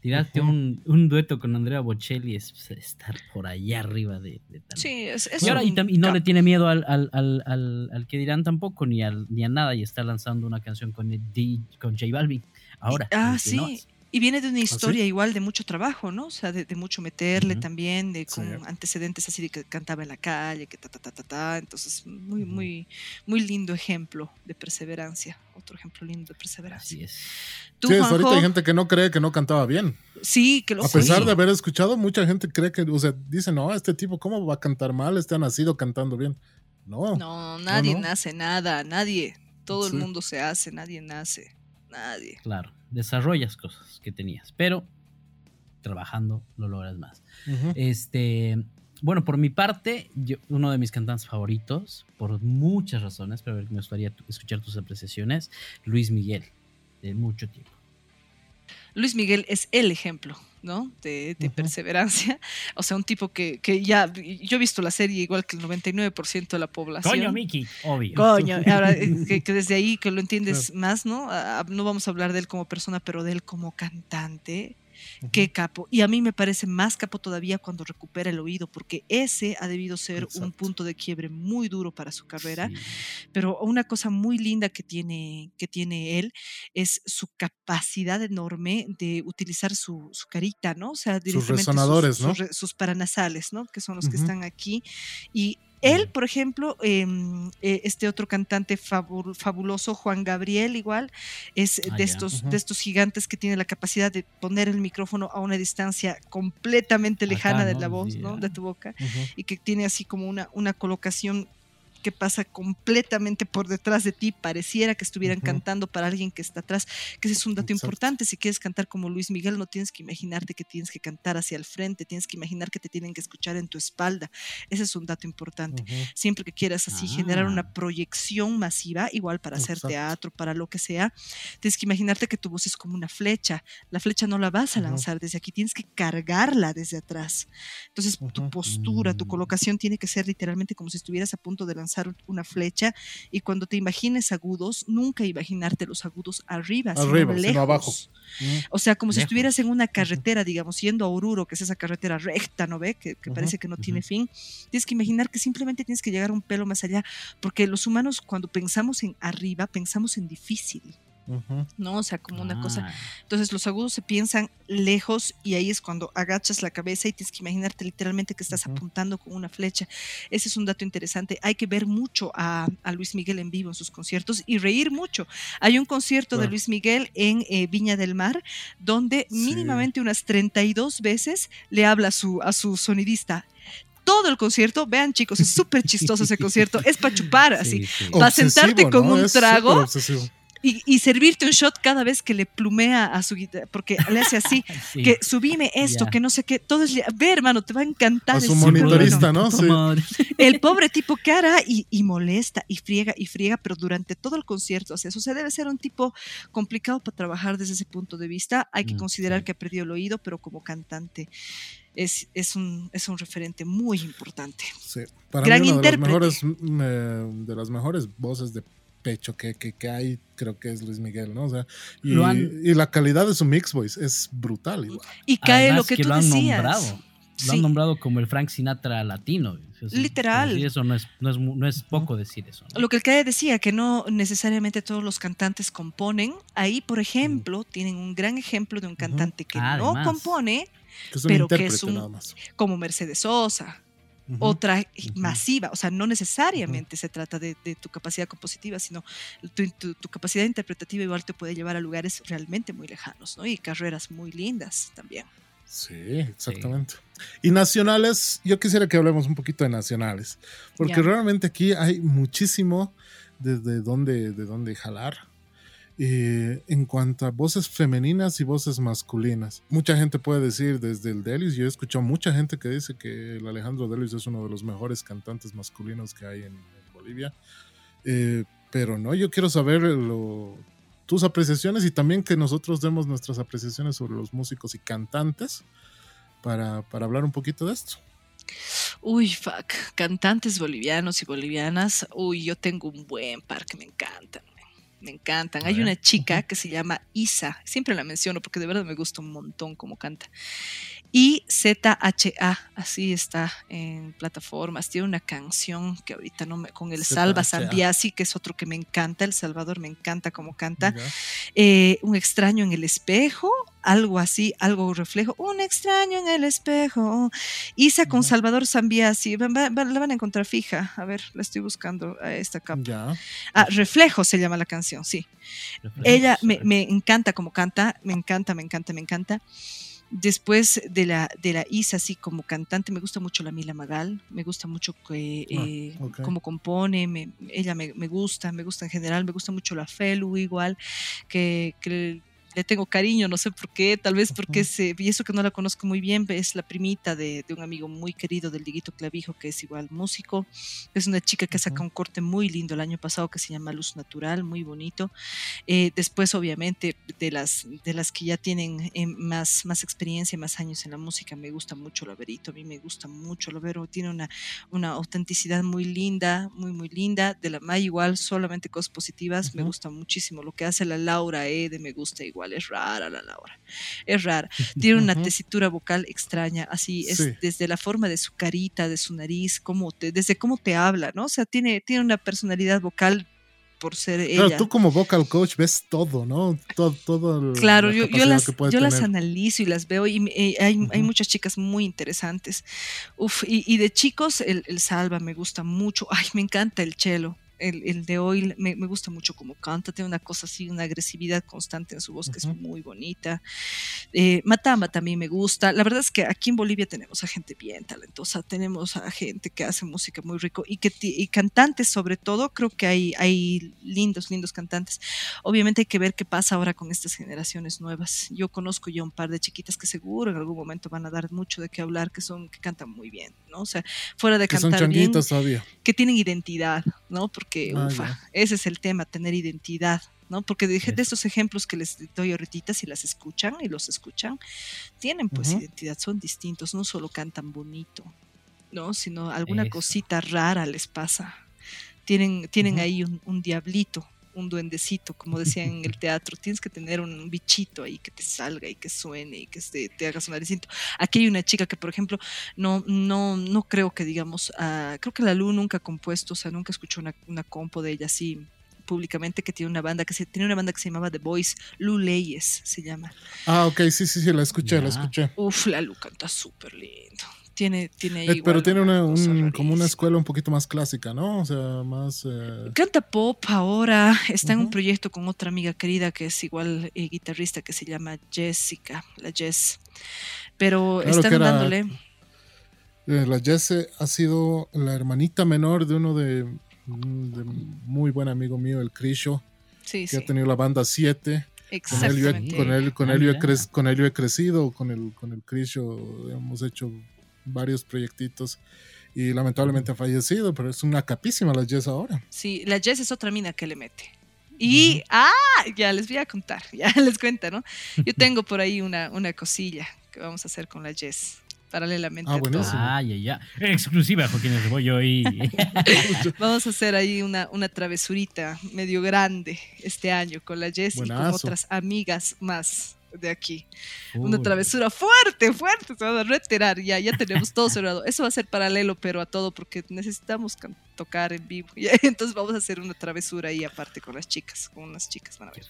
Tirarte Ujú. un, un dueto con Andrea Bocelli es pues, estar por allá arriba de, de talento. Sí, es, es Y ahora y, un y no le tiene miedo al, al, al, al- al que dirán tampoco, ni, al, ni a nada, y está lanzando una canción con, el D- con J Balvin. Ahora. Ah, sí. Y viene de una sí? historia igual de mucho trabajo, ¿no? O sea, de, de mucho meterle también, de Sí. con antecedentes así de que cantaba en la calle, que ta, ta, ta, ta, ta. Entonces, muy, muy, muy lindo ejemplo de perseverancia. Otro ejemplo lindo de perseverancia. Así es. ¿Tú, Sí, hasta ahorita hay gente que no cree que no cantaba bien. Sí, que lo A pesar Sí. de haber escuchado, mucha gente cree que, o sea, dice, no, este tipo, ¿cómo va a cantar mal? Este ha nacido cantando bien. No. No, nadie no. nace nada, nadie. Todo el mundo se hace, nadie nace. Nadie. Claro. Desarrollas cosas que tenías, pero trabajando lo logras más. Este, bueno, por mi parte, yo- uno de mis cantantes favoritos, por muchas razones, pero me gustaría escuchar tus apreciaciones, Luis Miguel, de mucho tiempo. Luis Miguel es el ejemplo, ¿no? De, perseverancia. O sea, un tipo que, que ya. Yo he visto la serie igual que el 99% de la población. Coño, Miki. Obvio. Coño, ahora eh, que, que desde ahí que lo entiendes más, ¿no? No vamos a hablar de él como persona, pero de él como cantante. Qué capo. Y a mí me parece más capo todavía cuando recupera el oído, porque ese ha debido ser un punto de quiebre muy duro para su carrera. Sí. Pero una cosa muy linda que tiene, que tiene él es su capacidad enorme de utilizar su, su carita, ¿no? O sea, directamente sus- resonadores, sus, ¿no? sus paranasales, ¿no? Que son los que están aquí. Y él, por ejemplo, em, eh, este otro cantante fabu- fabuloso, Juan Gabriel, igual, es Ah, de, estos, de estos gigantes que tiene la capacidad de poner el micrófono a una distancia completamente Acá, lejana de la voz, ¿no? De tu boca y que tiene así como una, una colocación que pasa completamente por detrás de ti, pareciera que estuvieran Ujú. cantando para alguien que está atrás, que ese es un dato Exacto. importante, si quieres cantar como Luis Miguel no tienes que imaginarte que tienes que cantar hacia el frente, tienes que imaginar que te tienen que escuchar en tu espalda, ese es un dato importante. Ujú. Siempre que quieras así generar Ah. una proyección masiva, igual para hacer Exacto. teatro, para lo que sea, tienes que imaginarte que tu voz es como una flecha. La flecha no la vas a lanzar desde aquí, tienes que cargarla desde atrás. Entonces, tu postura, tu Mm. colocación tiene que ser literalmente como si estuvieras a punto de lanzar una flecha y cuando te imagines agudos, nunca imaginarte los agudos arriba, sino Arriba, sino lejos. abajo. Mm. O sea, como si estuvieras en una carretera, digamos, yendo a Oruro, que es esa carretera recta, ¿no ve? Que, parece que no tiene fin. Tienes que imaginar que simplemente tienes que llegar un pelo más allá, porque los humanos cuando pensamos en arriba, pensamos en difícil, ¿no? O sea, como una cosa Ah, entonces los agudos se piensan lejos y ahí es cuando agachas la cabeza y tienes que imaginarte literalmente que estás apuntando con una flecha. Ese es un dato interesante. Hay que ver mucho a, a Luis Miguel en vivo en sus conciertos y reír mucho. Hay un concierto de. Luis Miguel en eh, Viña del Mar donde Sí. mínimamente unas 32 veces le habla a su, a su sonidista. Todo el concierto, vean chicos, es súper chistoso ese concierto, es para chupar así. sí, sí. Pa' sentarte con un Es trago. Y, y servirte un shot cada vez que le plumea a su guitarra, porque le hace así, Sí. que subime esto, que no sé qué, todo es, ve hermano, te va a encantar. A es su monitorista, bueno. ¿no? Sí. El pobre tipo que hará y, y molesta y friega y friega, pero durante todo el concierto hace eso. O sea, debe ser un tipo complicado para trabajar desde ese punto de vista. Hay que Mm, considerar sí. que ha perdido el oído, pero como cantante es, es, un, es un referente muy importante. Sí. Para Gran mí una de las, intérprete. mejores, mm, eh, de las mejores voces de pecho que, que, que hay, creo que es Luis Miguel, ¿no? O sea, y, han- y la calidad de su mix voice es brutal igual. Y cae Además lo que, tú lo han decías. nombrado. Lo han nombrado como el Frank Sinatra latino. Literal. sí, eso no es, no es, no es poco decir eso. ¿no? Lo que el CAE decía, que no necesariamente todos los cantantes componen. Ahí, por ejemplo, tienen un gran ejemplo de un cantante que no compone, Que es un Pero que intérprete es un- nada más. como Mercedes Sosa, Otra masiva. O sea, no necesariamente se trata de, de tu capacidad compositiva, sino tu, tu- tu capacidad interpretativa igual te puede llevar a lugares realmente muy lejanos, ¿no? Y carreras muy lindas también. Sí, exactamente. Y nacionales, yo quisiera que hablemos un poquito de nacionales, porque realmente aquí hay muchísimo desde dónde, de dónde jalar. Eh, en cuanto a voces femeninas y voces masculinas, mucha gente puede decir desde el Delis, yo he escuchado mucha gente que dice que el Alejandro Delis es uno de los mejores cantantes masculinos que hay en, Bolivia, Eh, pero no, yo quiero saber tus apreciaciones y también que nosotros demos nuestras apreciaciones sobre los músicos y cantantes para, para hablar un poquito de esto. Uy, fuck. Cantantes bolivianos y bolivianas. Uy, yo tengo un buen par que me encantan. Me- encantan. Hay una chica que se llama Isa. Siempre la menciono porque de verdad me gusta un montón cómo canta. I-Z-H-A. Así está en plataformas. Tiene una canción que ahorita no me. con el Salva ZHA. Zambiasi, que es otro que me encanta. El Salvador me encanta cómo canta. Eh, un extraño en el espejo, algo así, algo reflejo, un extraño en el espejo. Isa con. Salvador Zambiasi, va- va- va- la van a encontrar fija, a ver, la estoy buscando a esta capa. Ya. Ah, Reflejo se llama la canción, sí. Ella me, me encanta como canta, me encanta, me encanta, me encanta. Después de la, de la Isa, así como cantante, me gusta mucho la Mila Magal, me gusta mucho que, Ah, eh, cómo compone, me- ella me, me gusta, me gusta en general, me gusta mucho la Felu igual, que, que le tengo cariño, no sé por qué, tal vez porque Ujú. es, eh, y eso que no la conozco muy bien, es la primita de, de un amigo muy querido del Diguito Clavijo, que es igual músico, es una chica que saca un corte muy lindo el año pasado que se llama Luz Natural, muy bonito. Eh, después, obviamente, de las, de las que ya tienen eh, más, más experiencia, más años en la música, me gusta mucho Laverito, a mí me gusta mucho Lavero, tiene una, una autenticidad muy linda, muy, muy linda. De la May igual, solamente cosas positivas, me Ujú. gusta muchísimo. Lo que hace la Laura Ede me gusta igual, es rara la Laura, es rara. Tiene una tesitura vocal extraña, así es Sí. desde la forma de su carita, de su nariz, cómo te, desde cómo te habla, ¿no? O sea, tiene, tiene una personalidad vocal por ser Claro, ella. tú como vocal coach ves todo, ¿no? Todo, todo Claro, la yo, las, yo las analizo y las veo y eh, hay, hay muchas chicas muy interesantes. Uf, y, y de chicos, el, el Salva me gusta mucho. Ay, me encanta el chelo. El, el de hoy me, me gusta mucho como canta, tiene una cosa así, una agresividad constante en su voz que Ujú. es muy bonita. Eh, Matamba también me gusta. La verdad es que aquí en Bolivia tenemos a gente bien talentosa, tenemos a gente que hace música muy rico y que y cantantes sobre todo, creo que hay, hay lindos, lindos cantantes. Obviamente hay que ver qué pasa ahora con estas generaciones nuevas. Yo conozco ya un par de chiquitas que seguro en algún momento van a dar mucho de qué hablar, que son, que cantan muy bien, ¿no? O sea, fuera de Que son cantar bien, changuitos todavía. que tienen identidad, ¿no? Porque, Ah, ufa, ya. ese es el tema, tener identidad, ¿no? Porque de, de estos ejemplos que les doy ahorita, si las escuchan y los escuchan, tienen pues identidad, son distintos, no solo cantan bonito, ¿no? Sino alguna Eso. cosita rara les pasa. tienen, tienen ahí un, un diablito, un duendecito, como decían en el teatro. Tienes que tener un bichito ahí que te salga y que suene y que te, te haga sonar distinto. Aquí hay una chica que, por ejemplo, no, no, no creo que, digamos, ah, creo que la Lu nunca ha compuesto, o sea, nunca escuchó una, una compo de ella así públicamente que tiene una banda que se tiene una banda que se llamaba The Boys Lu Leyes se llama Ah, ok, sí, sí, sí, la escuché, la escuché. Uf, la Lu canta súper lindo tiene tiene Eh, pero igual tiene una, cosa un- como una escuela un poquito más clásica, ¿no? O sea, más... eh, Canta pop ahora, está en un proyecto con otra amiga querida que es igual eh, guitarrista que se llama Jessica, la Jess. Pero Claro están era- dándole. eh, la Jesse ha sido la hermanita menor de uno de, de muy buen amigo mío, el Crisho, Sí, que sí, ha tenido la banda 7. Con él, yo he, exactamente. con él, con Ah, él yo he mira. crec- con él yo he crecido, con el, con el Crisho hemos hecho varios proyectitos y lamentablemente ha fallecido, pero es una capísima la Jess ahora. Sí, la Jess es otra mina que le mete. Y, ah, ya les voy a contar, ya les cuento, ¿no? Yo tengo por ahí una, una cosilla que vamos a hacer con la Jess, paralelamente. Ah, buenísimo. Ah, ya, ya. Exclusiva, Joaquín el Rebollo y... Vamos a hacer ahí una, una travesurita medio grande este año con la Jess y con Buenazo. otras amigas más de aquí. Una travesura fuerte, fuerte, se va a reiterar, ya, ya tenemos todo cerrado. Eso va a ser paralelo, pero a todo, porque necesitamos tocar en vivo. ya. Entonces vamos a hacer una travesura ahí aparte con las chicas, con unas chicas, van a ver.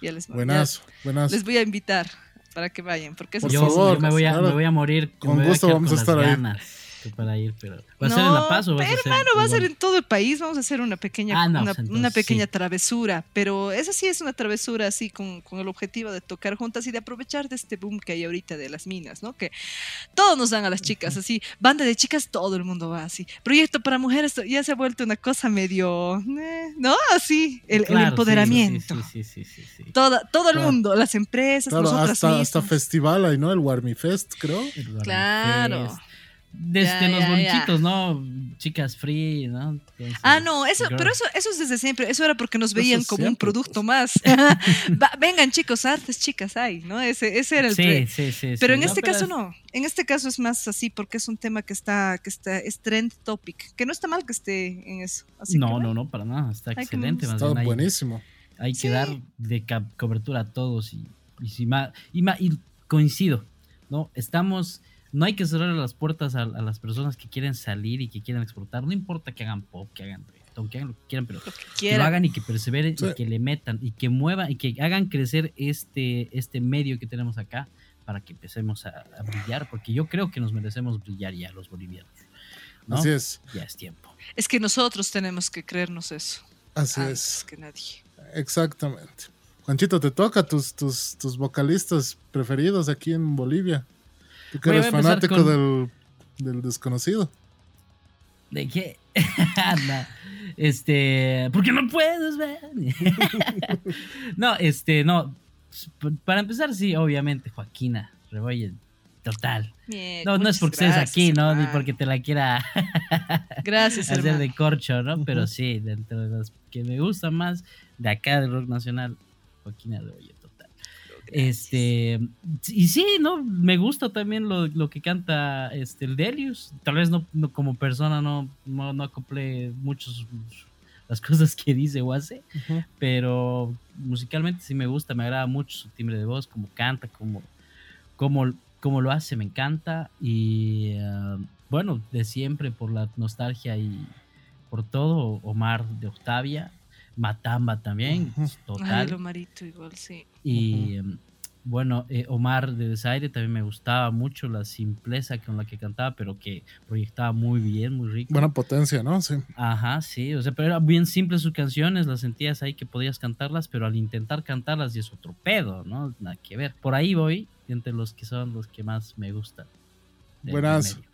Ya les, ya Buenazo, buenazo. les voy a invitar para que vayan, porque eso Por favor, yo me, voy a, claro. me voy a morir. Con me voy a gusto vamos con a estar ahí. Que para ir, pero ¿va a ser en La Paz o va a ser hermano, va a ser en todo el país, vamos a hacer una pequeña, Ah, no, una, pues entonces una pequeña sí. travesura, pero esa sí es una travesura así con, con el objetivo de tocar juntas y de aprovechar de este boom que hay ahorita de las minas, ¿no? Que todos nos dan a las chicas, así, banda de chicas, todo el mundo va así. Proyecto para mujeres ya se ha vuelto una cosa medio, eh, ¿no? Así, el, Claro, empoderamiento. Sí, sí, sí, sí, sí, sí. Toda, todo el Claro. mundo, las empresas, Claro, nosotras hasta, hasta mismas. festival hay, ¿no? El Warmy Fest, creo. El Claro. Fest. Desde Ya, los ya, ¿no? Chicas free, ¿no? Entonces, Ah, no, eso, girl. pero eso, eso es desde siempre. Eso era porque nos veían es como un producto más. Va, vengan, chicos, artes, chicas, hay, ¿no? Ese, ese era el Sí, pre- sí, sí. Pero sí. en este pero caso es- no. En este caso es más así porque es un tema que está, que está, es trend topic. Que no está mal que esté en eso. Así No, no, no, para nada. Está excelente. Más Está bien buenísimo. hay que Sí. dar de cobertura a todos y, y, si ma- y, ma- y coincido, ¿no? Estamos, no hay que cerrar las puertas a, a las personas que quieren salir y que quieren exportar, no importa que hagan pop, que hagan reggaetón, que hagan lo que quieran, pero Lo que que lo quieran. hagan y que perseveren Sí. y que le metan y que muevan y que hagan crecer este, este medio que tenemos acá para que empecemos a, a brillar, porque yo creo que nos merecemos brillar ya los bolivianos. ¿no? Así es, Ya es tiempo. Es que nosotros tenemos que creernos eso. así antes es. que nadie. Exactamente. Juanchito, te toca tus, tus, tus vocalistas preferidos aquí en Bolivia. Tú que eres fanático con- del, del desconocido. ¿De qué? Anda. Este, porque no puedes ver. no, este, no. Para empezar, sí, obviamente, Joaquina Rebollo, total. Bien, No, no es porque estés aquí, ¿no? Ni porque te la quiera Gracias, hacer hermano. de corcho, ¿no? Pero sí, dentro de las que me gustan más de acá del rock nacional, Joaquina Rebollo, total. Este, y sí, ¿no? Me gusta también lo, lo que canta este, el Delius. Tal vez no, no como persona no, no, no acople muchos las cosas que dice o hace, pero musicalmente sí me gusta, me agrada mucho su timbre de voz, como canta, como, como, como lo hace, me encanta. Y ah, bueno, de siempre por la nostalgia y por todo, Omar de Octavia, Matamba también, total. Ay, lo marito igual, sí. Y em, bueno, eh, Omar de Desaire también me gustaba mucho la simpleza con la que cantaba, pero que proyectaba muy bien, muy rico. Buena potencia, ¿no? Sí. Ajá, sí, o sea, pero eran bien simples sus canciones, las sentías ahí que podías cantarlas, pero al intentar cantarlas y es otro pedo, ¿no? Nada que ver. Por ahí voy, entre los que son los que más me gustan. medio.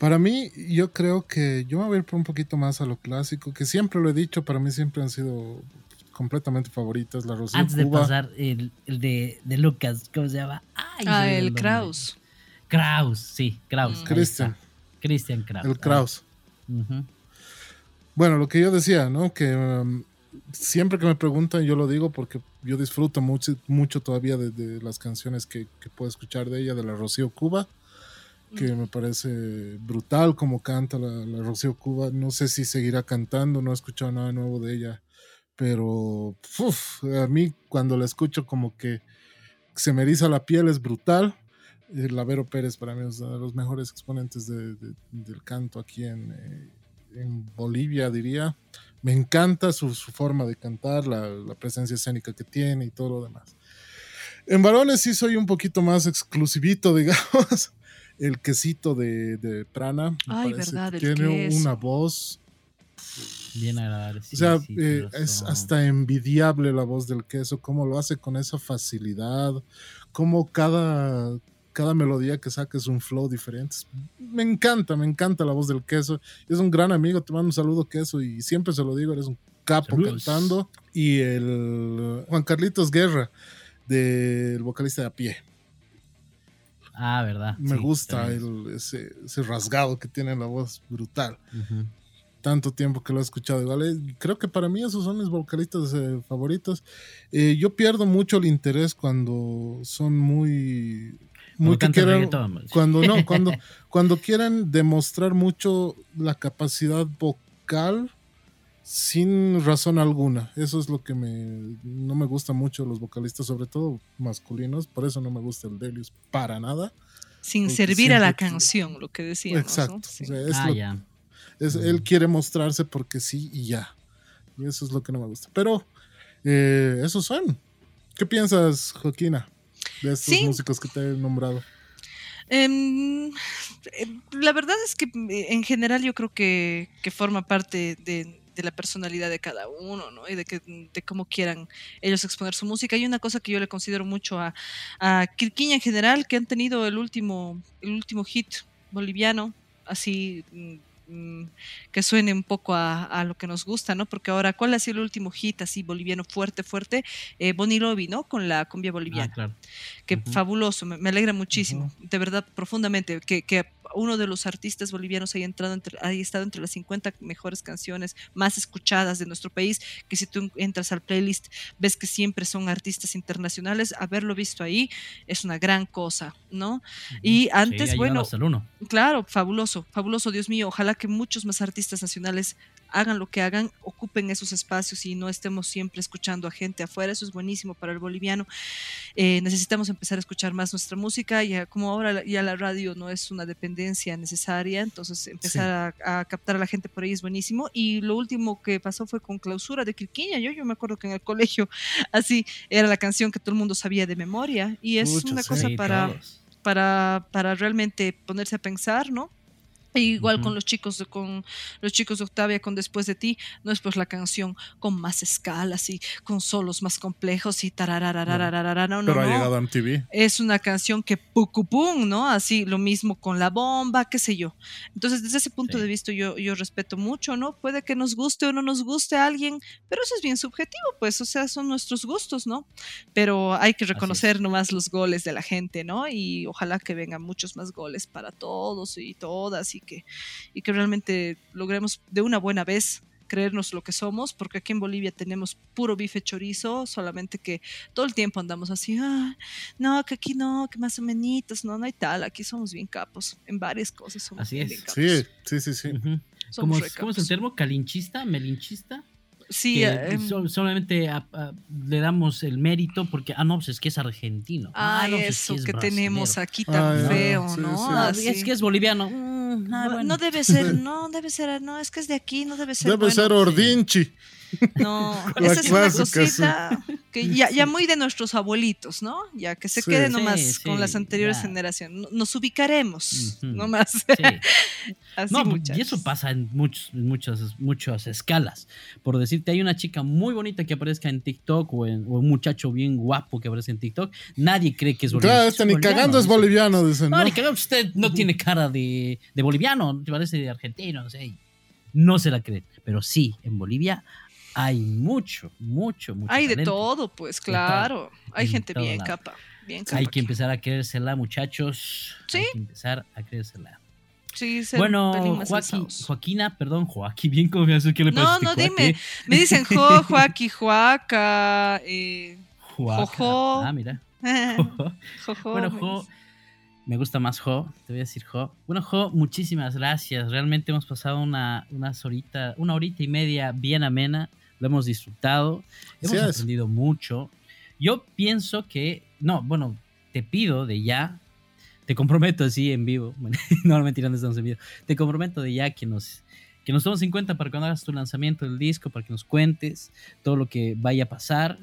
Para mí, yo creo que yo me voy a ir por un poquito más a lo clásico, que siempre lo he dicho, para mí siempre han sido completamente favoritas. La Rocío Antes de Cuba. pasar, el, el de, de Lucas, ¿cómo se llama? Ay, Ah, el. Kraus. Kraus, sí, Kraus. Mm. Christian. Christian Kraus. El Kraus. Ujú. Bueno, lo que yo decía, ¿no? Que um, siempre que me preguntan, yo lo digo porque yo disfruto mucho, mucho todavía de, de las canciones que, que puedo escuchar de ella, de la Rocío Cuba. Que me parece brutal como canta la, la Rocío Cuba. No sé si seguirá cantando, no he escuchado nada nuevo de ella, pero a mí cuando la escucho como que se me eriza la piel, es brutal. Eh, La Vero Pérez para mí es uno de los mejores exponentes de- de- del canto aquí en, eh, en Bolivia, diría. Me encanta su, su forma de cantar, la, la presencia escénica que tiene y todo lo demás. En varones sí soy un poquito más exclusivito, digamos. El quesito de, de Prana. me Ay, parece verdad, el Tiene queso. una voz Bien agradable. sí, o sea, sí, eh, es hasta envidiable la voz del queso, cómo lo hace con esa facilidad, cómo cada, cada melodía que saca es un flow diferente. Me encanta, me encanta la voz del queso. Es un gran amigo, te mando un saludo, queso, y siempre se lo digo, eres un capo Saludos. cantando. Y el Juan Carlitos Guerra, del vocalista de A Pie. Ah, verdad. Me sí, gusta el- ese, ese rasgado que tiene la voz brutal. Tanto tiempo que lo he escuchado. Igual, eh, creo que para mí esos son mis vocalistas eh, favoritos. Eh, yo pierdo mucho el interés cuando son muy... Muy que quieran, pues. cuando no, cuando, cuando quieren demostrar mucho la capacidad vocal sin razón alguna. Eso es lo que me, no me gusta mucho los vocalistas, sobre todo masculinos. Por eso no me gusta el Delius para nada. Sin Porque servir a la canción, lo que decíamos. Exacto. ¿no? Sí. O sea, es Ah, lo- ya. es- Ujú. Él quiere mostrarse porque sí y ya. Y eso es lo que no me gusta. Pero eh, esos son. ¿Qué piensas, Joaquina, de estos Sí. músicos que te he nombrado? Em, eh, la verdad es que eh, en general yo creo que, que forma parte de, de la personalidad de cada uno, ¿no? Y de, que, de cómo quieran ellos exponer su música. Hay una cosa que yo le considero mucho a, a Quirquiña en general, que han tenido el último, el último hit boliviano, así mm, mm, que suene un poco a, a lo que nos gusta, ¿no? Porque ahora, ¿cuál ha sido el último hit así boliviano fuerte, fuerte? Eh, Bonnie Lobby, ¿no? Con la cumbia boliviana Ah, claro. que fabuloso, me, me alegra muchísimo, de verdad, profundamente, que, que uno de los artistas bolivianos haya, entrado entre, haya estado entre las 50 mejores canciones más escuchadas de nuestro país, que si tú entras al playlist ves que siempre son artistas internacionales, haberlo visto ahí es una gran cosa, ¿no? Y antes, bueno. Claro, fabuloso, fabuloso, Dios mío. Ojalá que muchos más artistas nacionales hagan lo que hagan, ocupen esos espacios y no estemos siempre escuchando a gente afuera. Eso es buenísimo para el boliviano. Eh, necesitamos empezar a escuchar más nuestra música. Ya como ahora la- ya la radio no es una dependencia necesaria, entonces empezar a, a captar a la gente por ahí es buenísimo. Y lo último que pasó fue con clausura de Quirquiña. Yo, yo me acuerdo que en el colegio así era la canción que todo el mundo sabía de memoria y es una sí. cosa para para, para realmente ponerse a pensar, ¿no? E igual Ujú. con los chicos de, con los chicos de Octavia con Después de ti, no es pues la canción con más escalas y con solos más complejos y tararararararara, no, no, Pero ha no. llegado a MTV. Es una canción que pucupum, ¿no? Así lo mismo con la bomba, qué sé yo. Entonces, desde ese punto Sí. de vista yo, yo respeto mucho, ¿no? Puede que nos guste o no nos guste a alguien, pero eso es bien subjetivo, pues, o sea, son nuestros gustos, ¿no? Pero hay que reconocer nomás los goles de la gente, ¿no? Y ojalá que vengan muchos más goles para todos y todas y que, y que realmente logremos de una buena vez creernos lo que somos, porque aquí en Bolivia tenemos puro bife chorizo, solamente que todo el tiempo andamos así, "Ah, no, que aquí no, que más o menos, no, no hay tal, aquí somos bien capos, en varias cosas somos Así bien, es. bien capos. Sí, sí, sí, sí. ¿Cómo, es, cómo es el termo? ¿Calinchista? ¿Melinchista? Sí, que em, so- solamente a- a- le damos el mérito porque, ah, no, pues es que es argentino. ah, ay, no, pues es eso es que tenemos aquí tan ya, feo, sí, ¿no? sí. Ah, Así. es que es boliviano. Mm, ah, no, bueno. no debe ser, no debe ser, no, es que es de aquí, no debe ser. Debe bueno. ser Ordinchi. No, La esa es una cosita que ya, ya muy de nuestros abuelitos, ¿no? Ya que se Sí. quede Sí, nomás con las anteriores ya. generaciones. No- Nos ubicaremos, Ujú. nomás. Sí. Así, No, y muchachos. eso pasa en muchos, muchas, muchas escalas. Por decirte, hay una chica muy bonita que aparezca en TikTok o, en- o un muchacho bien guapo que aparece en TikTok. Nadie cree que es boliviano. Claro, Es este ni boliviano, cagando es boliviano, dicen. No, ¿no? ni cagando. Usted no tiene cara de, de boliviano, te parece de argentino, no sé. No se la creen. Pero sí, en Bolivia hay mucho, mucho, mucho. Hay de todo, pues, claro. Hay en gente bien lado. capa. Bien capa Hay que aquí. empezar a creérsela, muchachos. Sí. Hay que empezar a creérsela. Sí, Bueno, Joaquín. Joaquina, perdón, Joaquín, bien confianza que le No, no, este dime. Me dicen Jo, Joaquí, Joaca. Eh, Joaca. Jojo. Ah, mira. Jojo. bueno, Jo. Me gusta más Jo, te voy a decir Jo. Bueno, Jo, muchísimas gracias. Realmente hemos pasado una, unas horita, una horita y media bien amena. Lo hemos disfrutado. Hemos es. aprendido mucho. Yo pienso que, no, bueno, te pido de ya, te comprometo así en vivo. no, mentira, no estamos en vivo. Te comprometo de ya que nos, que nos tomes en cuenta para cuando hagas tu lanzamiento del disco, para que nos cuentes todo lo que vaya a pasar.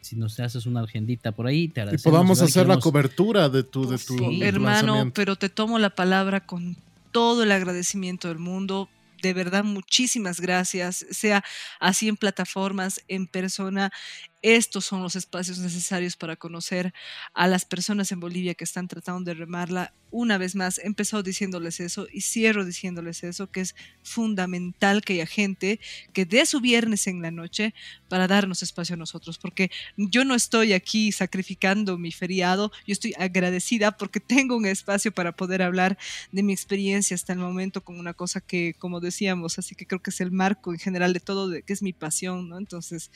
Si nos haces una agendita por ahí, te Y agradecemos. podamos Igual hacer la cobertura de tu, de tu, Sí. de tu Hermano, lanzamiento. pero te tomo la palabra con todo el agradecimiento del mundo. De verdad, muchísimas gracias. Sea así en plataformas, en persona. Estos son los espacios necesarios para conocer a las personas en Bolivia que están tratando de remarla. Una vez más, empezó diciéndoles eso y cierro diciéndoles eso, que es fundamental que haya gente que dé su viernes en la noche para darnos espacio a nosotros, porque yo no estoy aquí sacrificando mi feriado, yo estoy agradecida porque tengo un espacio para poder hablar de mi experiencia hasta el momento con una cosa que, como decíamos, así que creo que es el marco en general de todo, de, que es mi pasión, ¿no? Entonces,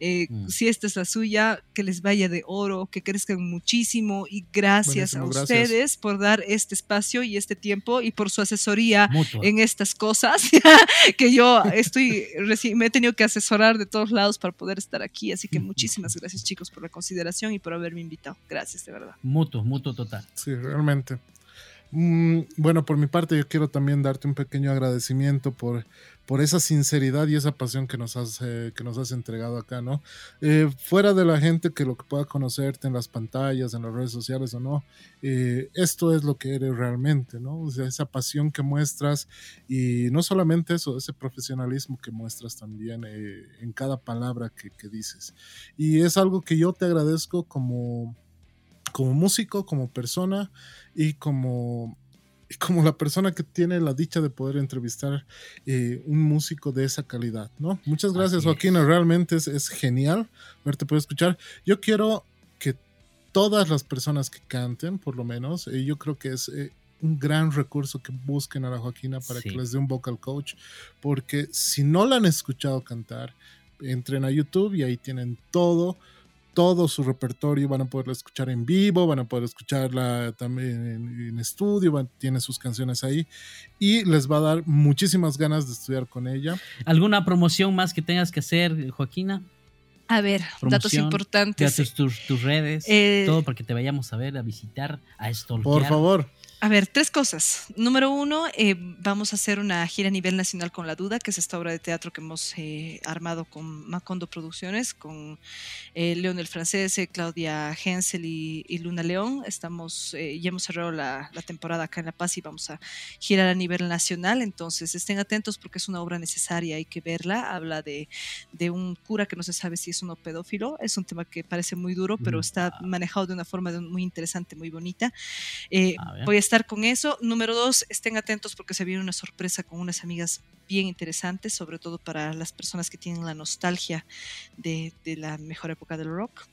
eh, Mm. si esta es la suya, que les vaya de oro, que crezcan muchísimo y gracias Buenísimo, a gracias. ustedes por dar este espacio y este tiempo y por su asesoría en estas cosas que yo estoy me he tenido que asesorar de todos lados para poder estar aquí. Así que muchísimas gracias chicos por la consideración y por haberme invitado. Gracias de verdad. Mutuo, mutuo total. Sí, realmente. Mm, bueno, por mi parte yo quiero también darte un pequeño agradecimiento por, por esa sinceridad y esa pasión que nos has, eh, que nos has entregado acá, ¿no? Eh, fuera de la gente que lo que pueda conocerte en las pantallas, en las redes sociales o no, eh, esto es lo que eres realmente, ¿no? O sea, esa pasión que muestras y no solamente eso, ese profesionalismo que muestras también en cada palabra que, que dices. Y es algo que yo te agradezco como, como músico, como persona y como, y como la persona que tiene la dicha de poder entrevistar eh, un músico de esa calidad, ¿no? Muchas gracias, es. Realmente es, es genial verte poder escuchar. Yo quiero que todas las personas que canten, por lo menos, eh, yo creo que es eh, un gran recurso que busquen a la Joaquina para Sí. que les dé un vocal coach, porque si no la han escuchado cantar, entren a YouTube y ahí tienen todo todo su repertorio, van a poderla escuchar en vivo, van a poder escucharla también en, en estudio, van- tiene sus canciones ahí y les va a dar muchísimas ganas de estudiar con ella. ¿Alguna promoción más que tengas que hacer, Joaquina? a ver datos importantes tus, redes, Eh, todo para que te vayamos a ver, a visitar, a esto. Por favor, A ver, tres cosas. Número uno, eh, vamos a hacer una gira a nivel nacional con La Duda, que es esta obra de teatro que hemos eh, armado con Macondo Producciones, con eh, León el Francés, Claudia Hensel y, y Luna León. Estamos, eh, ya hemos cerrado la, la temporada acá en La Paz y vamos a girar a nivel nacional. Entonces, estén atentos porque es una obra necesaria, hay que verla. Habla de, de un cura que no se sabe si es uno pedófilo. Es un tema que parece muy duro, pero Mm. está manejado de una forma de- muy interesante, muy bonita. Eh, A ver. voy a estar con eso. Número dos, estén atentos porque se viene una sorpresa con unas amigas bien interesantes, sobre todo para las personas que tienen la nostalgia de, de la mejor época del rock.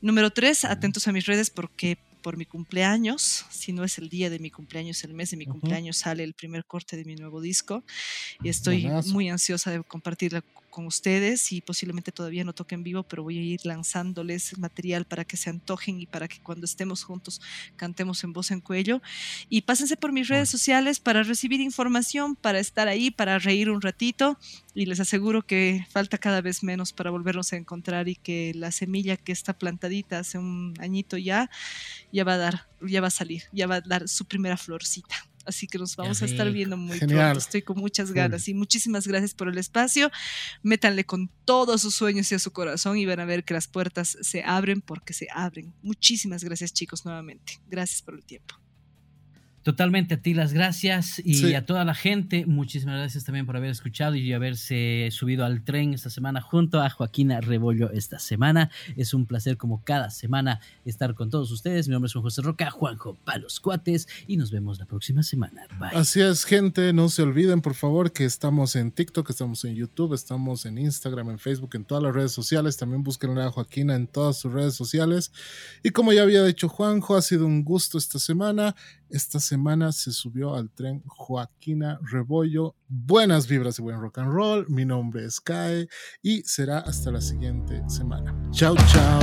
Número tres, atentos a mis redes porque por mi cumpleaños, si no es el día de mi cumpleaños, el mes de mi cumpleaños, sale el primer corte de mi nuevo disco y estoy Buenazo. muy ansiosa de compartirla con ustedes y posiblemente todavía no toque en vivo, pero voy a ir lanzándoles material para que se antojen y para que cuando estemos juntos cantemos en voz en cuello. Y pásense por mis redes sociales para recibir información, para estar ahí, para reír un ratito. Y les aseguro que falta cada vez menos para volvernos a encontrar y que la semilla que está plantadita hace un añito ya, ya va a dar, ya va a salir, ya va a dar su primera florcita. Así que nos vamos a estar viendo muy Genial. pronto. Estoy con muchas Cool. ganas y muchísimas gracias por el espacio. Métanle con todos sus sueños y a su corazón y van a ver que las puertas se abren porque se abren. Muchísimas gracias chicos nuevamente. Gracias por el tiempo. Totalmente a ti las gracias y Sí. a toda la gente, muchísimas gracias también por haber escuchado y haberse subido al tren esta semana junto a Joaquina Rebollo esta semana. Es un placer como cada semana estar con todos ustedes. Mi nombre es Juan José Roca, Juanjo Palos Cuates y nos vemos la próxima semana. Bye. así es gente, no se olviden por favor que estamos en TikTok, estamos en YouTube, estamos en Instagram, en Facebook, en todas las redes sociales. También busquen a Joaquina en todas sus redes sociales. Y como ya había dicho Juanjo, ha sido un gusto esta semana. Esta semana se subió al tren Joaquina Rebollo. Buenas vibras y buen rock and roll. Mi nombre es Kai y será hasta la siguiente semana. Chao, chao.